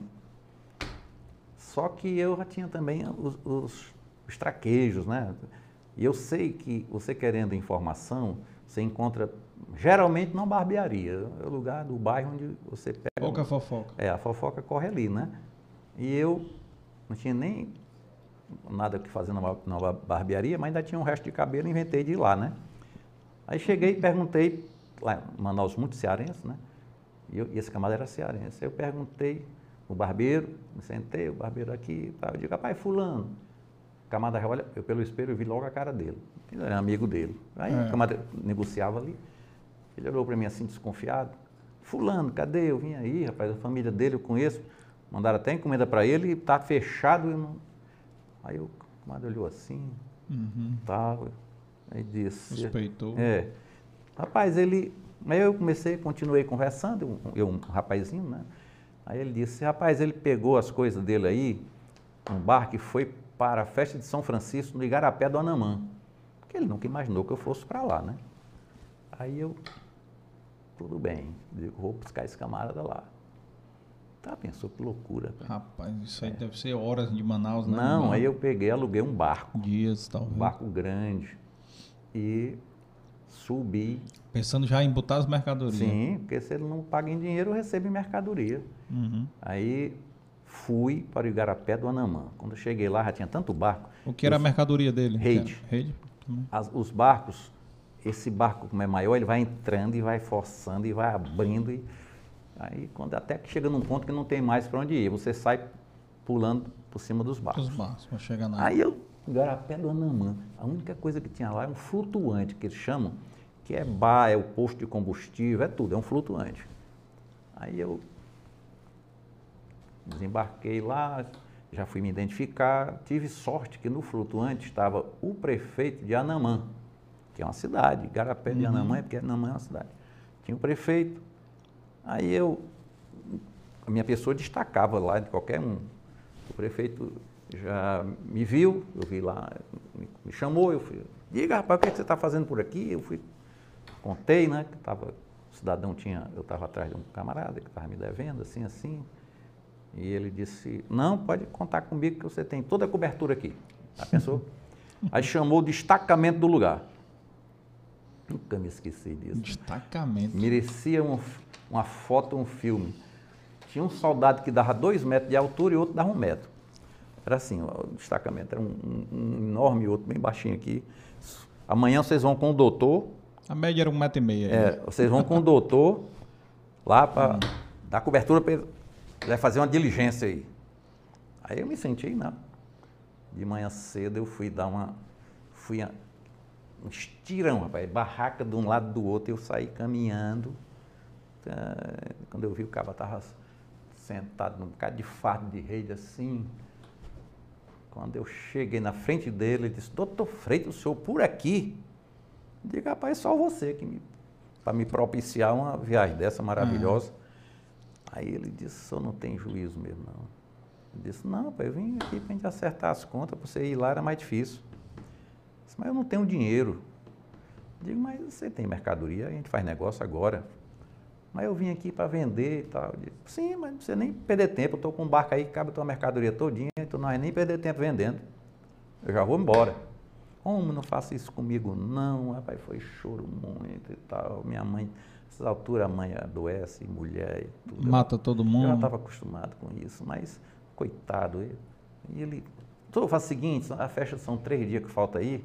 Só que eu já tinha também os, os, os traquejos, né? E eu sei que você querendo informação, você encontra geralmente não barbearia, é o lugar do bairro onde você pega. Pouca fofoca. É, a fofoca corre ali, né? E eu não tinha nem nada que fazer numa, numa barbearia, mas ainda tinha um resto de cabelo, inventei de ir lá, né? Aí cheguei e perguntei, lá em Manaus muito cearense, né? E, eu- e esse camarada era cearense. Aí eu perguntei o barbeiro, me sentei, o barbeiro aqui e tal. Eu digo, rapaz, fulano. O camarada olha, eu pelo espelho eu vi logo a cara dele. Ele era amigo dele. Aí É. o camarada negociava ali. Ele olhou para mim assim, desconfiado. Fulano, cadê? Eu vim aí, rapaz, a família dele eu conheço. Mandaram até encomenda para ele e tá fechado. Eu não... Aí o camarada olhou assim, Uhum. tal. Aí disse. Suspeitou. É. Rapaz, ele. Aí eu comecei, continuei conversando, eu, eu, um rapazinho, né? Aí ele disse, rapaz, ele pegou as coisas dele aí, um barco e foi para a festa de São Francisco no Igarapé do Anamã. Porque ele nunca imaginou que eu fosse para lá, né? Aí eu, tudo bem, digo, vou buscar esse camarada lá. Tá, pensou que loucura. cara. Rapaz, isso aí deve ser horas de Manaus, né? É. Não, aí eu peguei, aluguei um barco, Dias, talvez. um barco grande, e subi Pensando já em botar as mercadorias. Sim, porque se ele não paga em dinheiro, eu recebo em mercadoria. Uhum. Aí fui para o Igarapé do Anamã. Quando eu cheguei lá, já tinha tanto barco. O que era a Os- mercadoria dele? Rede. Rede? Também. as- os barcos, esse barco como é maior, ele vai entrando e vai forçando e vai abrindo. E, aí quando até que chega num ponto que não tem mais para onde ir, você sai pulando por cima dos barcos. Os barcos, para chegar na. Aí eu, Igarapé do Anamã, a única coisa que tinha lá é um flutuante, que eles chamam, que é bar, é o posto de combustível, é tudo, é um flutuante. Aí eu desembarquei lá, já fui me identificar, tive sorte que no flutuante estava o prefeito de Anamã, que é uma cidade, Igarapé de Uhum. Anamã, porque Anamã é uma cidade. Tinha o prefeito, aí eu, a minha pessoa destacava lá de qualquer um. O prefeito já me viu, eu vi lá, me, chamou, eu fui, diga rapaz, o que, é que você está fazendo por aqui? Eu fui, contei, né, que tava, o cidadão tinha, eu estava atrás de um camarada que estava me devendo, assim, assim, e ele disse, não, pode contar comigo que você tem toda a cobertura aqui. Já pensou? Aí chamou o destacamento do lugar. Nunca me esqueci disso. Destacamento. Merecia um- uma foto, um filme. Tinha um soldado que dava dois metros de altura e outro dava um metro. Era assim, o destacamento. Era um, um- um enorme e outro bem baixinho aqui. Amanhã vocês vão com o doutor. A média era um metro e meio. aí, é, né? vocês vão com o doutor lá para dar cobertura para ele. Vai fazer uma diligência aí. Aí eu me senti, não. De manhã cedo eu fui dar uma. Fui um estirão, rapaz. Barraca de um lado do outro. Eu saí caminhando. Ah, Quando eu vi o cara estava sentado num bocado de fardo de rede assim. Quando eu cheguei na frente dele, ele disse, doutor Freitas, o senhor por aqui? Eu Digo, rapaz, só você que me, para me propiciar uma viagem dessa maravilhosa. Aí ele disse, o senhor não tem juízo mesmo, não. Eu disse, não, pai, eu vim aqui para a gente acertar as contas, para você ir lá era mais difícil. Disse, mas eu não tenho dinheiro. Digo, mas você tem mercadoria, a gente faz negócio agora. Mas eu vim aqui para vender e tal. Digo, Sim, mas não precisa nem perder tempo. Eu estou com um barco aí que cabe a tua mercadoria todinha, então não vai nem perder tempo vendendo. Eu já vou embora. Como não faça isso comigo? Não, rapaz, foi choro muito e tal. Minha mãe Nessas alturas a mãe adoece, mulher e tudo. Mata todo Eu já mundo. estava acostumado com isso, mas coitado, ele, e ele. Então faz o seguinte, a festa são três dias que falta aí,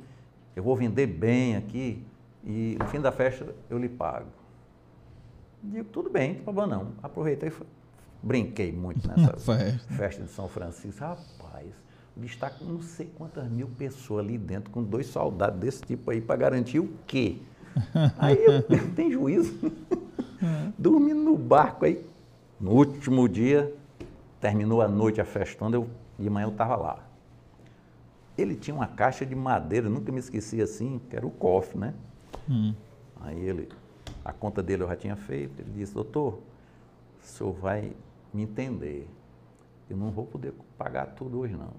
eu vou vender bem aqui e no fim da festa eu lhe pago. Digo, tudo bem, não problema não. Aproveitei e brinquei muito <laughs> nessa Festa. festa de São Francisco. Rapaz, o com não sei quantas mil pessoas ali dentro, com dois soldados desse tipo aí, para garantir o quê? <laughs> Aí eu, tem juízo. Dormindo no barco aí. No último dia, terminou a noite a festona, eu, de manhã eu estava lá. Ele tinha uma caixa de madeira, nunca me esqueci assim, que era o cofre, né? Hum. Aí ele, a conta dele eu já tinha feito, ele disse, doutor, o senhor vai me entender. Eu não vou poder pagar tudo hoje não.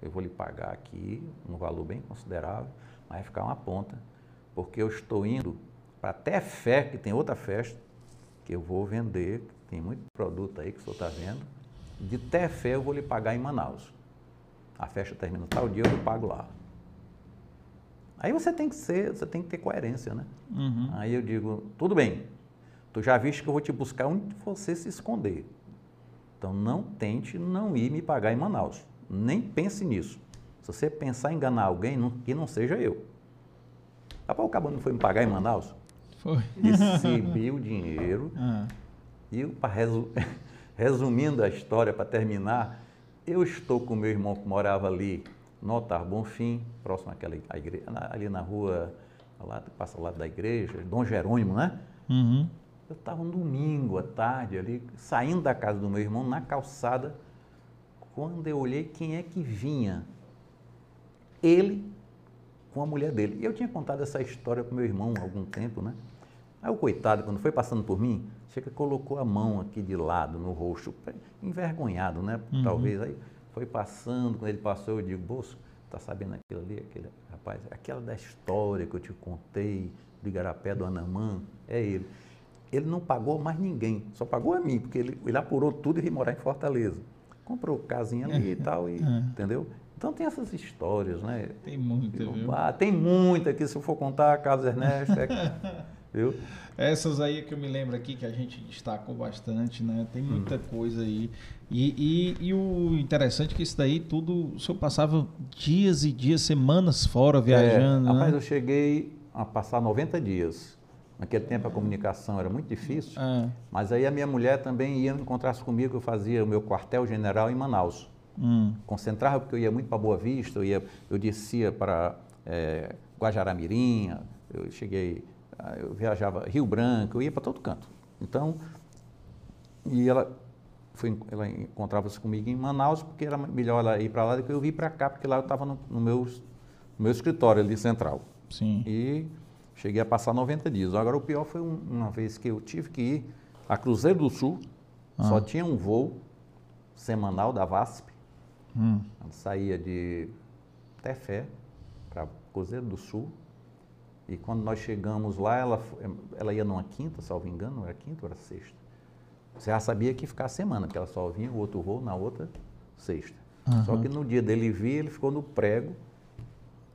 Eu vou lhe pagar aqui um valor bem considerável, mas vai ficar uma ponta, porque eu estou indo para até fé, que tem outra festa, que eu vou vender, tem muito produto aí que o senhor está vendo. De até fé eu vou lhe pagar em Manaus. A festa termina tal dia, eu pago lá. Aí você tem que ser, você tem que ter coerência, né? Uhum. Aí eu digo, tudo bem, tu já viste que eu vou te buscar onde você se esconder. Então não tente não ir me pagar em Manaus. Nem pense nisso. Se você pensar em enganar alguém, não- que não seja eu. Rapaz, o cabo não foi me pagar em Manaus? Foi. Recebi o dinheiro <laughs> Ah. e, resu- <laughs> resumindo a história, para terminar, eu estou com meu irmão que morava ali no Altar Bonfim, próximo àquela igreja, ali na rua, lá, passa ao lado da igreja, Dom Jerônimo, né? Uhum. Eu estava um domingo à tarde ali, saindo da casa do meu irmão, na calçada, quando eu olhei quem é que vinha. Ele com a mulher dele. E eu tinha contado essa história para meu irmão há algum tempo, né? Aí o coitado, quando foi passando por mim, chega colocou a mão aqui de lado no rosto, envergonhado, né? Talvez. Aí foi passando, quando ele passou, eu digo, Bolso, tá sabendo aquilo ali? Aquele rapaz, aquela da história que eu te contei, do Igarapé do Anamã, é ele. Ele não pagou mais ninguém, só pagou a mim, porque ele, ele apurou tudo e veio morar em Fortaleza. Comprou casinha ali e tal, e, entendeu? Então tem essas histórias, né? Tem muita, viu? Ah, tem muita aqui, se eu for contar, Carlos Ernesto, é, <laughs> viu? Essas aí que eu me lembro aqui que a gente destacou bastante, né? Tem muita coisa aí. E, e, e o interessante é que isso daí tudo, o senhor passava dias e dias, semanas fora viajando, É, né? rapaz, eu cheguei a passar 90 dias. Naquele tempo a comunicação era muito difícil, Ah, mas aí a minha mulher também ia encontrar-se comigo, eu fazia o meu quartel-general em Manaus. hum, Concentrava porque eu ia muito para Boa Vista, eu, ia, eu descia para é, Guajaramirim, eu cheguei, eu viajava Rio Branco, eu ia para todo canto. Então, e ela, foi, ela encontrava-se comigo em Manaus, porque era melhor ela ir para lá do que eu vir para cá, porque lá eu estava no, no, meu, no meu escritório ali central. sim. E cheguei a passar 90 dias. Agora, o pior foi um- uma vez que eu tive que ir a Cruzeiro do Sul, só tinha um voo semanal da VASP, Hum, saía de Tefé para Cruzeiro do Sul. E quando nós chegamos lá, ela, fo- ela ia numa quinta, salvo engano, era quinta ou era sexta. Você já sabia que ia ficar a semana, porque ela só vinha o outro voo na outra sexta. Só que no dia dele vir, ele ficou no prego.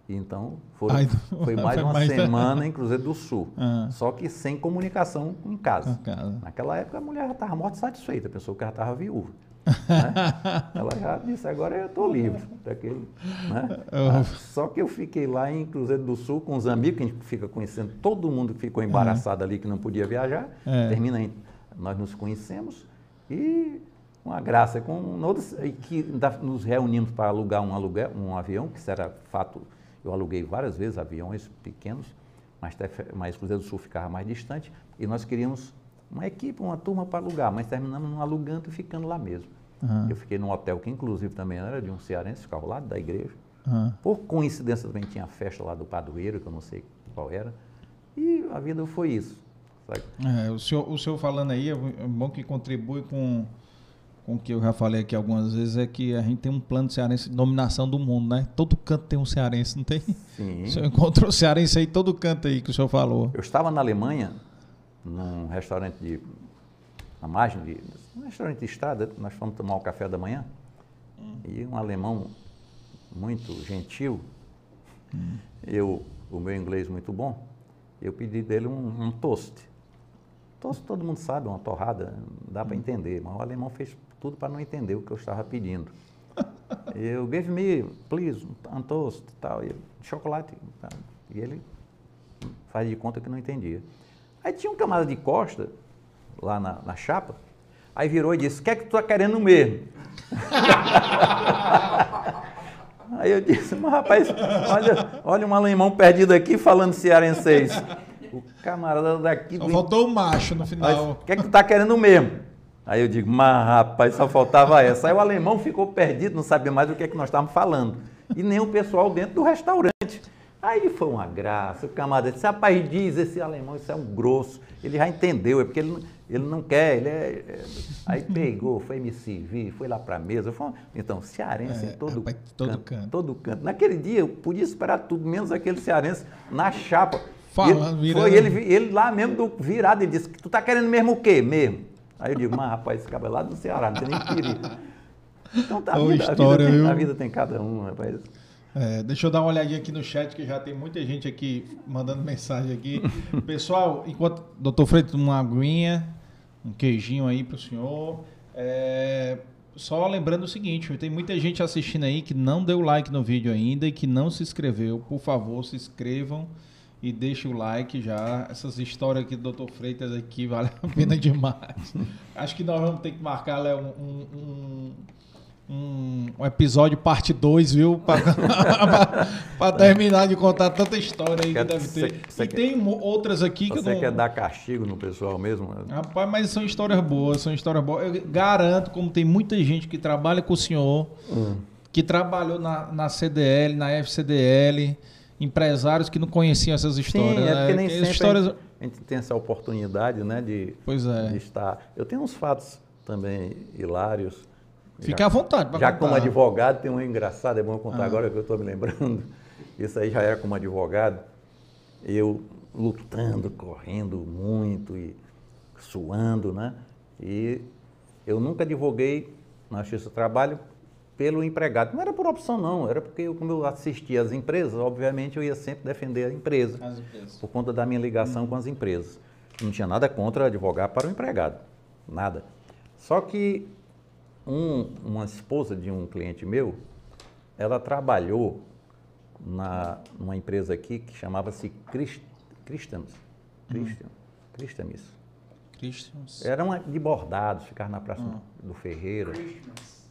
Então foram- Ai, foi <laughs> mais foi uma mais- semana <laughs> em Cruzeiro do Sul. Ah. Só que sem comunicação em casa. Naquela época a mulher já estava morta satisfeita, pensou que já estava viúva. Né? Ela já disse, agora eu estou livre daquele. Né? Ah, Só que eu fiquei lá em Cruzeiro do Sul com os amigos, que a gente fica conhecendo todo mundo que ficou embaraçado ali, que não podia viajar. É. Termina, em- nós nos conhecemos e uma graça, com outros, e que nos reunimos para alugar um, aluguel, um avião, que isso era fato, eu aluguei várias vezes aviões pequenos, mas, mas Cruzeiro do Sul ficava mais distante, e nós queríamos uma equipe, uma turma para alugar, mas terminamos não alugando e ficando lá mesmo. Aham. Eu fiquei num hotel que inclusive também era de um cearense, ficava ao lado da igreja. ah. Por coincidência também tinha a festa lá do padroeiro, que eu não sei qual era, e a vida foi isso. É, o, senhor, o senhor falando aí, é bom que contribui com, com o que eu já falei aqui algumas vezes, é que a gente tem um plano cearense de dominação do mundo, né? Todo canto tem um cearense, não tem? Sim. O senhor encontrou cearense aí, todo canto aí que o senhor falou. Eu estava na Alemanha, num restaurante de. na margem de. um restaurante de estrada, nós fomos tomar o café da manhã, e um alemão muito gentil, eu, o meu inglês muito bom, eu pedi dele um, um toast. todos, todo mundo sabe, uma torrada, dá para entender, mas o alemão fez tudo para não entender o que eu estava pedindo. <laughs> Eu gave me, please, um toast tal, e chocolate. Tal. E ele faz de conta que não entendia. Aí tinha um camarada de costa, lá na, na chapa, aí virou e disse, o que é que tu está querendo mesmo? <laughs> aí eu disse, mas rapaz, olha, olha um alemão perdido aqui falando cearenseis. O camarada daqui... Só faltou o macho no final. O que é que tu está querendo mesmo? Aí eu digo, mas rapaz, só faltava essa. Aí o alemão ficou perdido, não sabia mais do que é que nós estávamos falando. E nem o pessoal dentro do restaurante. Aí foi uma graça, o camarada disse, rapaz, diz esse alemão, isso é um grosso. Ele já entendeu, é porque ele, ele não quer, ele é, é... Aí pegou, foi me servir, foi lá para a mesa. Foi... Então, cearense é, em todo, rapaz, todo canto, canto, Todo canto. Naquele dia eu podia esperar tudo, menos aquele cearense na chapa. Falando, ele, Foi ele, ele lá mesmo do virado, ele disse, tu tá querendo mesmo o quê mesmo? Aí eu digo, mas rapaz, esse cabelo é lá do Ceará, não tem nem perigo. Então tá, a vida, história, a, vida tem, a vida tem cada um, rapaz. É, deixa eu dar uma olhadinha aqui no chat, que já tem muita gente aqui mandando <laughs> mensagem aqui. Pessoal, enquanto doutor Freitas, uma aguinha, um queijinho aí para o senhor. É, só lembrando o seguinte, tem muita gente assistindo aí que não deu like no vídeo ainda e que não se inscreveu. Por favor, se inscrevam e deixem o like já. Essas histórias aqui do Dr. Freitas aqui vale a pena <laughs> demais. Acho que nós vamos ter que marcar Léo, um um, um episódio parte 2, viu? <laughs> Para terminar de contar tanta história aí que deve ter. Cê, e quer, tem outras aqui que Você não... quer dar castigo no pessoal mesmo? Rapaz, mas são histórias boas, são histórias boas. Eu garanto, como tem muita gente que trabalha com o senhor, hum. que trabalhou na, na CDL, na FCDL, empresários que não conheciam essas histórias. Sim, é porque né? nem sempre histórias... a gente tem essa oportunidade né, de, pois é. de estar. Eu tenho uns fatos também hilários Fique à vontade. Já contar. como advogado, tem um engraçado, é bom contar ah. agora que eu estou me lembrando. <laughs> Isso aí já era como advogado. Eu lutando, correndo muito e suando, né? E eu nunca advoguei na Justiça do Trabalho pelo empregado. Não era por opção, não. Era porque, eu, como eu assistia às empresas, obviamente eu ia sempre defender a empresa. Por conta da minha ligação com as empresas. Não tinha nada contra advogar para o empregado. Nada. Só que um, uma esposa de um cliente meu, ela trabalhou na, numa empresa aqui que chamava-se Christ, Christians. Christian, hum. Christianis. Christians. Era uma de bordados, ficava na Praça hum. do Ferreira. Christmas.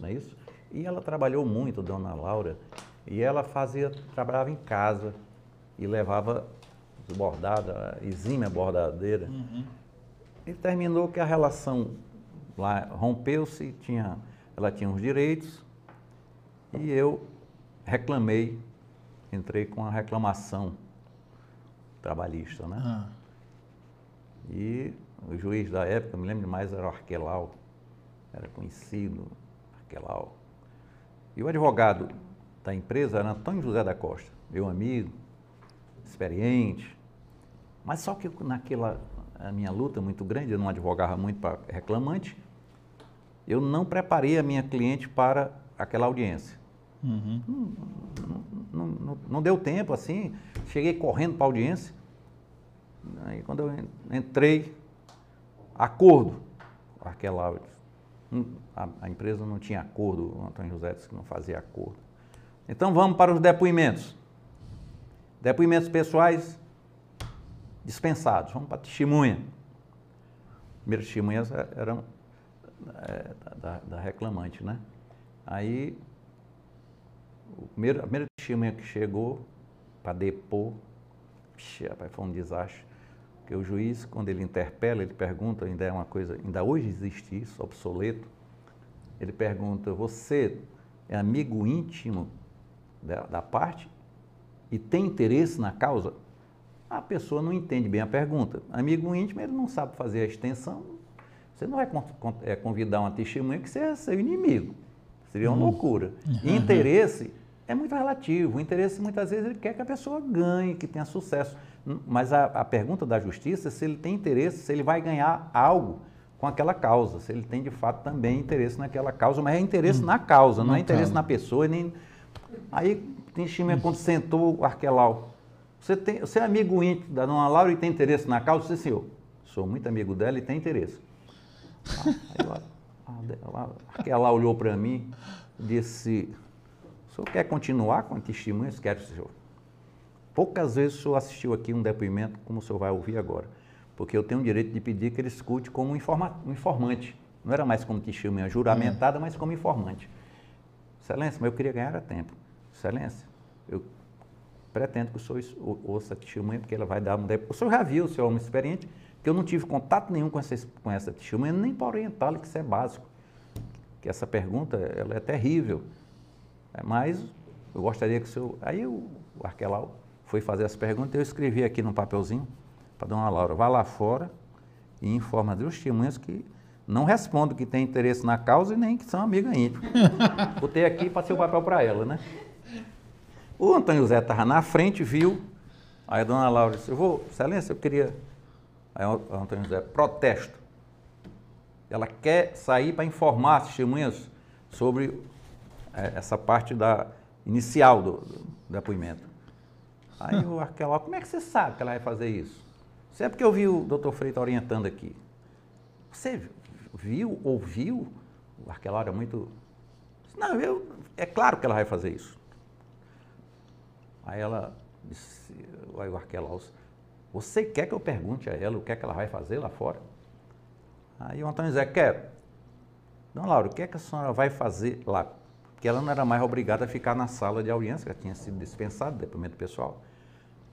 não é isso? E ela trabalhou muito, dona Laura, e ela fazia, trabalhava em casa e levava bordada, exímia bordadeira. Uhum. E terminou que a relação lá rompeu-se, tinha, ela tinha os direitos e eu reclamei, entrei com a reclamação trabalhista, né? Ah. E o juiz da época, me lembro mais, era o Arquelau, era conhecido, Arquelau. E o advogado da empresa era Antônio José da Costa, meu amigo, experiente. Mas só que naquela a minha luta muito grande, eu não advogava muito para reclamante, eu não preparei a minha cliente para aquela audiência. Uhum. Não, não, não, não, deu tempo assim, cheguei correndo para a audiência. Aí quando eu entrei, acordo, aquela a, a empresa não tinha acordo, o Antônio José disse que não fazia acordo. Então vamos para os depoimentos. Depoimentos pessoais dispensados, vamos para a testemunha. Primeiras testemunhas eram é, da, da, reclamante, né? Aí, o primeiro, a primeira testemunha que chegou para depor, pixe, rapaz, foi um desastre. Porque o juiz, quando ele interpela, ele pergunta, ainda é uma coisa, ainda hoje existe isso, obsoleto, ele pergunta, você é amigo íntimo da, da parte e tem interesse na causa? A pessoa não entende bem a pergunta. Amigo íntimo, ele não sabe fazer a extensão, você não vai é, convidar uma testemunha que você é seu inimigo. Seria uma hum. loucura. Uhum. Interesse é muito relativo. O interesse, muitas vezes, ele quer que a pessoa ganhe, que tenha sucesso. Mas a, a pergunta da justiça é se ele tem interesse, se ele vai ganhar algo com aquela causa, se ele tem de fato também interesse naquela causa, mas é interesse hum. na causa, não é interesse na pessoa. Nem... Aí, testemunha, quando sentou o Arquelau, você, tem, você é amigo íntimo da dona Laura e tem interesse na causa? Sim, senhor sou muito amigo dela e tem interesse. Ah, aí ela, a- a- olhou para mim e disse, o senhor quer continuar com testemunhas? Quero, senhor. Poucas vezes o senhor assistiu aqui um depoimento como o senhor vai ouvir agora, porque eu tenho o direito de pedir que ele escute como um, informa- um informante. Não era mais como testemunha juramentada, mas como informante. Excelência, mas eu queria ganhar a tempo. Excelência, eu pretendo que o senhor ou- ouça a testemunha, porque ela vai dar um depoimento. O senhor já viu, o senhor é um homem experiente, que eu não tive contato nenhum com essa, com essa testemunha, nem para orientá-la, que isso é básico. Que essa pergunta, ela é terrível. É, Mas eu gostaria que o senhor... Aí o, Arquelau foi fazer as perguntas, eu escrevi aqui num papelzinho para Dona Laura, vá lá fora e informa as testemunhas que não respondem que tem interesse na causa e nem que são amigas íntimas. <laughs> Botei aqui e passei o papel para ela, né? O Antônio José estava na frente, viu. Aí a dona Laura disse, eu vou, excelência, eu queria. Aí Antônio José, protesto. Ela quer sair para informar as testemunhas sobre eh, essa parte da, inicial do, do depoimento. Aí o Arquelau, como é que você sabe que ela vai fazer isso? Isso é porque eu vi o doutor Freitas orientando aqui. Você viu, ouviu? O Arquelau era muito. Não, eu, é claro que ela vai fazer isso. Aí ela disse, o Arquelau, você quer que eu pergunte a ela o que é que ela vai fazer lá fora? Aí o Antônio Zé, quero. Dona Laura, o que é que a senhora vai fazer lá? Porque ela não era mais obrigada a ficar na sala de audiência, já tinha sido dispensado, depoimento pessoal.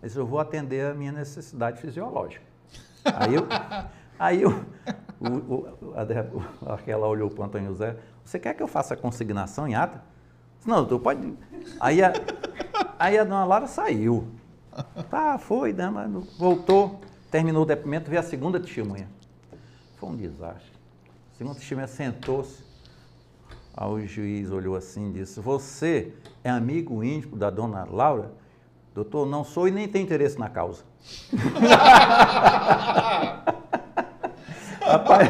Mas eu vou atender a minha necessidade fisiológica. Aí eu, <laughs> aí eu, o, o, a, aquela olhou para o Antônio José, você quer que eu faça a consignação em ata? Disse, Não, doutor, pode. Aí a, aí a dona Laura saiu. Tá, foi, né, mas voltou, terminou o depoimento, veio a segunda testemunha. Foi um desastre. A segunda testemunha sentou-se. Aí o juiz olhou assim e disse: Você é amigo íntimo da dona Laura? Doutor, não sou e nem tenho interesse na causa. <laughs> Rapaz,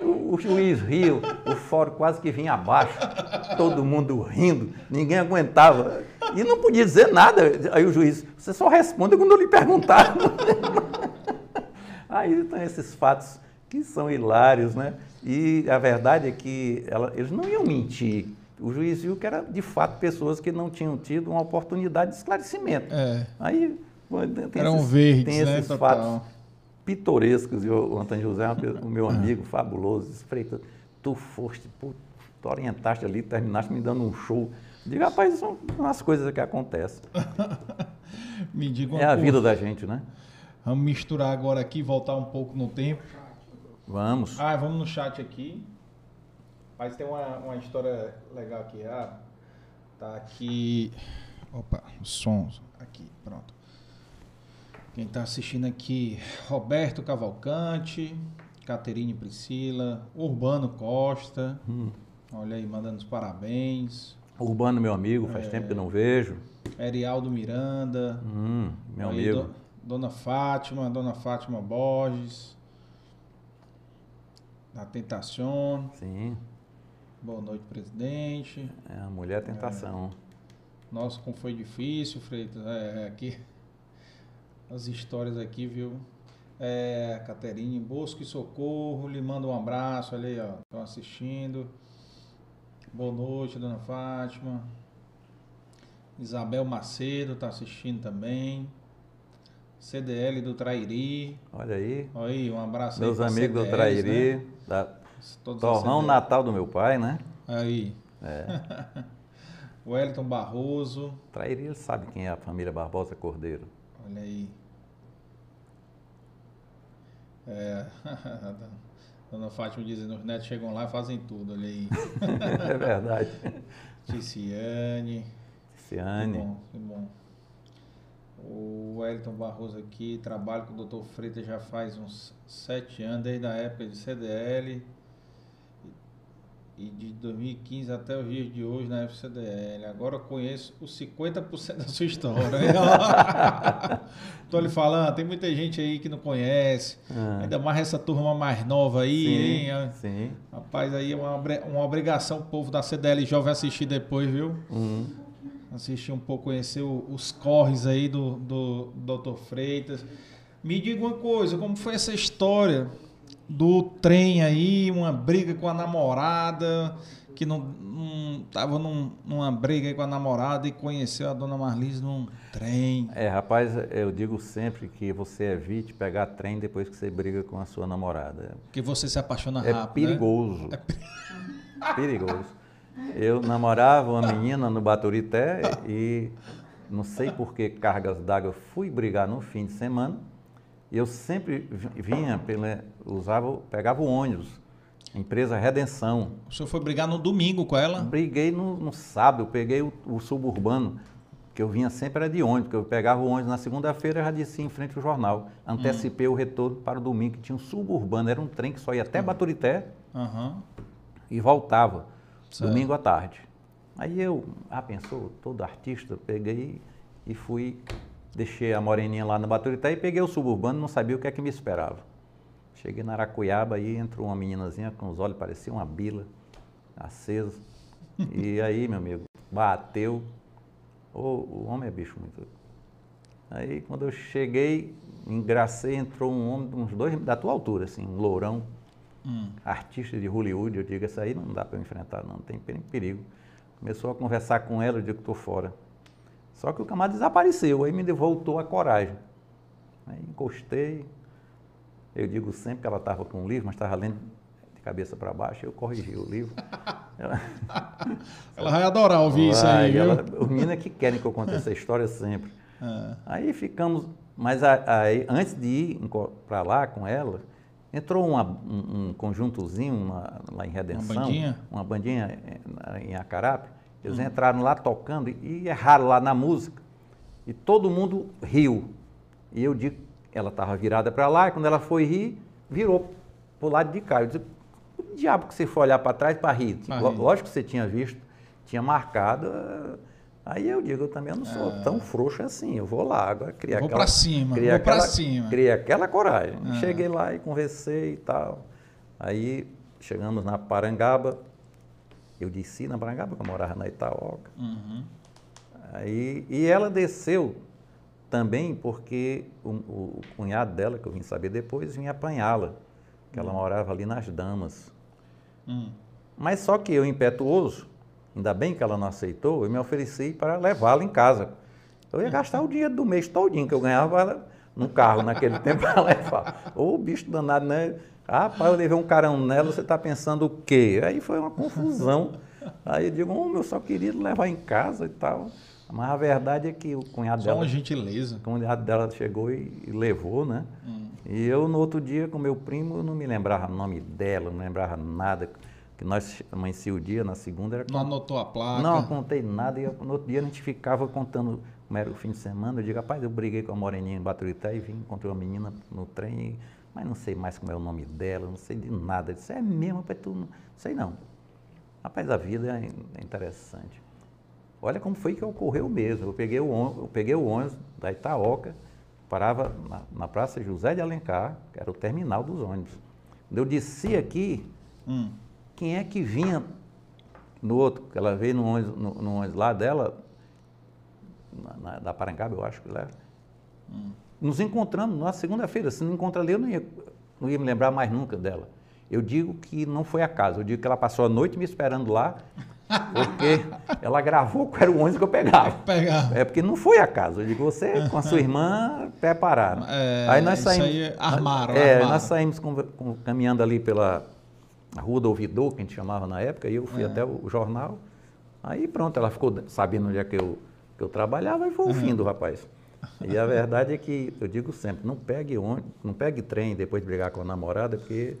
o, o juiz riu, o fórum quase que vinha abaixo, todo mundo rindo, ninguém aguentava. E não podia dizer nada. Aí o juiz, você só responde quando eu lhe perguntar. <laughs> Aí estão esses fatos que são hilários, né? E a verdade é que ela, eles não iam mentir. O juiz viu que era, de fato, pessoas que não tinham tido uma oportunidade de esclarecimento. É. Aí tem Eram esses, verdes, tem né, esses total. fatos pitorescos. E o, Antônio José é o meu <laughs> amigo fabuloso. Disse, Freitas, tu foste, pô, tu orientaste ali, terminaste me dando um show. Digo, rapaz, são umas coisas que acontecem. <laughs> Me diga uma É a coisa. vida da gente, né? Vamos misturar agora aqui, voltar um pouco no tempo. Vamos. Ah, vamos no chat aqui. Mas tem uma, uma história legal aqui. Ah, tá aqui. Opa, os sons. Aqui, pronto. Quem tá assistindo aqui, Roberto Cavalcante, Caterine Priscila, Urbano Costa. Hum. Olha aí, mandando os parabéns. Urbano, meu amigo, faz tempo que eu não vejo. Erialdo Miranda. Hum, meu Aí, amigo. do- Dona Fátima, Dona Fátima Borges. Da Tentacion. Sim, Boa noite, presidente. é a mulher tentação. Nossa, como foi difícil, Freitas. É, é, aqui. As histórias aqui, viu? É, Caterine Bosco e Socorro, lhe manda um abraço, aí, ó. Estão assistindo. Boa noite, dona Fátima. Isabel Macedo está assistindo também. CDL do Trairi. Olha aí, Olha aí, um abraço meus aí amigos do CDLs, Trairi, né? da Torrão. Natal do meu pai, né? Aí. É. <laughs> Wellington Barroso. Trairi, ele sabe quem é a família Barbosa Cordeiro. Olha aí. É. <laughs> Dona Fátima dizendo, os netos chegam lá e fazem tudo, olha <laughs> aí. é verdade. Ticiane. Que Ciane. bom, que bom. O Wellington Barroso aqui, trabalho com o Dr. Freitas já faz uns sete anos, desde a época de CDL. E de 2015 até os dias de hoje na FCDL. Agora eu conheço os <laughs> 50% da sua história. <laughs> Tô lhe falando, tem muita gente aí que não conhece. Ah. Ainda mais essa turma mais nova aí, hein? sim, sim. Rapaz, aí é uma, uma obrigação o povo da CDL jovem assistir depois, viu? Uhum. Assistir um pouco, conhecer o- os corres aí do, do Dr. Freitas. Me diga uma coisa, como foi essa história do trem aí, uma briga com a namorada, que não, não tava num- numa briga aí com a namorada e conheceu a dona Marlise num trem. É, rapaz, eu digo sempre que você evite pegar trem depois que você briga com a sua namorada. Que você se apaixona É rápido. né? perigoso. <laughs> perigoso. Eu namorava uma menina no Baturité e não sei por que cargas d'água fui brigar no fim de semana. Eu sempre vi- vinha, pela, usava, pegava o ônibus, empresa Redenção. O senhor foi brigar no domingo com ela? Briguei no, no sábado, eu peguei o, o suburbano, que eu vinha sempre era de ônibus, porque eu pegava o ônibus na segunda-feira já descia em frente ao jornal. Antecipei o retorno para o domingo, que tinha um suburbano, era um trem que só ia até Baturité Aham. e voltava, Certo. domingo à tarde. Aí eu, ah, pensou, todo artista, peguei e fui, deixei a moreninha lá no Baturité e peguei o suburbano, não sabia o que é que me esperava. Cheguei na Aracuiaba aí entrou uma meninazinha com os olhos, parecia uma bila, acesa. E <laughs> aí, meu amigo, bateu. Ô, o homem é bicho muito. Aí quando eu cheguei, engracei, entrou um homem de uns dois da tua altura, assim, um lourão, Hum. artista de Hollywood, eu digo, essa aí não dá para eu enfrentar, não, tem pe- perigo. Começou a conversar com ela, eu digo, estou fora. Só que o camarada desapareceu, aí me voltou a coragem. Aí encostei, eu digo sempre que ela estava com o livro, mas estava lendo de cabeça para baixo, eu corrigi o livro. Ela- <laughs> Ela vai adorar ouvir isso aí, ela- os meninos é que querem que eu conte essa história sempre. É. Aí ficamos, mas aí, antes de ir para lá com ela, entrou uma- um, um conjuntozinho uma- lá em Redenção. bandinha? Uma bandinha eh, em Acarape. Eles entraram lá tocando e, erraram lá na música. E todo mundo riu. E eu digo, ela estava virada para lá, e quando ela foi rir, virou para o lado de cá. Eu disse, o diabo que você foi olhar para trás para rir? Rir. Lógico que você tinha visto, tinha marcado. eh, Aí eu digo, eu também não sou tão frouxo assim, eu vou lá, agora criar Ah. Vou aquela, pra cima, vou aquela- cima. Criei aquela coragem. Ah. Cheguei lá e conversei e tal. Aí chegamos na Parangaba, eu desci na Parangaba, que eu morava na Itaoca. Uhum. Aí, e ela desceu também porque o, o cunhado dela, que eu vim saber depois, vinha apanhá-la, que ela morava ali nas Damas. Hum. Mas só que eu, impetuoso, ainda bem que ela não aceitou, eu me ofereci para levá-la em casa. Eu ia gastar o dinheiro do mês todinho que eu ganhava no carro naquele <laughs> tempo para levar. Ô bicho danado, né? Rapaz, eu levei um carão nela, você está pensando o quê? Aí foi uma confusão. Aí eu digo, oh, eu só queria levar em casa e tal. Mas a verdade é que o cunhado Só dela. uma gentileza. O cunhado dela chegou e, e levou, né? Hum. E eu, no outro dia, com meu primo, eu não me lembrava o nome dela, não lembrava nada. Que nós amanhecia o dia, na segunda era Não anotou a placa. não contei nada e eu- no outro dia a gente ficava contando como era o fim de semana. Eu digo, rapaz, eu briguei com a moreninha em Baturité e vim, encontrei uma menina no trem, e- mas não sei mais como é o nome dela, não sei de nada. Eu disse, é mesmo, rapaz, tu não sei não. Rapaz, a vida é in- interessante. Olha como foi que ocorreu mesmo. Eu peguei o, ônibus- eu peguei o ônibus da Itaoca, parava na, na Praça José de Alencar, que era o terminal dos ônibus. Quando eu desci aqui, Hum. quem é que vinha no outro, que ela veio no ônibus, no, no ônibus lá dela, na, na- da Parangaba, eu acho que lá. Nos encontramos na segunda-feira. Se não encontra ali, eu não ia, não ia me lembrar mais nunca dela. Eu digo que não foi acaso. Eu digo que ela passou a noite me esperando lá, porque ela gravou qual era o ônibus que eu pegava. <laughs> Pegar. É porque não foi acaso. Eu digo, você com a sua irmã prepararam. É, aí nós isso saímos. aí armaram, É, armaram. nós saímos com- com- caminhando ali pela Rua do Ouvidor, que a gente chamava na época, e eu fui até o, jornal. Aí pronto, ela ficou sabendo onde é que eu, que eu trabalhava e foi o fim do rapaz. E a verdade é que eu digo sempre, não pegue ônibus, não pegue trem depois de brigar com a namorada, porque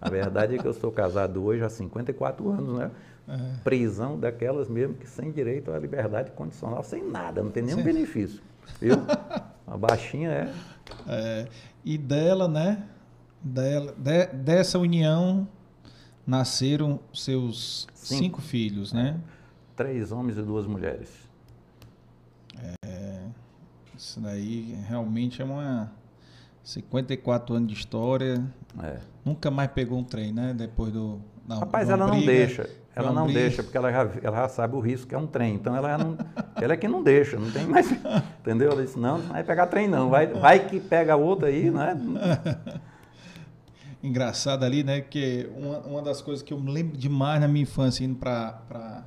a verdade é que eu sou casado hoje há 54 anos, né? Prisão daquelas mesmo que sem direito à liberdade condicional, sem nada, não tem nenhum benefício. Viu? A baixinha é. É, e dela, né? Dela, de- dessa união nasceram seus Cinco. cinco, filhos, né? Três homens e duas mulheres. Isso daí realmente é uma 54 anos de história. É. Nunca mais pegou um trem, né? Depois do. Rapaz, ela não briga, deixa. de Ela não briga. deixa, porque ela já, ela já sabe o risco que é um trem. Então ela não, Ela é que não deixa, não tem mais. <laughs> Entendeu? Ela disse, não, não vai pegar trem não, vai, vai que pega outra aí, né? <laughs> Engraçado ali, né? Que uma, uma das coisas que eu me lembro demais na minha infância, indo para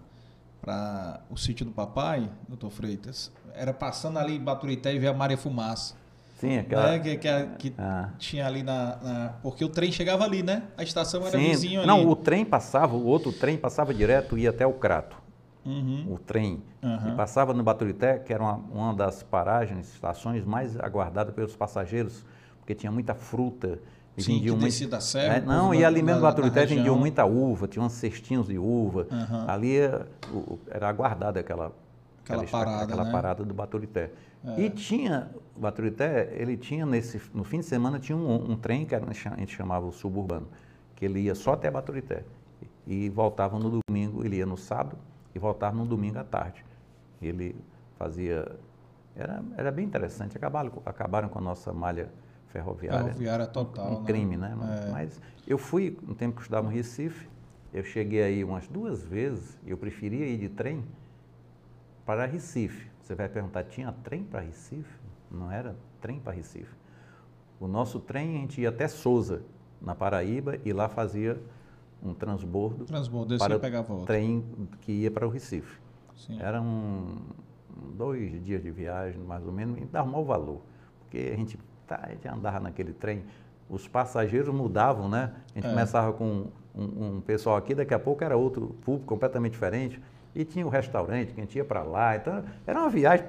o sítio do papai, doutor Freitas, era passando ali em Baturité e ver a Maria Fumaça. Sim, aquela. Né? Que, que, que Ah. tinha ali na, na- Porque o trem chegava ali, né? A estação era Sim, vizinho ali. não, o trem passava, o outro trem passava direto e ia até o Crato. Uhum. o trem, Aham. e passava no Baturité, que era uma, uma das paragens, estações mais aguardadas pelos passageiros, porque tinha muita fruta. E Sim, vendiam muito- descia da serra, É, não, e ali mesmo no na- Baturité vendiam muita uva, tinha uns cestinhos de uva. Aham. Ali o- era aguardada aquela, Aquela esta- parada, aquela né? parada do Baturité. É. E tinha, o Baturité, ele tinha nesse, no fim de semana tinha um, um trem que era- a gente chamava o suburbano, que ele ia só até Baturité e voltava no domingo, ele ia no sábado e voltava no domingo à tarde. Ele fazia, era, era bem interessante, acabaram, acabaram com a nossa malha ferroviária. Ferroviária total. Um né? crime, né? É. Mas eu fui, no tempo que eu estudava no Recife, eu cheguei aí umas duas vezes, eu preferia ir de trem para Recife. Você vai perguntar, tinha trem para Recife? Não era trem para Recife. O nosso trem, a gente ia até Souza, na Paraíba, e lá fazia um transbordo Transbordo, para o pegava outro. trem que ia para o Recife. Sim. Eram dois dias de viagem, mais ou menos, e dava um mau valor. Porque a gente, tá, a gente andava naquele trem, os passageiros mudavam, né? A gente É. começava com um, um pessoal aqui, daqui a pouco era outro público completamente diferente. E tinha o restaurante, que a gente ia para lá. Então, era uma viagem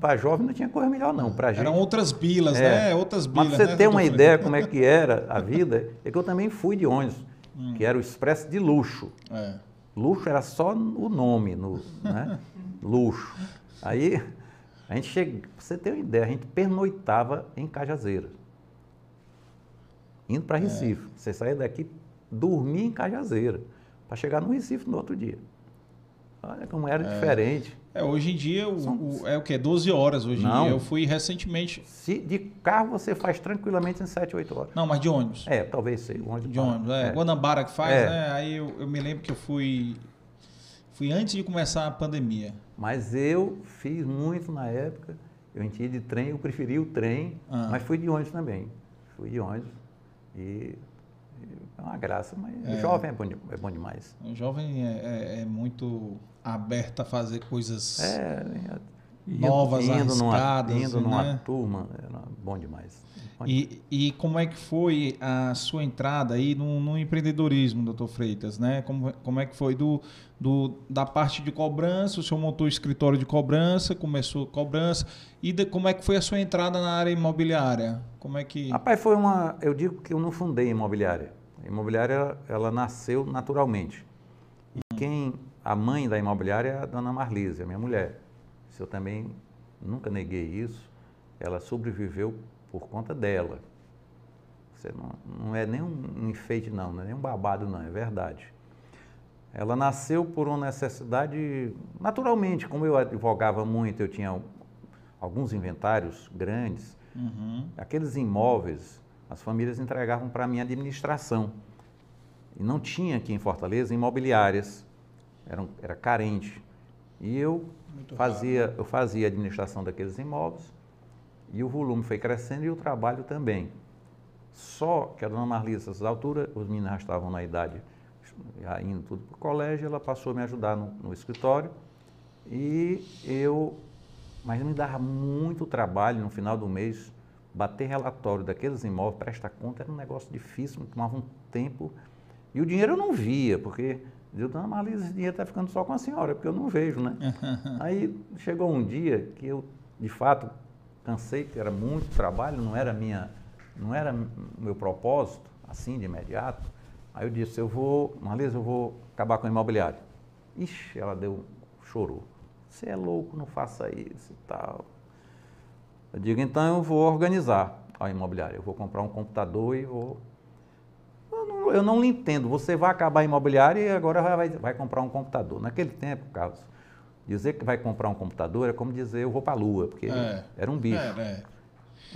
para jovem, não tinha coisa melhor não. Para gente. Eram outras bilas, É. né? Outras Mas bilas. pra você né, ter uma ideia como é que era a vida, é que eu também fui de ônibus, Hum. que era o expresso de luxo. É. Luxo era só o nome, no, né? <laughs> luxo. Aí a gente chega, pra você ter uma ideia, a gente pernoitava em Cajazeiras, indo É. para Recife. Você saía daqui, dormia em Cajazeira, para chegar no Recife no outro dia. Olha como era diferente. É, hoje em dia o, o- é o quê? 12 horas hoje Não. em dia. Eu fui recentemente. Se de carro você faz tranquilamente em 7, 8 horas. Não, mas de ônibus. É, talvez seja. ônibus De ônibus, é. é. Guanabara que faz, É. né? Aí eu, eu me lembro que eu fui. Fui antes de começar a pandemia. Mas eu fiz muito na época. Eu ia de trem, eu preferi o trem, Ah. mas fui de ônibus também. Fui de ônibus e, é uma graça, mas É. jovem é bom, é bom demais. O jovem é, é- é muito aberto a fazer coisas. É, indo- Novas, indo numa, indo numa né? turma, era bom demais. E, e como é que foi a sua entrada aí no, no empreendedorismo, doutor Freitas, né? Como, como é que foi do, do, da parte de cobrança, o senhor montou o escritório de cobrança, começou cobrança, e de- como é que foi a sua entrada na área imobiliária? Como é que... Rapaz, foi uma. Eu digo que eu não fundei imobiliária. A imobiliária, ela nasceu naturalmente. E quem. A mãe da imobiliária é a dona Marlise, a minha mulher. Isso eu também nunca neguei isso. Ela sobreviveu por conta dela. Você não, não é nem um enfeite, não, não é nem um babado, não, é verdade. Ela nasceu por uma necessidade, naturalmente, como eu advogava muito, eu tinha alguns inventários grandes, Uhum. aqueles imóveis, as famílias entregavam para a minha administração. E não tinha aqui em Fortaleza imobiliárias, eram, era carente. E eu Muito fazia, eu fazia a administração daqueles imóveis e o volume foi crescendo e o trabalho também. Só que a dona Marlisa, nessas alturas, os meninos já estavam na idade, indo tudo para o colégio, ela passou a me ajudar no, no escritório e eu, mas me dava muito trabalho no final do mês, bater relatório daqueles imóveis, prestar conta, era um negócio difícil, me tomava um tempo. E o dinheiro eu não via, porque eu, dona Marlisa, esse dinheiro está ficando só com a senhora, porque eu não vejo, né? <laughs> Aí chegou um dia que eu, de fato, cansei, era muito trabalho, não era minha, não era meu propósito, assim, de imediato. Aí eu disse, eu vou, Marlisa, eu vou acabar com o imobiliário. Ixi, ela deu, chorou. Você é louco, não faça isso e tal. Eu digo, então eu vou organizar a imobiliária. Eu vou comprar um computador e vou. Eu não, eu não lhe entendo. Você vai acabar a imobiliária e agora vai, vai comprar um computador. Naquele tempo, Carlos, dizer que vai comprar um computador é como dizer eu vou para a lua, porque É. era um bicho. É, é.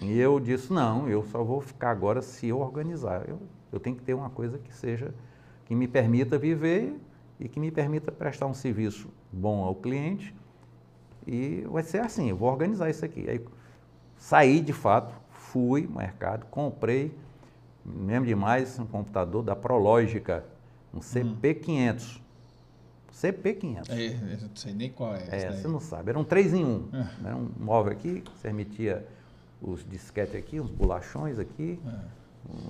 E eu disse, não, eu só vou ficar agora se eu organizar. Eu, eu tenho que ter uma coisa que seja, que me permita viver e que me permita prestar um serviço bom ao cliente E vai ser assim, eu vou organizar isso aqui. Aí saí de fato, fui no mercado, comprei, lembro demais, um computador da Prológica, um CP500. CP500. É, eu não sei nem qual é. É, você não sabe. Era um 3 em 1. É. Era um móvel aqui, você emitia os disquetes aqui, uns bolachões aqui. Um É.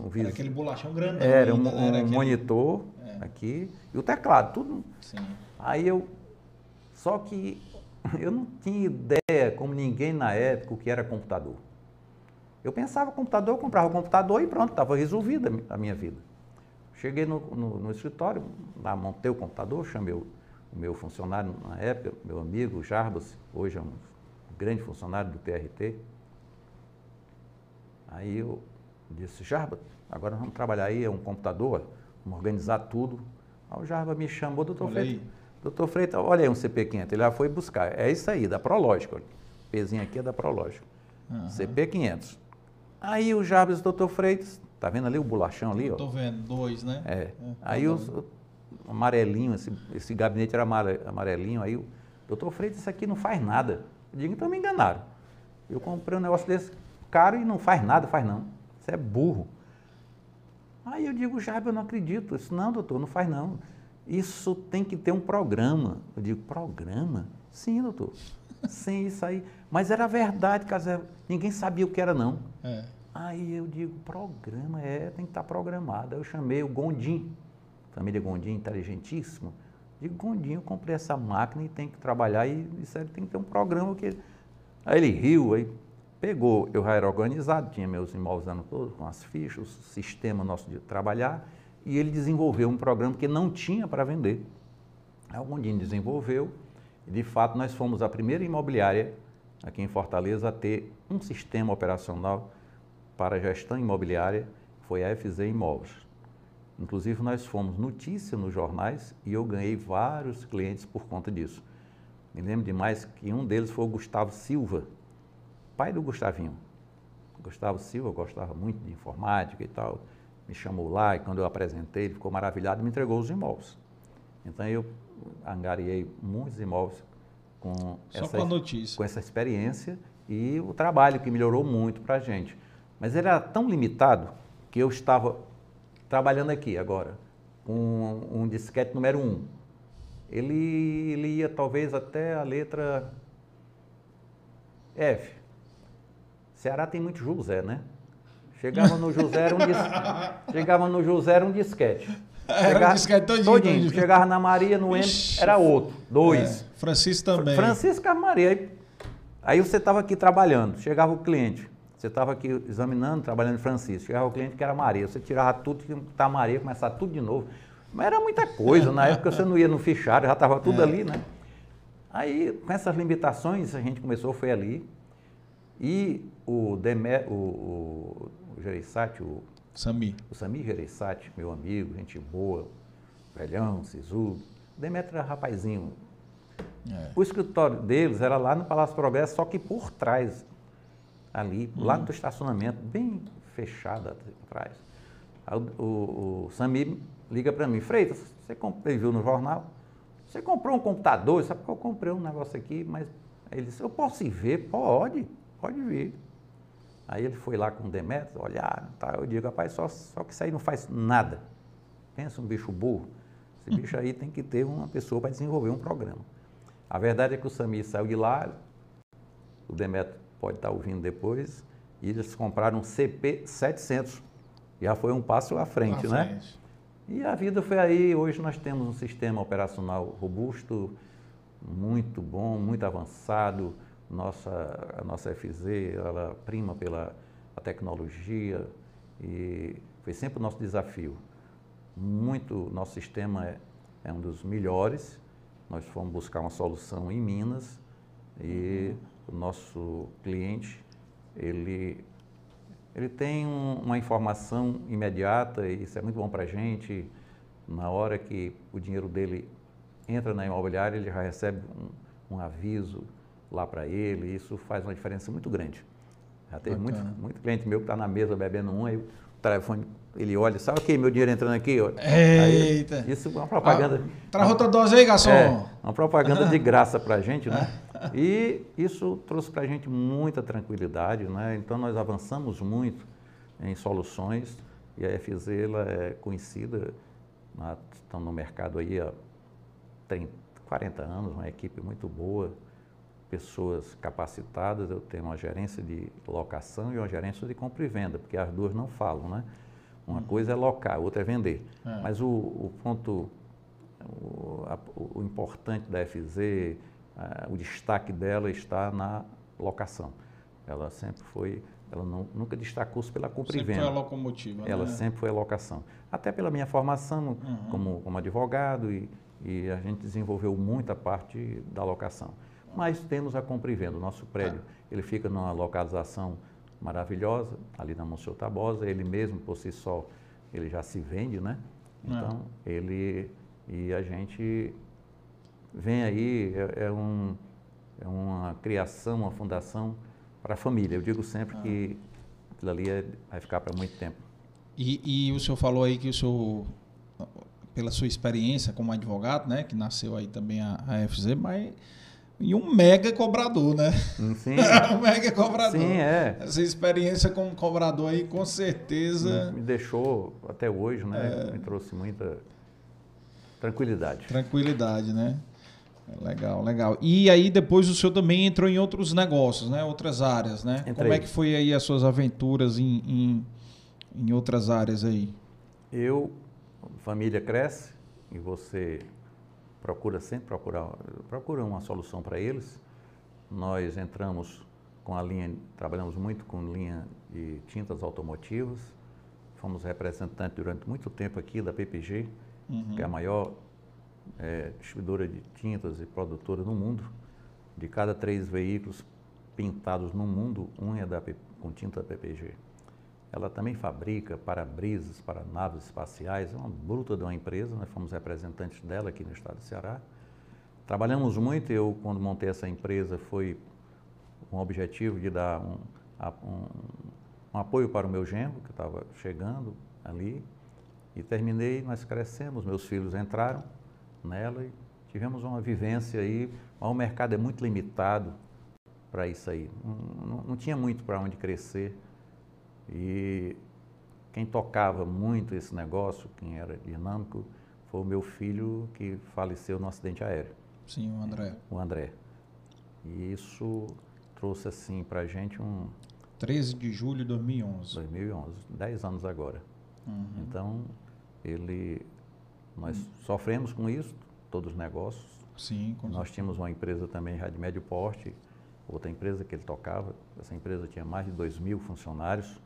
Era vis- aquele bolachão grandão. Era um, né? Era um aquele- monitor É. aqui e o teclado, tudo. Sim. Aí eu. Só que <laughs> eu não tinha ideia, como ninguém na época, o que era computador. Eu pensava computador, eu comprava o computador e pronto, estava resolvida a minha vida. Cheguei no, no- no escritório, lá montei o computador, chamei o, o meu funcionário na época, meu amigo Jarbas, hoje é um grande funcionário do TRT. Aí eu disse, Jarbas, agora vamos trabalhar aí, é um computador, vamos organizar tudo. Aí o Jarbas me chamou, doutor Freitas. Doutor Freitas, olha aí um CP500, ele já foi buscar. É isso aí, da Prológica. O pezinho aqui é da Prológica. Aham. CP500. Aí o Jarbas, doutor Freitas, tá vendo ali o bolachão ali? Tô vendo, dois, né? É. tá Aí os, o amarelinho, esse, esse gabinete era amare- amarelinho, aí o doutor Freitas, isso aqui não faz nada. Eu digo, então me enganaram. Eu comprei um negócio desse caro e não faz nada, faz não. Você é burro. Aí eu digo, Jarbas, eu não acredito. Eu disse, não, doutor, não faz não. Isso tem que ter um programa. Eu digo, programa? Sim, doutor. <laughs> Sim, isso aí. Mas era verdade, Casé. Ninguém sabia o que era, não. É. Aí eu digo, programa, é, tem que estar programado. Aí eu chamei o Gondim, família Gondim, inteligentíssimo. Digo, Gondim, eu comprei essa máquina e tem que trabalhar e isso aí tem que ter um programa que... Aí ele riu, aí pegou, eu já era organizado, tinha meus imóveis ano todo, com as fichas, o sistema nosso de trabalhar, e ele desenvolveu um programa que não tinha para vender. Aí o Gondim desenvolveu, e de fato nós fomos a primeira imobiliária aqui em Fortaleza a ter um sistema operacional para gestão imobiliária, foi a FZ Imóveis. Inclusive nós fomos notícia nos jornais e eu ganhei vários clientes por conta disso. Me lembro demais que um deles foi o Gustavo Silva, pai do Gustavinho. Gustavo Silva gostava muito de informática e tal, me chamou lá e quando eu apresentei, ele ficou maravilhado e me entregou os imóveis. Então eu angariei muitos imóveis com essa, com com essa experiência e o trabalho que melhorou muito para a gente. Mas ele era tão limitado que eu estava trabalhando aqui agora com um disquete número 1. Um. Ele, ele ia talvez até a letra F. Ceará tem muito José, né? Chegava no José era um, dis... <laughs> Chegava no José era um disquete. Era um disquete todinho, todinho. Chegava na Maria, no M, era outro, dois. É, Francisco também. Francisco Maria. Aí, aí você estava aqui trabalhando, chegava o cliente. Você estava aqui examinando, trabalhando em Francisco. Chegava o cliente que era Maria. Você tirava tudo, tinha que estar Maria, começar tudo de novo. Mas era muita coisa. Na época você não ia no fichário, já estava tudo É. ali, né? Aí, com essas limitações, a gente começou, foi ali. E o, Demé, o, o, o Gereissati, o, Sami. o Samir Gereissati, meu amigo, gente boa, velhão, sisudo. O Demetrio era rapazinho, É. o escritório deles era lá no Palácio Progresso, só que por trás, ali, lá do estacionamento, bem fechado atrás. Aí o, o, o Samir liga para mim, Freitas, você comprou, ele viu no jornal, você comprou um computador, sabe que eu comprei um negócio aqui, mas ele disse, eu posso ir ver? Pode, pode vir. Aí ele foi lá com o Demetrio, olhar, tá, eu digo, rapaz, só, só que isso aí não faz nada. Pensa um bicho burro. Esse bicho aí tem que ter uma pessoa para desenvolver um programa. A verdade é que o Samir saiu de lá, o Demetrio pode estar ouvindo depois, e eles compraram um CP700. Já foi um passo à frente, À né? frente. E a vida foi aí. Hoje nós temos um sistema operacional robusto, muito bom, muito avançado. Nossa, a nossa FZ, ela prima pela tecnologia e foi sempre o nosso desafio. Muito, nosso sistema é, é um dos melhores. Nós fomos buscar uma solução em Minas e o nosso cliente, ele ele tem um- uma informação imediata e isso é muito bom para a gente. Na hora que o dinheiro dele entra na imobiliária, ele já recebe um, um aviso lá para ele. Isso faz uma diferença muito grande. Já teve muito, muito cliente meu que está na mesa bebendo um, aí o telefone, ele olha, sabe o que? Meu dinheiro entrando aqui? ó. Aí, Eita. isso é uma propaganda. Ah, traz outra dose aí, garçom. É, uma propaganda de <laughs> graça para a gente, né? E isso trouxe para a gente muita tranquilidade, né? Então nós avançamos muito em soluções e a FZ é conhecida, né? estão no mercado aí há 30, 40 anos, uma equipe muito boa, pessoas capacitadas. Eu tenho uma gerência de locação e uma gerência de compra e venda, porque as duas não falam, né? Uma coisa é locar, outra é vender. É. Mas o, o ponto, o, a- o importante da FZ, ah, o destaque dela está na locação. Ela sempre foi, ela não- nunca destacou-se pela compra e Sempre venda. foi a locomotiva, Ela né? sempre foi a locação. Até pela minha formação Uhum. como, como advogado e, e a gente desenvolveu muita parte da locação. Mas temos a compra e venda. O nosso prédio, ele fica numa localização maravilhosa, ali na Monsenhor Tabosa. Ele mesmo, por si só, ele já se vende, né? Então, ele... E a gente vem aí, é, é um, é uma criação, uma fundação para a família. Eu digo sempre que aquilo ali é- vai ficar para muito tempo. E, e o senhor falou aí que o senhor, pela sua experiência como advogado, né, que nasceu aí também a, a FZ, mas e um mega cobrador, né? Sim, <laughs> um mega cobrador. sim, é. Essa experiência como cobrador aí, com certeza, Me deixou até hoje, né? É. Me trouxe muita tranquilidade. tranquilidade, né? Legal, legal. E aí depois o senhor também entrou em outros negócios, né? Outras áreas, né? Como Entrei. é que foi aí as suas aventuras em, em, em outras áreas aí? Eu, família cresce e você procura sempre procurar procura uma solução para eles. Nós entramos com a linha, trabalhamos muito com linha de tintas automotivas. Fomos representantes durante muito tempo aqui da PPG, que é a maior eh, distribuidora de tintas e produtora no mundo. De cada três veículos pintados no mundo, um é da, com tinta PPG. Ela também fabrica para-brisas para naves espaciais, é uma bruta de uma empresa, nós fomos representantes dela aqui no estado do Ceará. Trabalhamos muito, eu quando montei essa empresa foi o objetivo de dar um, um- um apoio para o meu genro, que estava chegando ali, e terminei, nós crescemos, meus filhos entraram nela e tivemos uma vivência aí, mas o mercado é muito limitado para isso aí, não, não- tinha muito para onde crescer. E quem tocava muito esse negócio, quem era dinâmico, foi o meu filho que faleceu no acidente aéreo, Sim, o André. o André. E isso trouxe assim para a gente um 13 de julho de 2011. 2011, 10 anos agora. Uhum. Então, ele, nós sofremos com isso, todos os negócios. Sim, com Nós tínhamos uma empresa também já de médio porte, outra empresa que ele tocava. Essa empresa tinha mais de 2 mil funcionários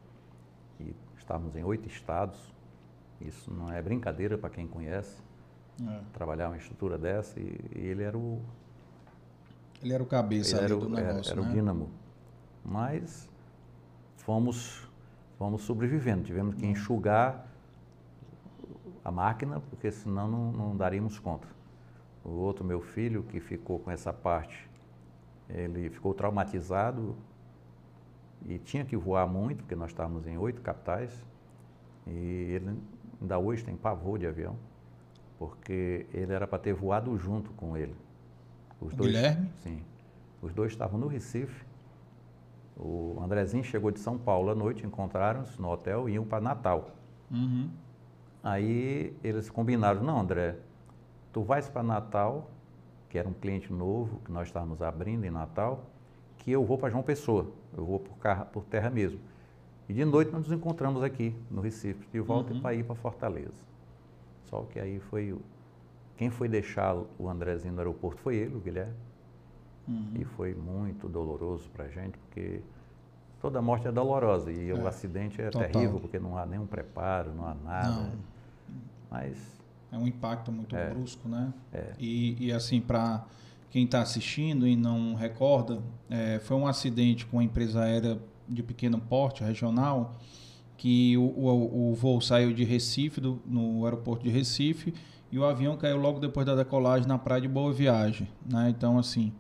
e estávamos em oito estados. Isso não é brincadeira para quem conhece, É. trabalhar uma estrutura dessa. E, e ele era o, Ele era o cabeça era, do o, era, negócio, era o né? dínamo. Mas fomos, fomos sobrevivendo, tivemos que enxugar a máquina, porque senão não, não daríamos conta. O outro, meu filho, que ficou com essa parte, ele ficou traumatizado e tinha que voar muito, porque nós estávamos em oito capitais, e ele ainda hoje tem pavor de avião, porque ele era para ter voado junto com ele. Os O Guilherme? Sim. Os dois estavam no Recife. O Andrezinho chegou de São Paulo à noite, encontraram-se no hotel e iam para Natal. Uhum. Aí eles combinaram, não André, tu vais para Natal, que era um cliente novo que nós estávamos abrindo em Natal, que eu vou para João Pessoa, eu vou por, carro, por terra mesmo. E de noite nós nos encontramos aqui no Recife, de volta Uhum. para ir para Fortaleza. Só que aí foi o, quem foi deixar o Andrezinho no aeroporto foi ele, o Guilherme. Uhum. E foi muito doloroso para a gente, porque toda morte é dolorosa e É, o acidente é total. terrível, porque não há nenhum preparo, não há nada. Não. Mas É um impacto muito É. brusco, né? É. E, e assim, para quem está assistindo e não recorda, é, foi um acidente com uma empresa aérea de pequeno porte, regional, que o, o, o voo saiu de Recife, do, no aeroporto de Recife, e o avião caiu logo depois da decolagem na praia de Boa Viagem. Né? Então, assim,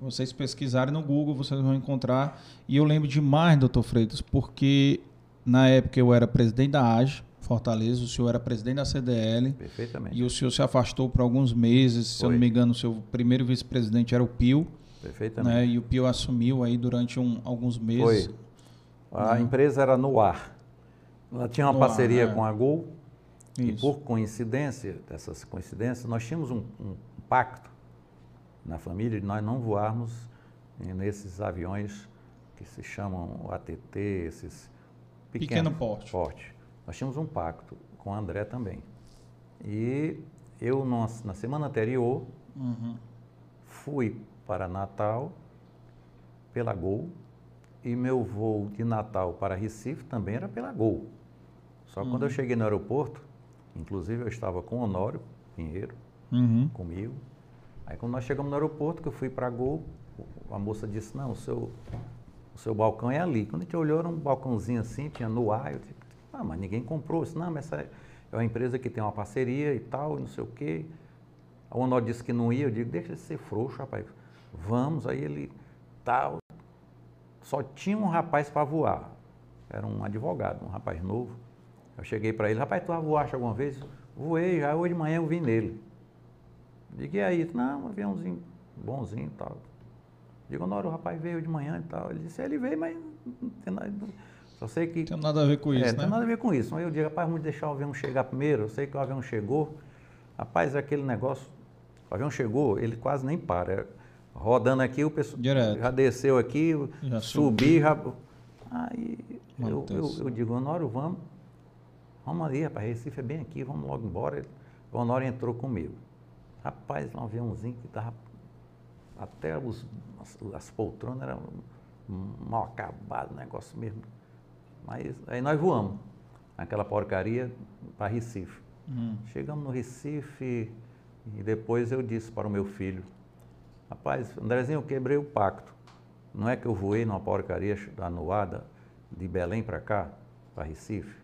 vocês pesquisarem no Google, vocês vão encontrar. E eu lembro demais, doutor Freitas, porque na época eu era presidente da AGE, Fortaleza, o senhor era presidente da CDL, perfeitamente. e o senhor se afastou por alguns meses, se eu Foi. não me engano, o seu primeiro vice-presidente era o Pio. Perfeitamente. né? E o Pio assumiu aí durante um, alguns meses. Foi. A empresa era no ar. Ela tinha uma No ar, parceria é. com a Gol e Isso. por coincidência, dessas coincidências, nós tínhamos um, um pacto na família de nós não voarmos eh, nesses aviões que se chamam ATT, esses Pequeno pequenos porte. Nós tínhamos um pacto com o André também. E eu, na na semana anterior, Uhum. fui para Natal pela Gol e meu voo de Natal para Recife também era pela Gol. Só que quando eu cheguei no aeroporto, inclusive eu estava com o Honório Pinheiro Uhum. comigo. Aí quando nós chegamos no aeroporto, que eu fui para Gol, a moça disse, não, o seu, o seu balcão é ali. Quando a gente olhou, era um balcãozinho assim, tinha no ar, eu disse, ah, mas ninguém comprou. Disse, não, mas essa é uma empresa que tem uma parceria e tal, e não sei o quê. A Honório disse que não ia, eu digo, deixa de ser frouxo, rapaz. Vamos, aí ele tal. Só tinha um rapaz para voar. Era um advogado, um rapaz novo. Eu cheguei para ele, rapaz, tu voaste alguma vez? Voei, já hoje de manhã eu vim nele. Digo, e aí? Não, um aviãozinho bonzinho e tal. Digo, Honório, o rapaz veio de manhã e tal. Ele disse, ele veio, mas não tem nada. Só sei que tem nada a ver com é, isso, não né? tem nada a ver com isso. Aí eu digo, rapaz, vamos deixar o avião chegar primeiro. Eu sei que o avião chegou. Rapaz, é aquele negócio. O avião chegou, ele quase nem para. É, Rodando aqui, o pessoal Direto. já desceu aqui, Já subi, já. Aí eu, eu, eu digo, Honório, vamos. Vamos ali, rapaz, Recife é bem aqui, vamos logo embora. O Honório entrou comigo. Rapaz, um aviãozinho que estava. Até os, as, as poltronas eram mal acabado, negócio mesmo. Mas aí nós voamos, aquela porcaria, para Recife. Hum. Chegamos no Recife e depois eu disse para o meu filho, rapaz, Andrezinho, eu quebrei o pacto. Não é que eu voei numa porcaria anuada de Belém para cá, para Recife.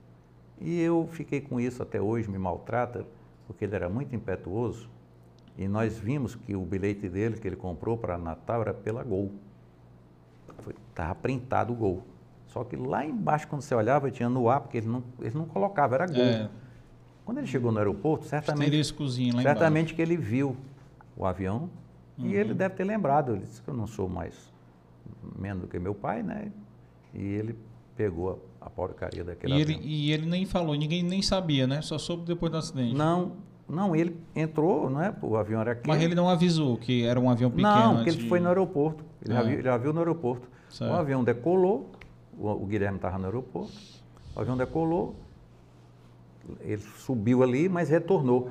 E eu fiquei com isso até hoje, me maltrata, porque ele era muito impetuoso. E nós vimos que o bilhete dele, que ele comprou para Natal, era pela Gol. Estava printado o Gol. Só que lá embaixo, quando você olhava, tinha no ar, porque ele não, ele não colocava, era Gol. É, Quando ele chegou no aeroporto, certamente, certamente que ele viu o avião Uhum. e ele deve ter lembrado. Ele disse que eu não sou mais menos do que meu pai, né? E ele pegou a, a porcaria daquele E ele, avião. e ele nem falou, ninguém nem sabia, né? Só soube depois do acidente. Não, não, ele entrou, não é? O avião era aquele. Mas ele não avisou que era um avião pequeno. Não, porque antes ele foi no aeroporto. Ele já, Ah. viu, já viu no aeroporto. Certo. O avião decolou, o, o Guilherme estava no aeroporto, o avião decolou, ele subiu ali, mas retornou.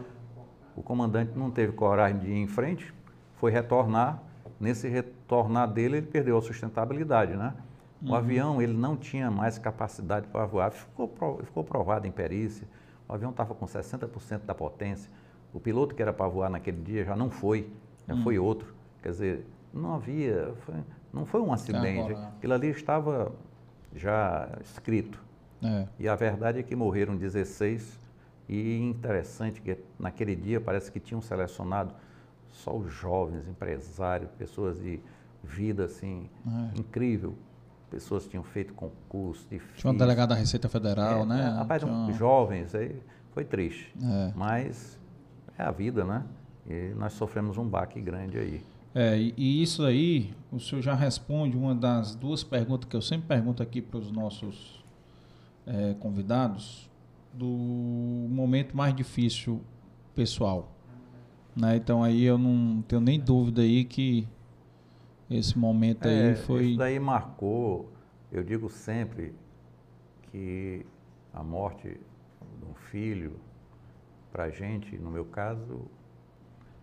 O comandante não teve coragem de ir em frente, foi retornar. Nesse retornar dele, ele perdeu a sustentabilidade, né? O avião, ele não tinha mais capacidade para voar. Ficou, ficou provado em perícia. O avião estava com 60% da potência. O piloto que era para voar naquele dia já não foi, já foi outro. Quer dizer, não havia, foi- não foi um acidente. Agora- Aquilo ali estava já escrito. É. E a verdade é que morreram 16 e interessante que naquele dia parece que tinham selecionado só os jovens, empresários, pessoas de vida assim É. incrível. Pessoas tinham feito concurso Tinha um difícil. delegado da Receita Federal, É, né? é, rapaz, Tinha uma- jovens, aí foi triste. É. Mas é a vida, né? E nós sofremos um baque grande aí. É, e, e isso aí, o senhor já responde uma das duas perguntas que eu sempre pergunto aqui para os nossos é, convidados, do momento mais difícil pessoal. Né? Então aí eu não tenho nem dúvida aí que esse momento aí É, foi. Isso daí marcou, eu digo sempre que a morte de um filho, para a gente, no meu caso,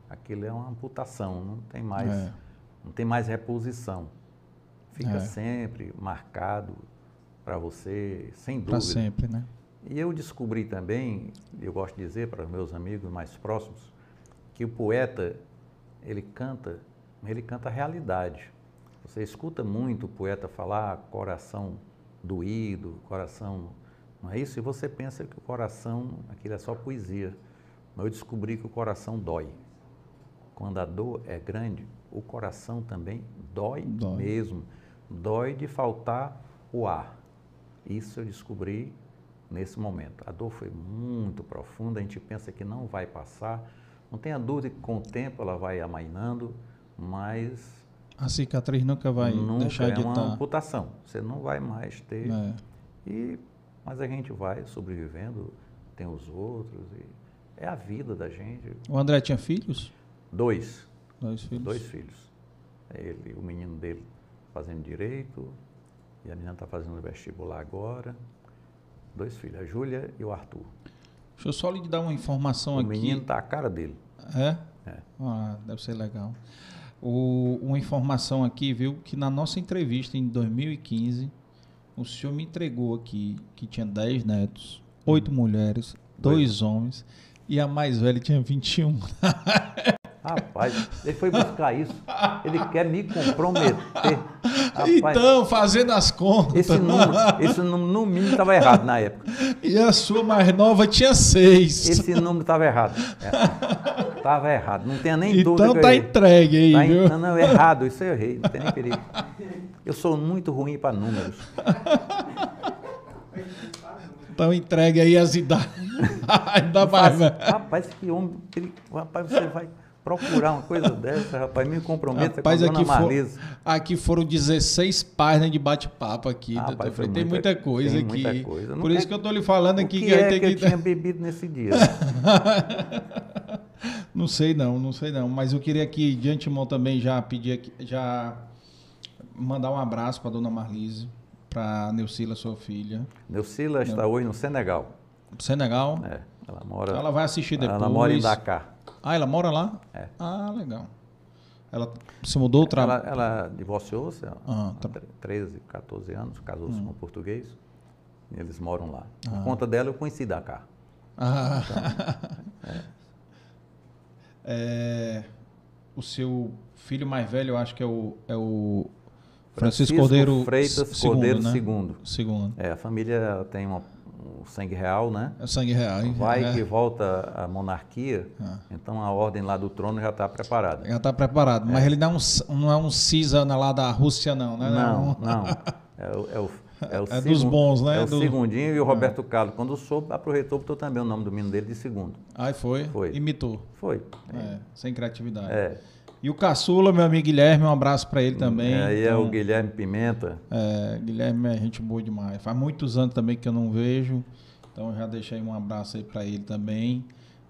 aquilo é uma amputação, não tem mais, É. não tem mais reposição. Fica É. sempre marcado para você, sem Para dúvida. sempre, né? E eu descobri também, eu gosto de dizer para os meus amigos mais próximos, que o poeta, ele canta, ele canta a realidade. Você escuta muito o poeta falar coração doído, coração, não é isso? E você pensa que o coração, aquilo é só poesia. Mas eu descobri que o coração dói. Quando a dor é grande, o coração também dói, Dói. mesmo. Dói de faltar o ar. Isso eu descobri nesse momento. A dor foi muito profunda, a gente pensa que não vai passar. Não tenha dúvida que com o tempo ela vai amainando, mas A cicatriz nunca vai nunca deixar é de uma estar. amputação. Você não vai mais ter. É. E, mas a gente vai sobrevivendo, tem os outros. E é a vida da gente. O André tinha filhos? Dois. Dois filhos. Dois filhos. Ele, o menino dele fazendo direito, e a menina está fazendo vestibular agora. Dois filhos, a Júlia e o Arthur. Deixa eu só lhe dar uma informação o aqui. menino está a cara dele. É? É. Ah, deve ser legal. O- uma informação aqui, viu, que na nossa entrevista em 2015, o senhor me entregou aqui que tinha 10 netos, 8 mulheres, 2 homens, e a mais velha tinha 21. <laughs> Rapaz, ele foi buscar isso. Ele quer me comprometer. Rapaz, então, fazendo as contas. esse número, esse número no mínimo estava errado na época. E a sua mais nova tinha 6. Esse número estava errado. Estava errado. Não tenha nem dúvida. Então que eu tá entregue aí, Tá em- viu? não, não, errado. Isso eu errei. Não tem nem perigo. Eu sou muito ruim para números. Então entregue aí as idades. <laughs> Ainda mais, velho. rapaz, que homem. ele- rapaz, você vai procurar uma coisa dessa, rapaz. Me comprometa Rapaz, com a dona aqui, for- aqui foram 16 páginas de bate-papo aqui. Ah, Freire. tem muita- coisa tem aqui. muita coisa. Por isso que eu tô lhe falando aqui que que, é ter que eu que. tinha <laughs> bebido nesse dia? <laughs> Não sei não, não sei não. Mas eu queria aqui, de antemão também, já pedir aqui, já mandar um abraço para dona Marlise, para Neucila, sua filha. Neucila está hoje no Senegal. Senegal. É, ela mora. Ela vai assistir depois. Ela mora em Dakar. Ah, ela mora lá? É. Ah, legal. Ela se mudou outra. Ela, ela divorciou-se há Ah, tá. tre- 13, 14 anos, casou-se com um português. E eles moram lá. Por Ah. conta dela, eu conheci Dakar. Ah. <laughs> É, o seu filho mais velho, eu acho que é o, é o Francisco, Cordeiro Freitas segundo, Cordeiro né? segundo. Segundo. É, a família tem uma- um sangue real, né? É sangue real. hein? Vai é. que volta a monarquia, Ah. então a ordem lá do trono já está preparada. Já está preparado. Mas ele não é um, não é um Cisa lá da Rússia, não, né? Não, não. <laughs> É, o- é o, é, o É dos bons, né? É o Do- segundinho e o Roberto Carlos, quando soube, aproveitou botou também o nome do menino dele de segundo. Aí foi, Foi. imitou. Foi. É, sem criatividade. É. E o caçula, meu amigo Guilherme, um abraço para ele também. É, aí é Então, o Guilherme Pimenta. É, Guilherme é gente boa demais. Faz muitos anos também que eu não vejo. Então eu já deixei um abraço aí para ele também,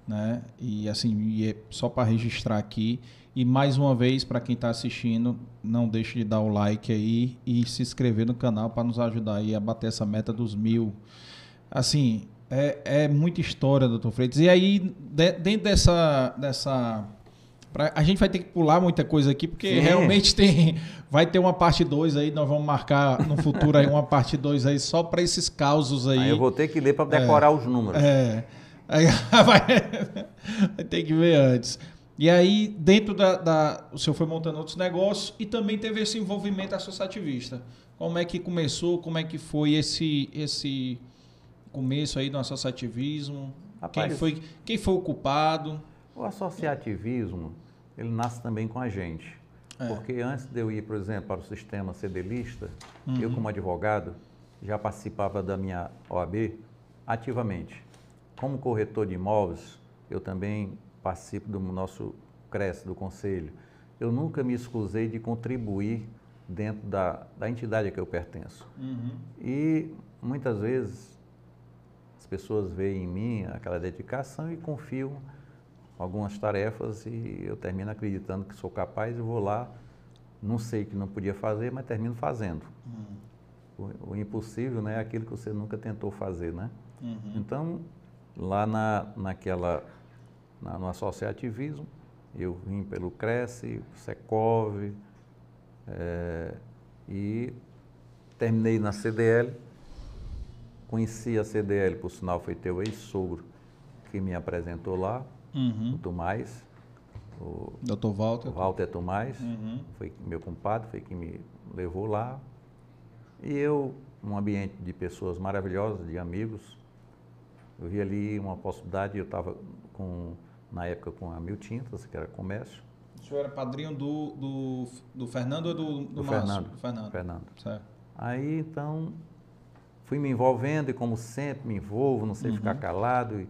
né? E assim, e é só para registrar aqui. E mais uma vez, para quem está assistindo, não deixe de dar o like aí e se inscrever no canal para nos ajudar aí a bater essa meta dos mil. Assim, é, é muita história, doutor Freitas. E aí, de- dentro dessa, dessa Pra- a gente vai ter que pular muita coisa aqui, porque Sim. realmente tem. <laughs> Vai ter uma parte 2 aí, nós vamos marcar no futuro aí uma parte 2 aí só para esses causos aí. Aí eu vou ter que ler para decorar os números. É. Aí <laughs> vai, vai ter que ver antes. E aí, dentro da, da- O senhor foi montando outros negócios e também teve esse envolvimento associativista. Como é que começou? Como é que foi esse, esse começo aí do associativismo? Quem Rapaz, foi, quem foi o culpado? O associativismo, ele nasce também com a gente. É. Porque antes de eu ir, por exemplo, para o sistema CDLista, Uhum. eu como advogado já participava da minha OAB ativamente. Como corretor de imóveis, eu também participo do nosso CRES, do Conselho. Eu nunca me excusei de contribuir dentro da, da entidade a que eu pertenço. E muitas vezes as pessoas veem em mim aquela dedicação e confiam algumas tarefas e eu termino acreditando que sou capaz e vou lá, não sei que não podia fazer, mas termino fazendo. O, o impossível né, é aquilo que você nunca tentou fazer, né? Então, lá na, naquela, na- no associativismo, eu vim pelo Cresce, Secov, eh, e terminei na CDL. Conheci a CDL, por sinal foi teu ex-sogro que me apresentou lá, Uhum. o Tomás, o Doutor Walter. o Walter Tomás, Uhum. foi meu compadre, foi quem me levou lá. E eu, num ambiente de pessoas maravilhosas, de amigos, eu vi ali uma possibilidade, eu estava com, na época com a Mil Tintas, que era comércio, O senhor era padrinho do, do, do Fernando ou do, do, do Márcio? Fernando. Do Fernando. Fernando. Certo. Aí então fui me envolvendo e como sempre me envolvo, não sei Uhum. ficar calado e,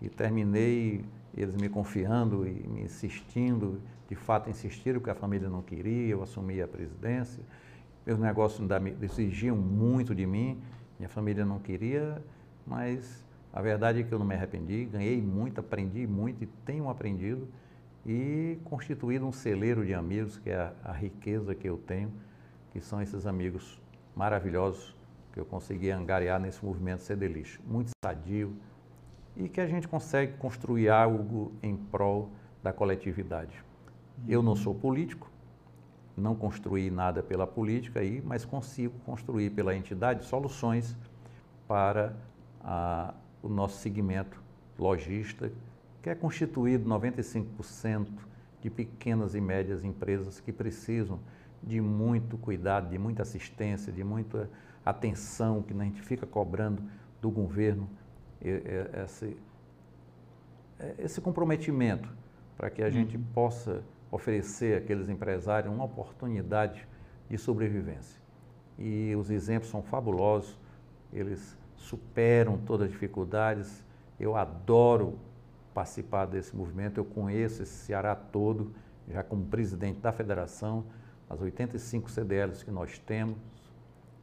e terminei. Eles me confiando e me insistindo, de fato insistiram, porque a família não queria, eu assumi a presidência. Meus negócios exigiam muito de mim, minha família não queria, mas a verdade é que eu não me arrependi, ganhei muito, aprendi muito e tenho aprendido e constituído um celeiro de amigos, que é a, a riqueza que eu tenho, que são esses amigos maravilhosos que eu consegui angariar nesse movimento Cedelix. Muito sadio e que a gente consegue construir algo em prol da coletividade. Eu não sou político, não construí nada pela política aí, mas consigo construir pela entidade soluções para a, o nosso segmento lojista, que é constituído 95% de pequenas e médias empresas que precisam de muito cuidado, de muita assistência, de muita atenção que a gente fica cobrando do governo esse, esse comprometimento para que a gente uhum. possa oferecer àqueles empresários uma oportunidade de sobrevivência. E os exemplos são fabulosos, eles superam todas as dificuldades. Eu adoro participar desse movimento, eu conheço esse Ceará todo, já como presidente da federação, as 85 CDLs que nós temos,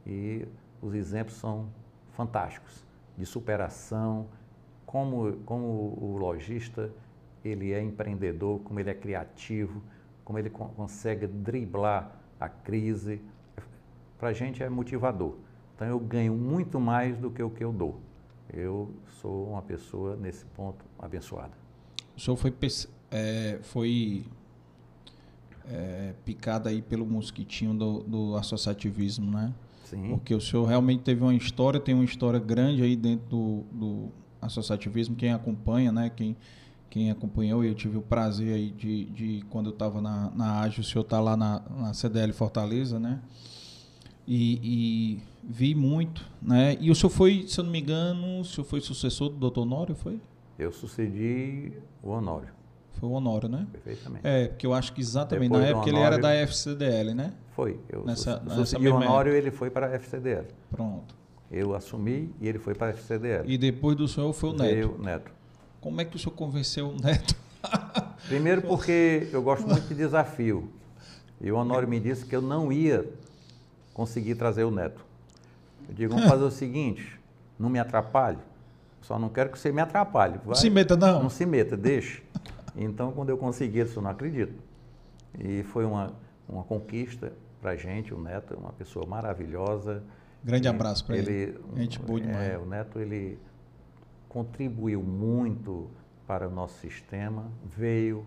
e os exemplos são fantásticos de superação, como, como o lojista ele é empreendedor, como ele é criativo, como ele consegue driblar a crise. Para a gente é motivador. Então eu ganho muito mais do que o que eu dou. Eu sou uma pessoa, nesse ponto, abençoada. O senhor foi, é, foi é, picado aí pelo mosquitinho do, do associativismo, né? Sim. Porque o senhor realmente teve uma história, tem uma história grande aí dentro do, do associativismo. Quem acompanha, né? Quem, quem acompanhou, eu tive o prazer aí de, de quando eu estava na, na AGE, o senhor está lá na, na CDL Fortaleza, né? E, e, vi muito, né? E o senhor foi, se eu não me engano, o senhor foi sucessor do doutor Honório, foi? Eu sucedi o Honório. Foi o Honório, né? Perfeitamente. É, porque eu acho que exatamente Depois na época Honório, ele era da FCDL, né? Foi. Eu nessa, sucedi o Honório ele foi para a FCDL. Pronto. Eu assumi e ele foi para a FCDL. E depois do senhor foi o Neto? O Neto. Como é que o senhor convenceu o Neto? <laughs> Primeiro porque eu gosto muito de desafio. E o Honório me disse que eu não ia conseguir trazer o Neto. Eu digo, vamos fazer o seguinte, não me atrapalhe. Só não quero que você me atrapalhe. Vai, não se meta, não. Não se meta, deixe. Então, quando eu consegui, eu disse, não acredito. E foi uma, uma conquista para a gente. O Neto é uma pessoa maravilhosa. Grande abraço para ele. ele. Gente boa demais. É, o Neto, ele contribuiu muito para o nosso sistema, veio,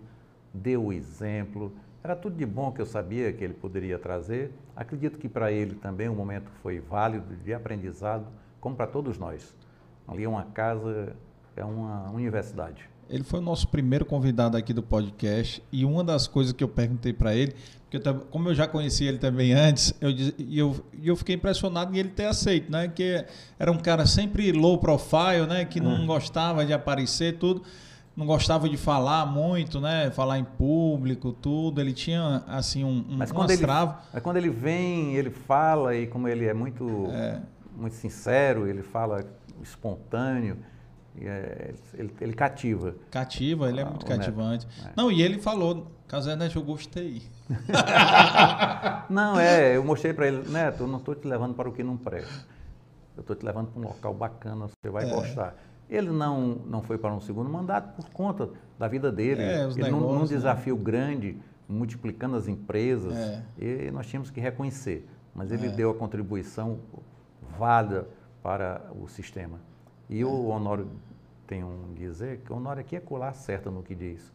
deu o exemplo. Era tudo de bom que eu sabia que ele poderia trazer. Acredito que para ele também o momento foi válido de aprendizado, como para todos nós. Ali é uma casa, é uma universidade. Ele foi o nosso primeiro convidado aqui do podcast e uma das coisas que eu perguntei para ele, porque eu, como eu já conhecia ele também antes, eu, e eu, eu fiquei impressionado em ele ter aceito, né? Que era um cara sempre low profile, né? Que não hum. gostava de aparecer, tudo. Não gostava de falar muito, né? Falar em público, tudo. Ele tinha, assim, um, um mas quando, ele, mas quando ele vem, ele fala e como ele é muito, é. muito sincero, ele fala espontâneo é, ele, ele, cativa. Cativa, ele é ah, muito cativante. É. Não, e ele falou, caso Neto, eu gostei. <laughs> não, é, eu mostrei para ele, Neto, eu não estou te levando para o que não presta. Eu estou te levando para um local bacana, você vai é. gostar. Ele não, não foi para um segundo mandato por conta da vida dele. É, ele negócios, num, num né? desafio né? grande, multiplicando as empresas, é. e nós tínhamos que reconhecer. Mas ele é. deu a contribuição válida para o sistema. E o Honório tem um dizer que o Honório aqui é colar acerta no que diz.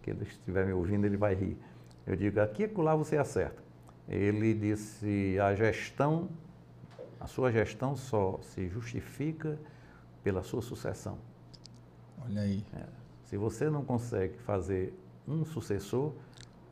Que ele estiver me ouvindo, ele vai rir. Eu digo, aqui é colar você acerta. Ele disse, a gestão, a sua gestão só se justifica pela sua sucessão. Olha aí. É. Se você não consegue fazer um sucessor,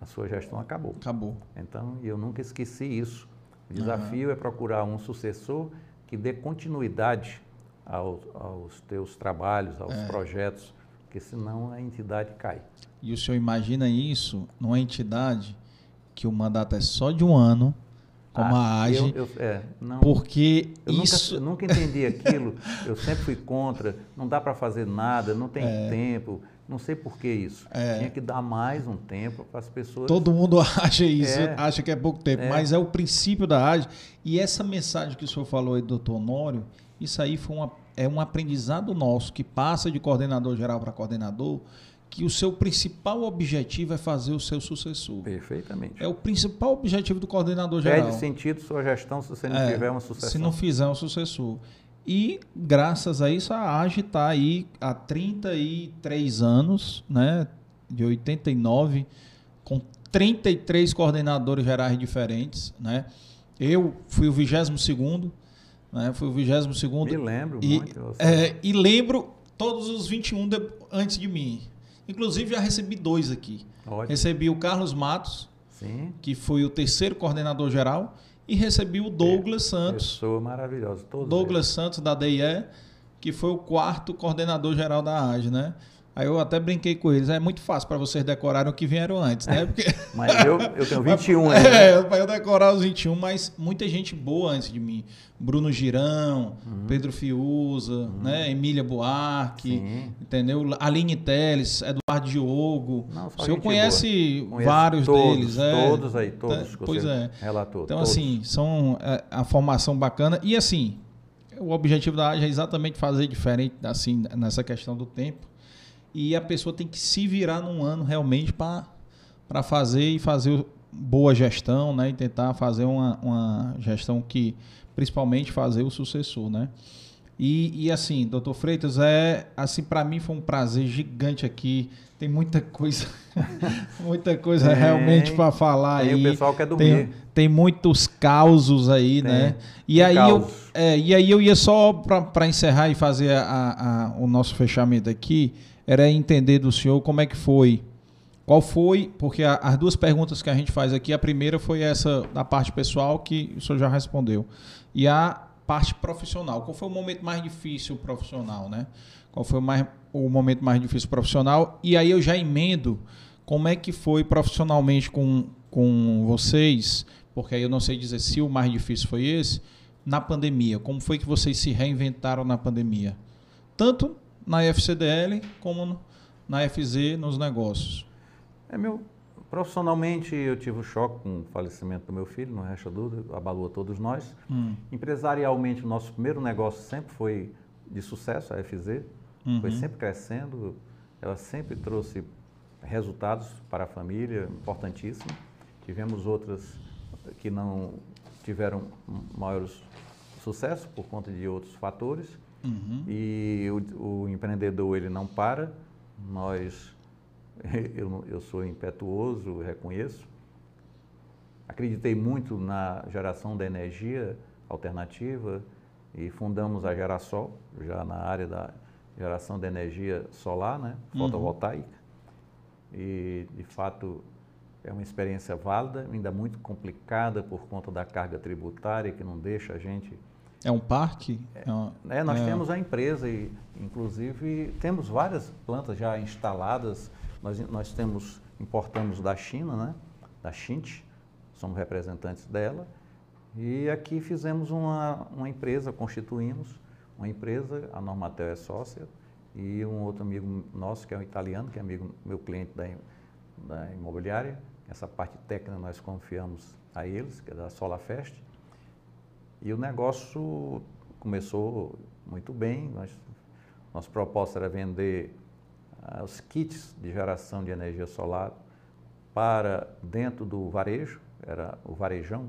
a sua gestão acabou. Acabou. Então, eu nunca esqueci isso. O desafio uhum. é procurar um sucessor que dê continuidade aos, aos teus trabalhos, aos é. projetos, porque senão a entidade cai. E o senhor imagina isso numa entidade que o mandato é só de um ano, como Ah, a AGE, eu- eu- é, não, porque eu nunca- isso... eu nunca, entendi aquilo, <laughs> eu sempre fui contra, não dá para fazer nada, não tem tempo, não sei por que isso. Tinha que dar mais um tempo para as pessoas. Todo mundo <laughs> acha isso, É. acha que é pouco tempo, É. mas é o princípio da AGE. E essa mensagem que o senhor falou aí, doutor Honório, isso aí foi uma, é um aprendizado nosso que passa de coordenador geral para coordenador, que o seu principal objetivo é fazer o seu sucessor. Perfeitamente. É o principal objetivo do coordenador geral. Perde sentido sua gestão se você não É, tiver uma sucessão. Se não fizer um sucessor. E graças a isso a AGE está aí há 33 anos, né? De 89, com 33 coordenadores gerais diferentes, né? Eu fui o 22º, né? Fui o 22º Me lembro e, muito. é, e lembro todos os 21 de- antes de mim. Inclusive já recebi dois aqui. Ótimo. Recebi o Carlos Matos, Sim. que foi o terceiro coordenador geral, e recebi o Douglas Santos. Pessoa maravilhosa. Todos Douglas Santos, da DIE, que foi o quarto coordenador geral da AGE, né? Aí eu até brinquei com eles. É muito fácil para vocês decorarem o que vieram antes, né? Porque. <laughs> Mas eu, eu tenho 21 <laughs> aí. né? é, para eu decorar os 21, mas muita gente boa antes de mim. Bruno Girão, Uhum. Pedro Fiuza, né? Emília Buarque, Sim. entendeu? Aline Teles, Eduardo Diogo. Não, o senhor conhece vários todos, deles, é? Todos aí, todos. Tá, que pois é. Relatou. Então, todos. assim, são é, a formação bacana. E assim, o objetivo da AGE é exatamente fazer diferente assim, nessa questão do tempo. E a pessoa tem que se virar num ano realmente para fazer e fazer boa gestão, né? E tentar fazer uma, uma gestão que, principalmente, fazer o sucessor, né? E, e assim, doutor Freitas, é assim para mim foi um prazer gigante aqui. Tem muita coisa, <laughs> muita coisa Tem. realmente para falar Tem aí. o pessoal que quer Tem, dormir. tem muitos causos aí, Tem. né? E Tem aí, eu, causos. é, e aí eu ia só para encerrar e fazer a- a- o nosso fechamento aqui, era entender do senhor como é que foi. Qual foi, porque a- as duas perguntas que a gente faz aqui, a primeira foi essa da parte pessoal, que o senhor já respondeu. E a parte profissional. Qual foi o momento mais difícil profissional, né? Qual foi o, mais, o momento mais difícil profissional? E aí eu já emendo como é que foi profissionalmente com, com vocês, porque aí eu não sei dizer se o mais difícil foi esse, na pandemia. Como foi que vocês se reinventaram na pandemia? Tanto na FCDL como na FZ nos negócios. É meu, profissionalmente eu tive o choque com o falecimento do meu filho, não resta dúvida, abalou a todos nós. Hum. Empresarialmente, o nosso primeiro negócio sempre foi de sucesso, a FZ, foi Uhum. sempre crescendo, ela sempre trouxe resultados para a família, importantíssimo. Tivemos outras que não tiveram maiores sucesso por conta de outros fatores. Uhum. E o, o empreendedor ele não para. Nós, <laughs> eu, eu sou impetuoso, reconheço. Acreditei muito na geração da energia alternativa e fundamos a Gerasol, já na área da geração de energia solar, né, Uhum. fotovoltaica. E, de fato, é uma experiência válida, ainda muito complicada por conta da carga tributária que não deixa a gente É um parque? É uma- é, nós é. temos a empresa e, inclusive, temos várias plantas já instaladas. Nós, nós temos, importamos da China, né? Da Xinte, somos representantes dela. E aqui fizemos uma, uma empresa, constituímos uma empresa, a Normatel é sócia, e um outro amigo nosso, que é um italiano, que é amigo, meu cliente da, da imobiliária. Essa parte técnica nós confiamos a eles, que é da SolaFest. E o negócio começou muito bem. Nós, nossa proposta era vender ah, os kits de geração de energia solar para dentro do varejo, era o varejão,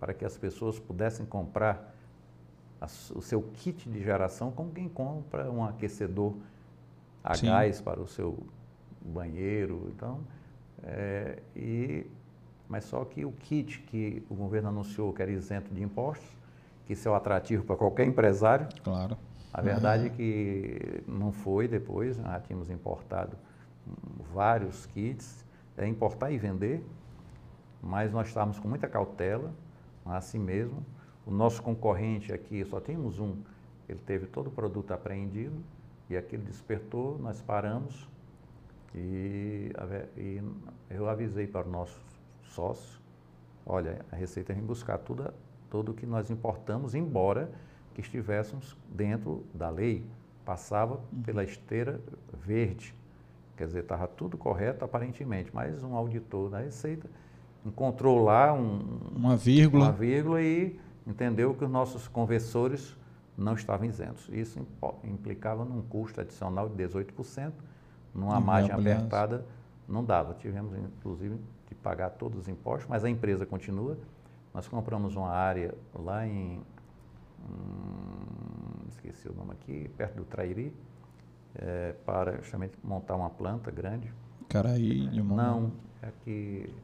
para que as pessoas pudessem comprar as- o seu kit de geração como quem compra um aquecedor a Sim. gás para o seu banheiro. Então, é, e, mas só que o kit que o governo anunciou que era isento de impostos, que isso é o atrativo para qualquer empresário, Claro. a verdade é que não foi depois, já tínhamos importado vários kits, é importar e vender, mas nós estávamos com muita cautela, assim mesmo. O nosso concorrente aqui, só temos um, ele teve todo o produto apreendido e aquilo despertou, nós paramos e, e eu avisei para o nosso sócio, olha, a Receita vem buscar tudo, tudo que nós importamos, embora que estivéssemos dentro da lei, passava pela esteira verde. Quer dizer, estava tudo correto aparentemente, mas um auditor da Receita encontrou lá um, Uma vírgula. uma vírgula e entendeu que os nossos conversores não estavam isentos. Isso implicava num custo adicional de 18%, numa margem Inviabilidade. apertada não dava. Tivemos, inclusive, de pagar todos os impostos, mas a empresa continua. Nós compramos uma área lá em, hum, esqueci o nome aqui, perto do Trairi, eh, para justamente montar uma planta grande. Caraí, limão. Não, é que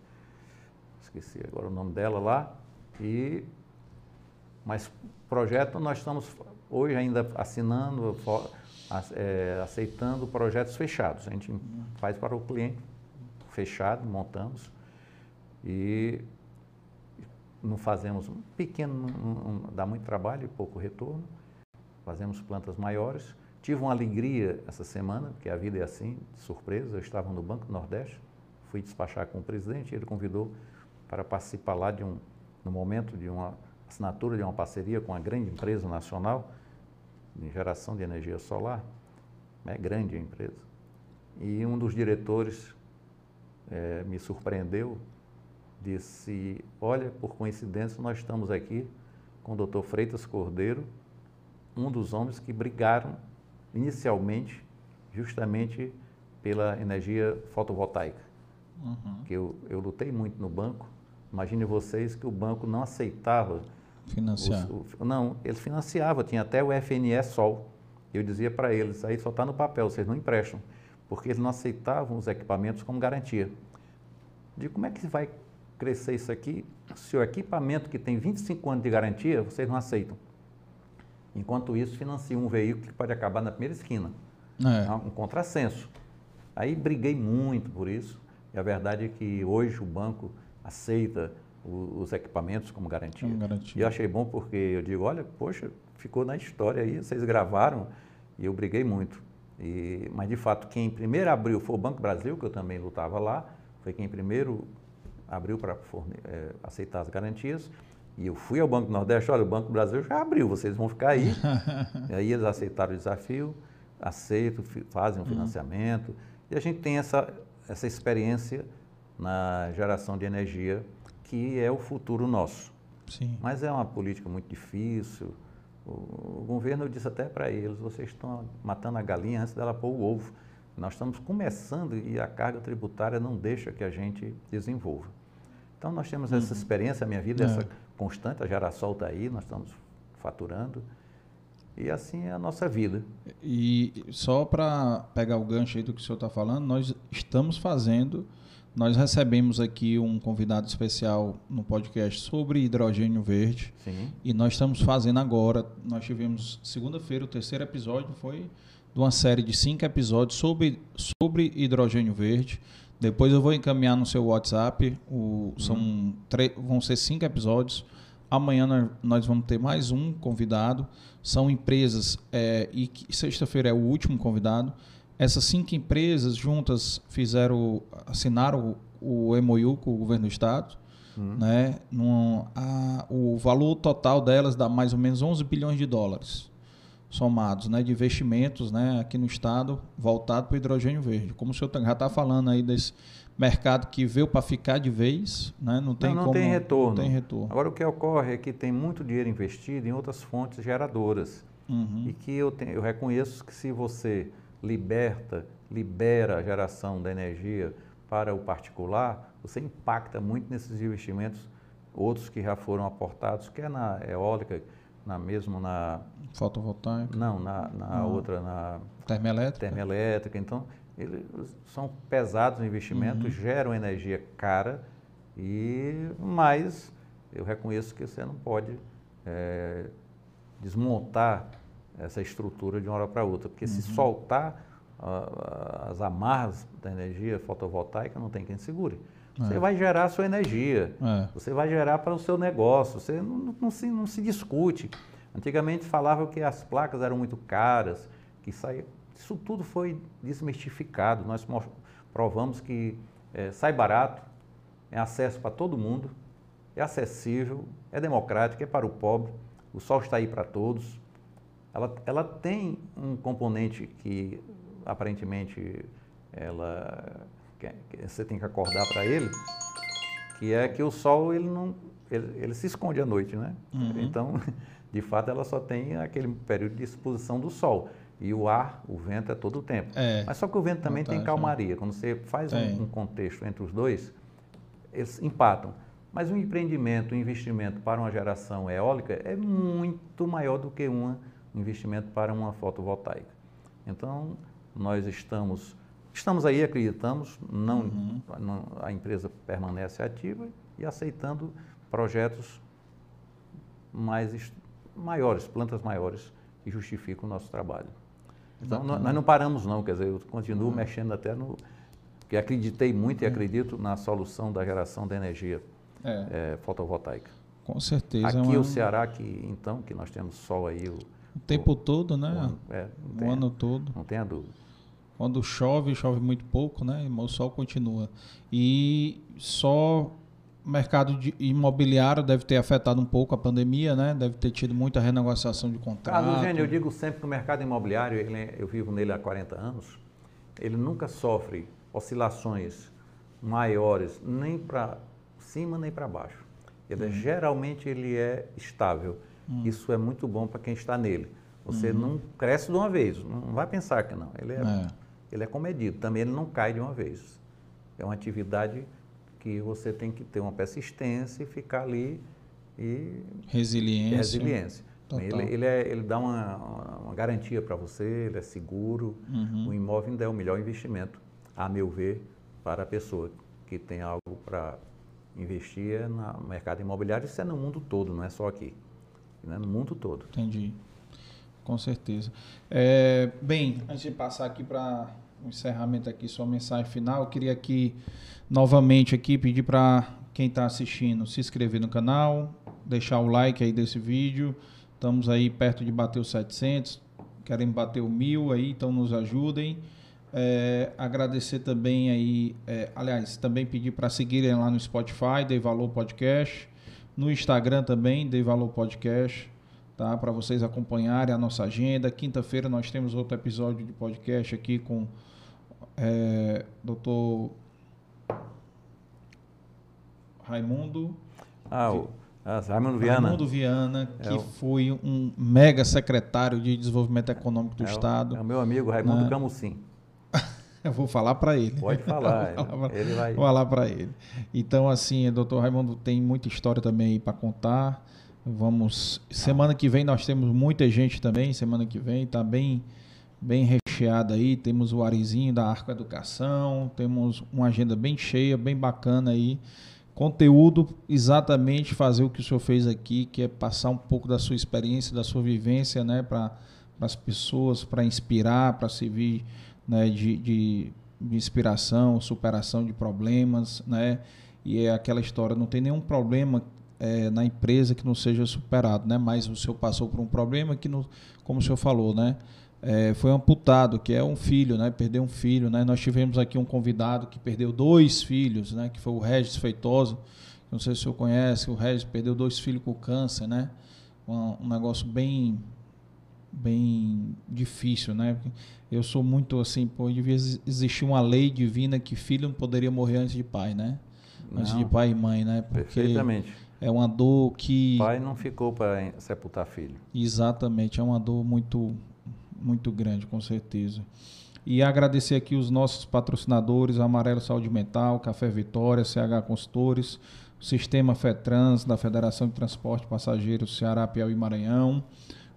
esqueci agora o nome dela lá. E mas projeto nós estamos hoje ainda assinando, é, aceitando projetos fechados. A gente faz para o cliente fechado, montamos e não fazemos um pequeno, um- um- dá muito trabalho e pouco retorno. Fazemos plantas maiores. Tive uma alegria essa semana, porque a vida é assim, de surpresa. Eu estava no Banco Nordeste, fui despachar com o presidente, ele convidou para participar lá de um, no momento de uma assinatura de uma parceria com uma grande empresa nacional de geração de energia solar. É grande a empresa. E um dos diretores eh, me surpreendeu, disse, olha, por coincidência nós estamos aqui com o doutor Freitas Cordeiro, um dos homens que brigaram inicialmente justamente pela energia fotovoltaica. Uhum. Que eu, eu lutei muito no banco. Imagine vocês que o banco não aceitava. Financiar. os- o- não, ele financiava, tinha até o FNE Sol. Eu dizia para eles, aí só está no papel, vocês não emprestam. Porque eles não aceitavam os equipamentos como garantia. Digo, como é que vai crescer isso aqui se o equipamento que tem 25 anos de garantia, vocês não aceitam? Enquanto isso, financia um veículo que pode acabar na primeira esquina. É. É um contrassenso. Aí briguei muito por isso. E a verdade é que hoje o banco aceita os equipamentos como garantia. Como garantia. E eu achei bom porque eu digo, olha, poxa, ficou na história aí, vocês gravaram e eu briguei muito. E, mas de fato, quem primeiro abriu foi o Banco Brasil, que eu também lutava lá, foi quem primeiro abriu para eh, aceitar as garantias. E eu fui ao Banco do Nordeste, olha, o Banco Brasil já abriu, vocês vão ficar aí. <laughs> e aí eles aceitaram o desafio, aceitam, fazem um financiamento. E a gente tem essa, essa experiência na geração de energia, que é o futuro nosso. Sim. Mas é uma política muito difícil. O, o governo disse até para eles: vocês estão matando a galinha antes dela pôr o ovo. Nós estamos começando e a carga tributária não deixa que a gente desenvolva. Então, nós temos essa experiência, a minha vida, É. essa constante, a Geração está aí, nós estamos faturando. E assim é a nossa vida. E só para pegar o gancho aí do que o senhor está falando, nós estamos fazendo, nós recebemos aqui um convidado especial no podcast sobre hidrogênio verde Sim. e nós estamos fazendo agora, nós tivemos segunda-feira o terceiro episódio, foi de uma série de cinco episódios sobre, sobre hidrogênio verde. Depois eu vou encaminhar no seu WhatsApp, o, são tre- vão ser cinco episódios. Amanhã nós, vamos ter mais um convidado. São empresas, é, e sexta-feira é o último convidado. Essas cinco empresas juntas fizeram, assinaram o, o MOU com o governo do estado. Né? Num- a- o valor total delas dá mais ou menos 11 bilhões de dólares somados né, de investimentos né, aqui no estado voltado para o hidrogênio verde. Como o senhor tá- já está falando aí desse mercado que veio para ficar de vez, né, não tem não, não como, tem retorno. Não tem retorno. Agora, o que ocorre é que tem muito dinheiro investido em outras fontes geradoras. Uhum. E que eu, tenho, eu reconheço que se você liberta, libera a geração da energia para o particular, você impacta muito nesses investimentos, outros que já foram aportados, quer na eólica, na mesmo na. Fotovoltaico, Não, na, na Não. outra, na termoelétrica. termoelétrica. Então, eles são pesados os investimentos, geram energia cara, e mas eu reconheço que você não pode eh, desmontar essa estrutura de uma hora para outra, porque se soltar ah, as amarras da energia fotovoltaica, não tem quem segure. Você É. vai gerar a sua energia. É. Você vai gerar para o seu negócio, você não, não se, não se discute. Antigamente falava que as placas eram muito caras, que saía. Isso tudo foi desmistificado. Nós mos- provamos que eh, sai barato, é acesso para todo mundo é acessível, é democrática, é para o pobre, o sol está aí para todos. Ela, ela tem um componente que aparentemente ela que, você tem que acordar para ele, que é que o sol ele não ele, ele se esconde à noite, né? Uhum. Então, <laughs> de fato, ela só tem aquele período de exposição do sol. E o ar, o vento é todo o tempo. É. Mas só que o vento também tem calmaria. Quando você faz um, um contexto entre os dois, eles empatam. Mas um empreendimento, um investimento para uma geração eólica é muito maior do que um investimento para uma fotovoltaica. Então, nós estamos, estamos aí, acreditamos, não, Uhum. não- a empresa permanece ativa e aceitando projetos mais maiores, plantas maiores, que justificam o nosso trabalho. Então, nó- nós não paramos não, quer dizer, eu continuo Uhum. mexendo até no... que acreditei muito e acredito na solução da geração de energia É, eh, fotovoltaica. com certeza. Aqui é uma- o Ceará, que então, que nós temos sol aí o, o tempo todo, o né? ano, é, O ano todo. não tenha dúvida. Quando chove, chove muito pouco, né? O sol continua. E só o mercado imobiliário deve ter afetado um pouco a pandemia, né? Deve ter tido muita renegociação de contrato. Carlos Eugênio, eu digo sempre que o mercado imobiliário, ele é- eu vivo nele há 40 anos, ele nunca sofre oscilações maiores, nem para cima nem para baixo. Ele é- geralmente ele é estável. Isso é muito bom para quem está nele. Você não cresce de uma vez, não vai pensar que não. Ele é, É. ele é comedido, também ele não cai de uma vez. É uma atividade que você tem que ter uma persistência e ficar ali e Resiliência. resiliência. Ele, ele, é- ele dá uma, uma- garantia para você, ele é seguro. Uhum. O imóvel ainda é o melhor investimento, a meu ver, para a pessoa que tem algo para investir é no mercado imobiliário. Isso é no mundo todo, não é só aqui. Né? No mundo todo. Entendi. Com certeza. É, bem, antes de passar aqui para o encerramento aqui, sua mensagem final, eu queria aqui novamente aqui pedir para quem está assistindo se inscrever no canal, deixar o like aí desse vídeo. Estamos aí perto de bater os 700, queremos bater o mil aí, então nos ajudem. É, agradecer também aí, é, aliás, também pedir para seguirem lá no Spotify, Dei Valor Podcast, no Instagram também, Dei Valor Podcast, tá? Para vocês acompanharem a nossa agenda. Quinta-feira nós temos outro episódio de podcast aqui com é, Dr. Raimundo Ah, o ah, Raimundo Viana. Raimundo Viana, que É o- foi um mega secretário de Desenvolvimento Econômico do é o- Estado. É o meu amigo Raimundo Né? Camusim. <laughs> Eu vou falar para ele. Pode falar. Vou falar pra- ele <laughs> vai. Vou falar para ele. Então, assim, o doutor Raimundo tem muita história também para contar. Vamos. Semana que vem nós temos muita gente também. Semana que vem tá bem, bem recheada aí. Temos o Arizinho da Arco Educação. Temos uma agenda bem cheia, bem bacana aí. Conteúdo exatamente fazer o que o senhor fez aqui, que é passar um pouco da sua experiência, da sua vivência, né, para as pessoas, para inspirar, para servir né, de, de, de inspiração, superação de problemas, né? E é aquela história, não tem nenhum problema é, na empresa que não seja superado, né? Mas o senhor passou por um problema que, não, como o senhor falou, né? É, foi amputado, que é um filho, né? Perdeu um filho, né? Nós tivemos aqui um convidado que perdeu dois filhos, né? Que foi o Regis Feitosa. Não sei se o senhor conhece, o Regis perdeu dois filhos com câncer, né? Um, um negócio bem bem difícil, né? Eu sou muito assim, pô, devia ex- existir uma lei divina que filho não poderia morrer antes de pai, né? Antes Não, de pai e mãe, né? Porque Perfeitamente. é uma dor que Pai não ficou para sepultar filho. Exatamente, é uma dor muito, muito grande, com certeza. E agradecer aqui os nossos patrocinadores, Amarelo Saúde Mental, Café Vitória, CH Consultores, Sistema FETRANS, da Federação de Transporte Passageiros Ceará, Piauí e Maranhão,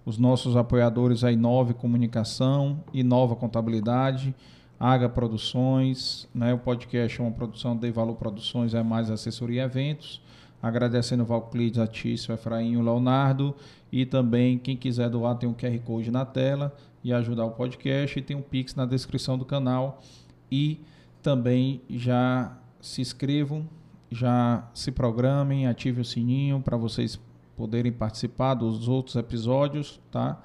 os nossos apoiadores, a Inove Comunicação, Inova Contabilidade, Aga Produções, né? o podcast é uma produção de Valor Produções, é mais assessoria e eventos, agradecendo o Valclides, a Tício, Efraim e o Leonardo, e também quem quiser doar tem um QR Code na tela e ajudar o podcast, e tem um Pix na descrição do canal, e também já se inscrevam, já se programem, ative o sininho para vocês poderem participar dos outros episódios, tá?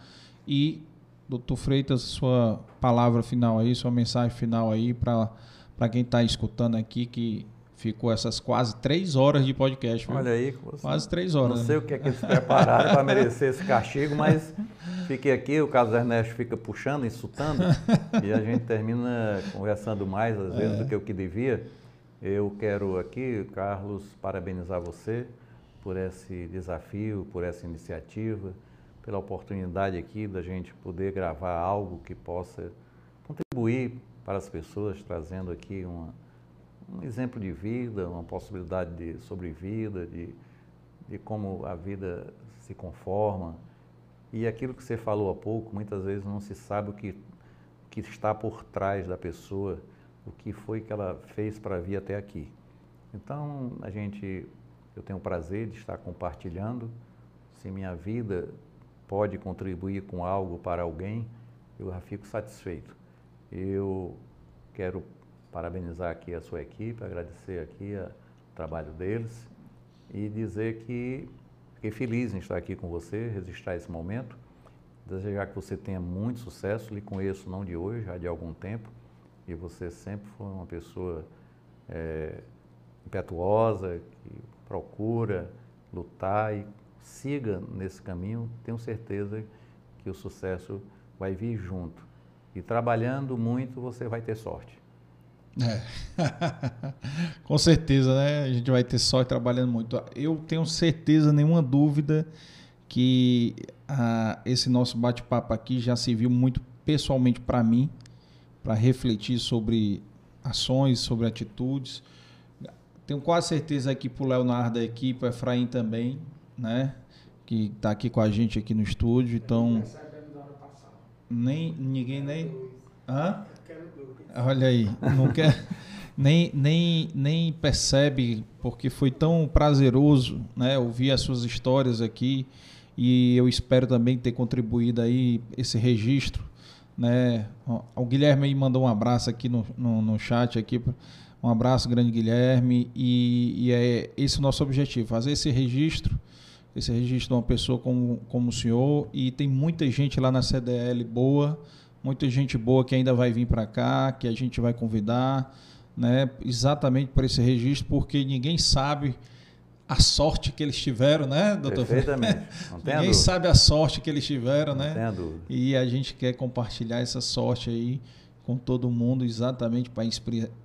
E Doutor Freitas, sua palavra final aí, sua mensagem final aí para quem está escutando aqui, que ficou essas quase três horas de podcast. Viu? Olha aí, quase três horas. Não né? sei o que é que eles prepararam para merecer esse castigo, mas fiquei aqui, o Carlos Ernesto fica puxando, insultando, e a gente termina conversando mais, às vezes, é. do que o que devia. Eu quero aqui, Carlos, parabenizar você por esse desafio, por essa iniciativa, pela oportunidade aqui da gente poder gravar algo que possa contribuir para as pessoas, trazendo aqui uma, um exemplo de vida, uma possibilidade de sobrevida, de, de como a vida se conforma. E aquilo que você falou há pouco, muitas vezes não se sabe o que, o que está por trás da pessoa, o que foi que ela fez para vir até aqui. Então, a gente, eu tenho o prazer de estar compartilhando. Se minha vida pode contribuir com algo para alguém, eu já fico satisfeito. Eu quero parabenizar aqui a sua equipe, agradecer aqui o trabalho deles e dizer que fiquei feliz em estar aqui com você, registrar esse momento. Desejar que você tenha muito sucesso, lhe conheço não de hoje, já de algum tempo, e você sempre foi uma pessoa é, impetuosa, que procura lutar e siga nesse caminho, tenho certeza que o sucesso vai vir junto. E trabalhando muito, você vai ter sorte. É. <laughs> Com certeza, né? A gente vai ter sorte trabalhando muito. Eu tenho certeza, nenhuma dúvida, que ah, esse nosso bate-papo aqui já serviu muito pessoalmente para mim, para refletir sobre ações, sobre atitudes. Tenho quase certeza que para o Leonardo da equipe, o Efraim também, né? Que está aqui com a gente aqui no estúdio. Então. Nem ninguém nem. Hã? Olha aí, não quer, nem, nem, nem percebe, porque foi tão prazeroso né, ouvir as suas histórias aqui e eu espero também ter contribuído aí esse registro. Né? O Guilherme aí mandou um abraço aqui no, no, no chat aqui. Um abraço, grande Guilherme. E, e, é esse o nosso objetivo, fazer esse registro, esse registro de uma pessoa como, como o senhor. E tem muita gente lá na CDL boa, muita gente boa que ainda vai vir para cá, que a gente vai convidar, né? Exatamente por esse registro, porque ninguém sabe a sorte que eles tiveram, né, doutor? Perfeitamente. <laughs> ninguém dúvida. sabe a sorte que eles tiveram, Não né? Dúvida. E a gente quer compartilhar essa sorte aí com todo mundo, exatamente para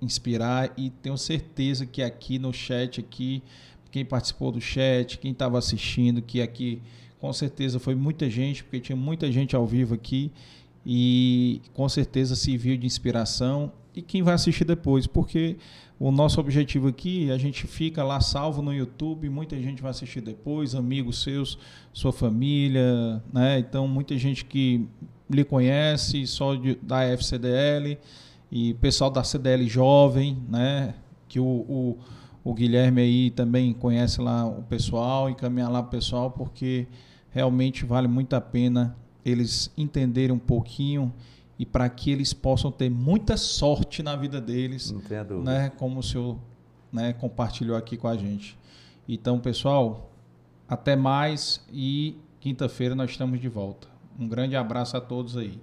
inspirar e tenho certeza que aqui no chat aqui, quem participou do chat, quem estava assistindo, que aqui com certeza foi muita gente, porque tinha muita gente ao vivo aqui e com certeza serviu de inspiração e quem vai assistir depois, porque o nosso objetivo aqui, a gente fica lá salvo no YouTube, muita gente vai assistir depois, amigos seus, sua família, né? Então, muita gente que lhe conhece só de, da FCDL e pessoal da CDL jovem, né? Que o, o, o Guilherme aí também conhece lá o pessoal, encaminhar lá o pessoal, porque realmente vale muito a pena eles entenderem um pouquinho e para que eles possam ter muita sorte na vida deles, né, como o senhor né, compartilhou aqui com a gente. Então, pessoal, até mais e quinta-feira nós estamos de volta. Um grande abraço a todos aí.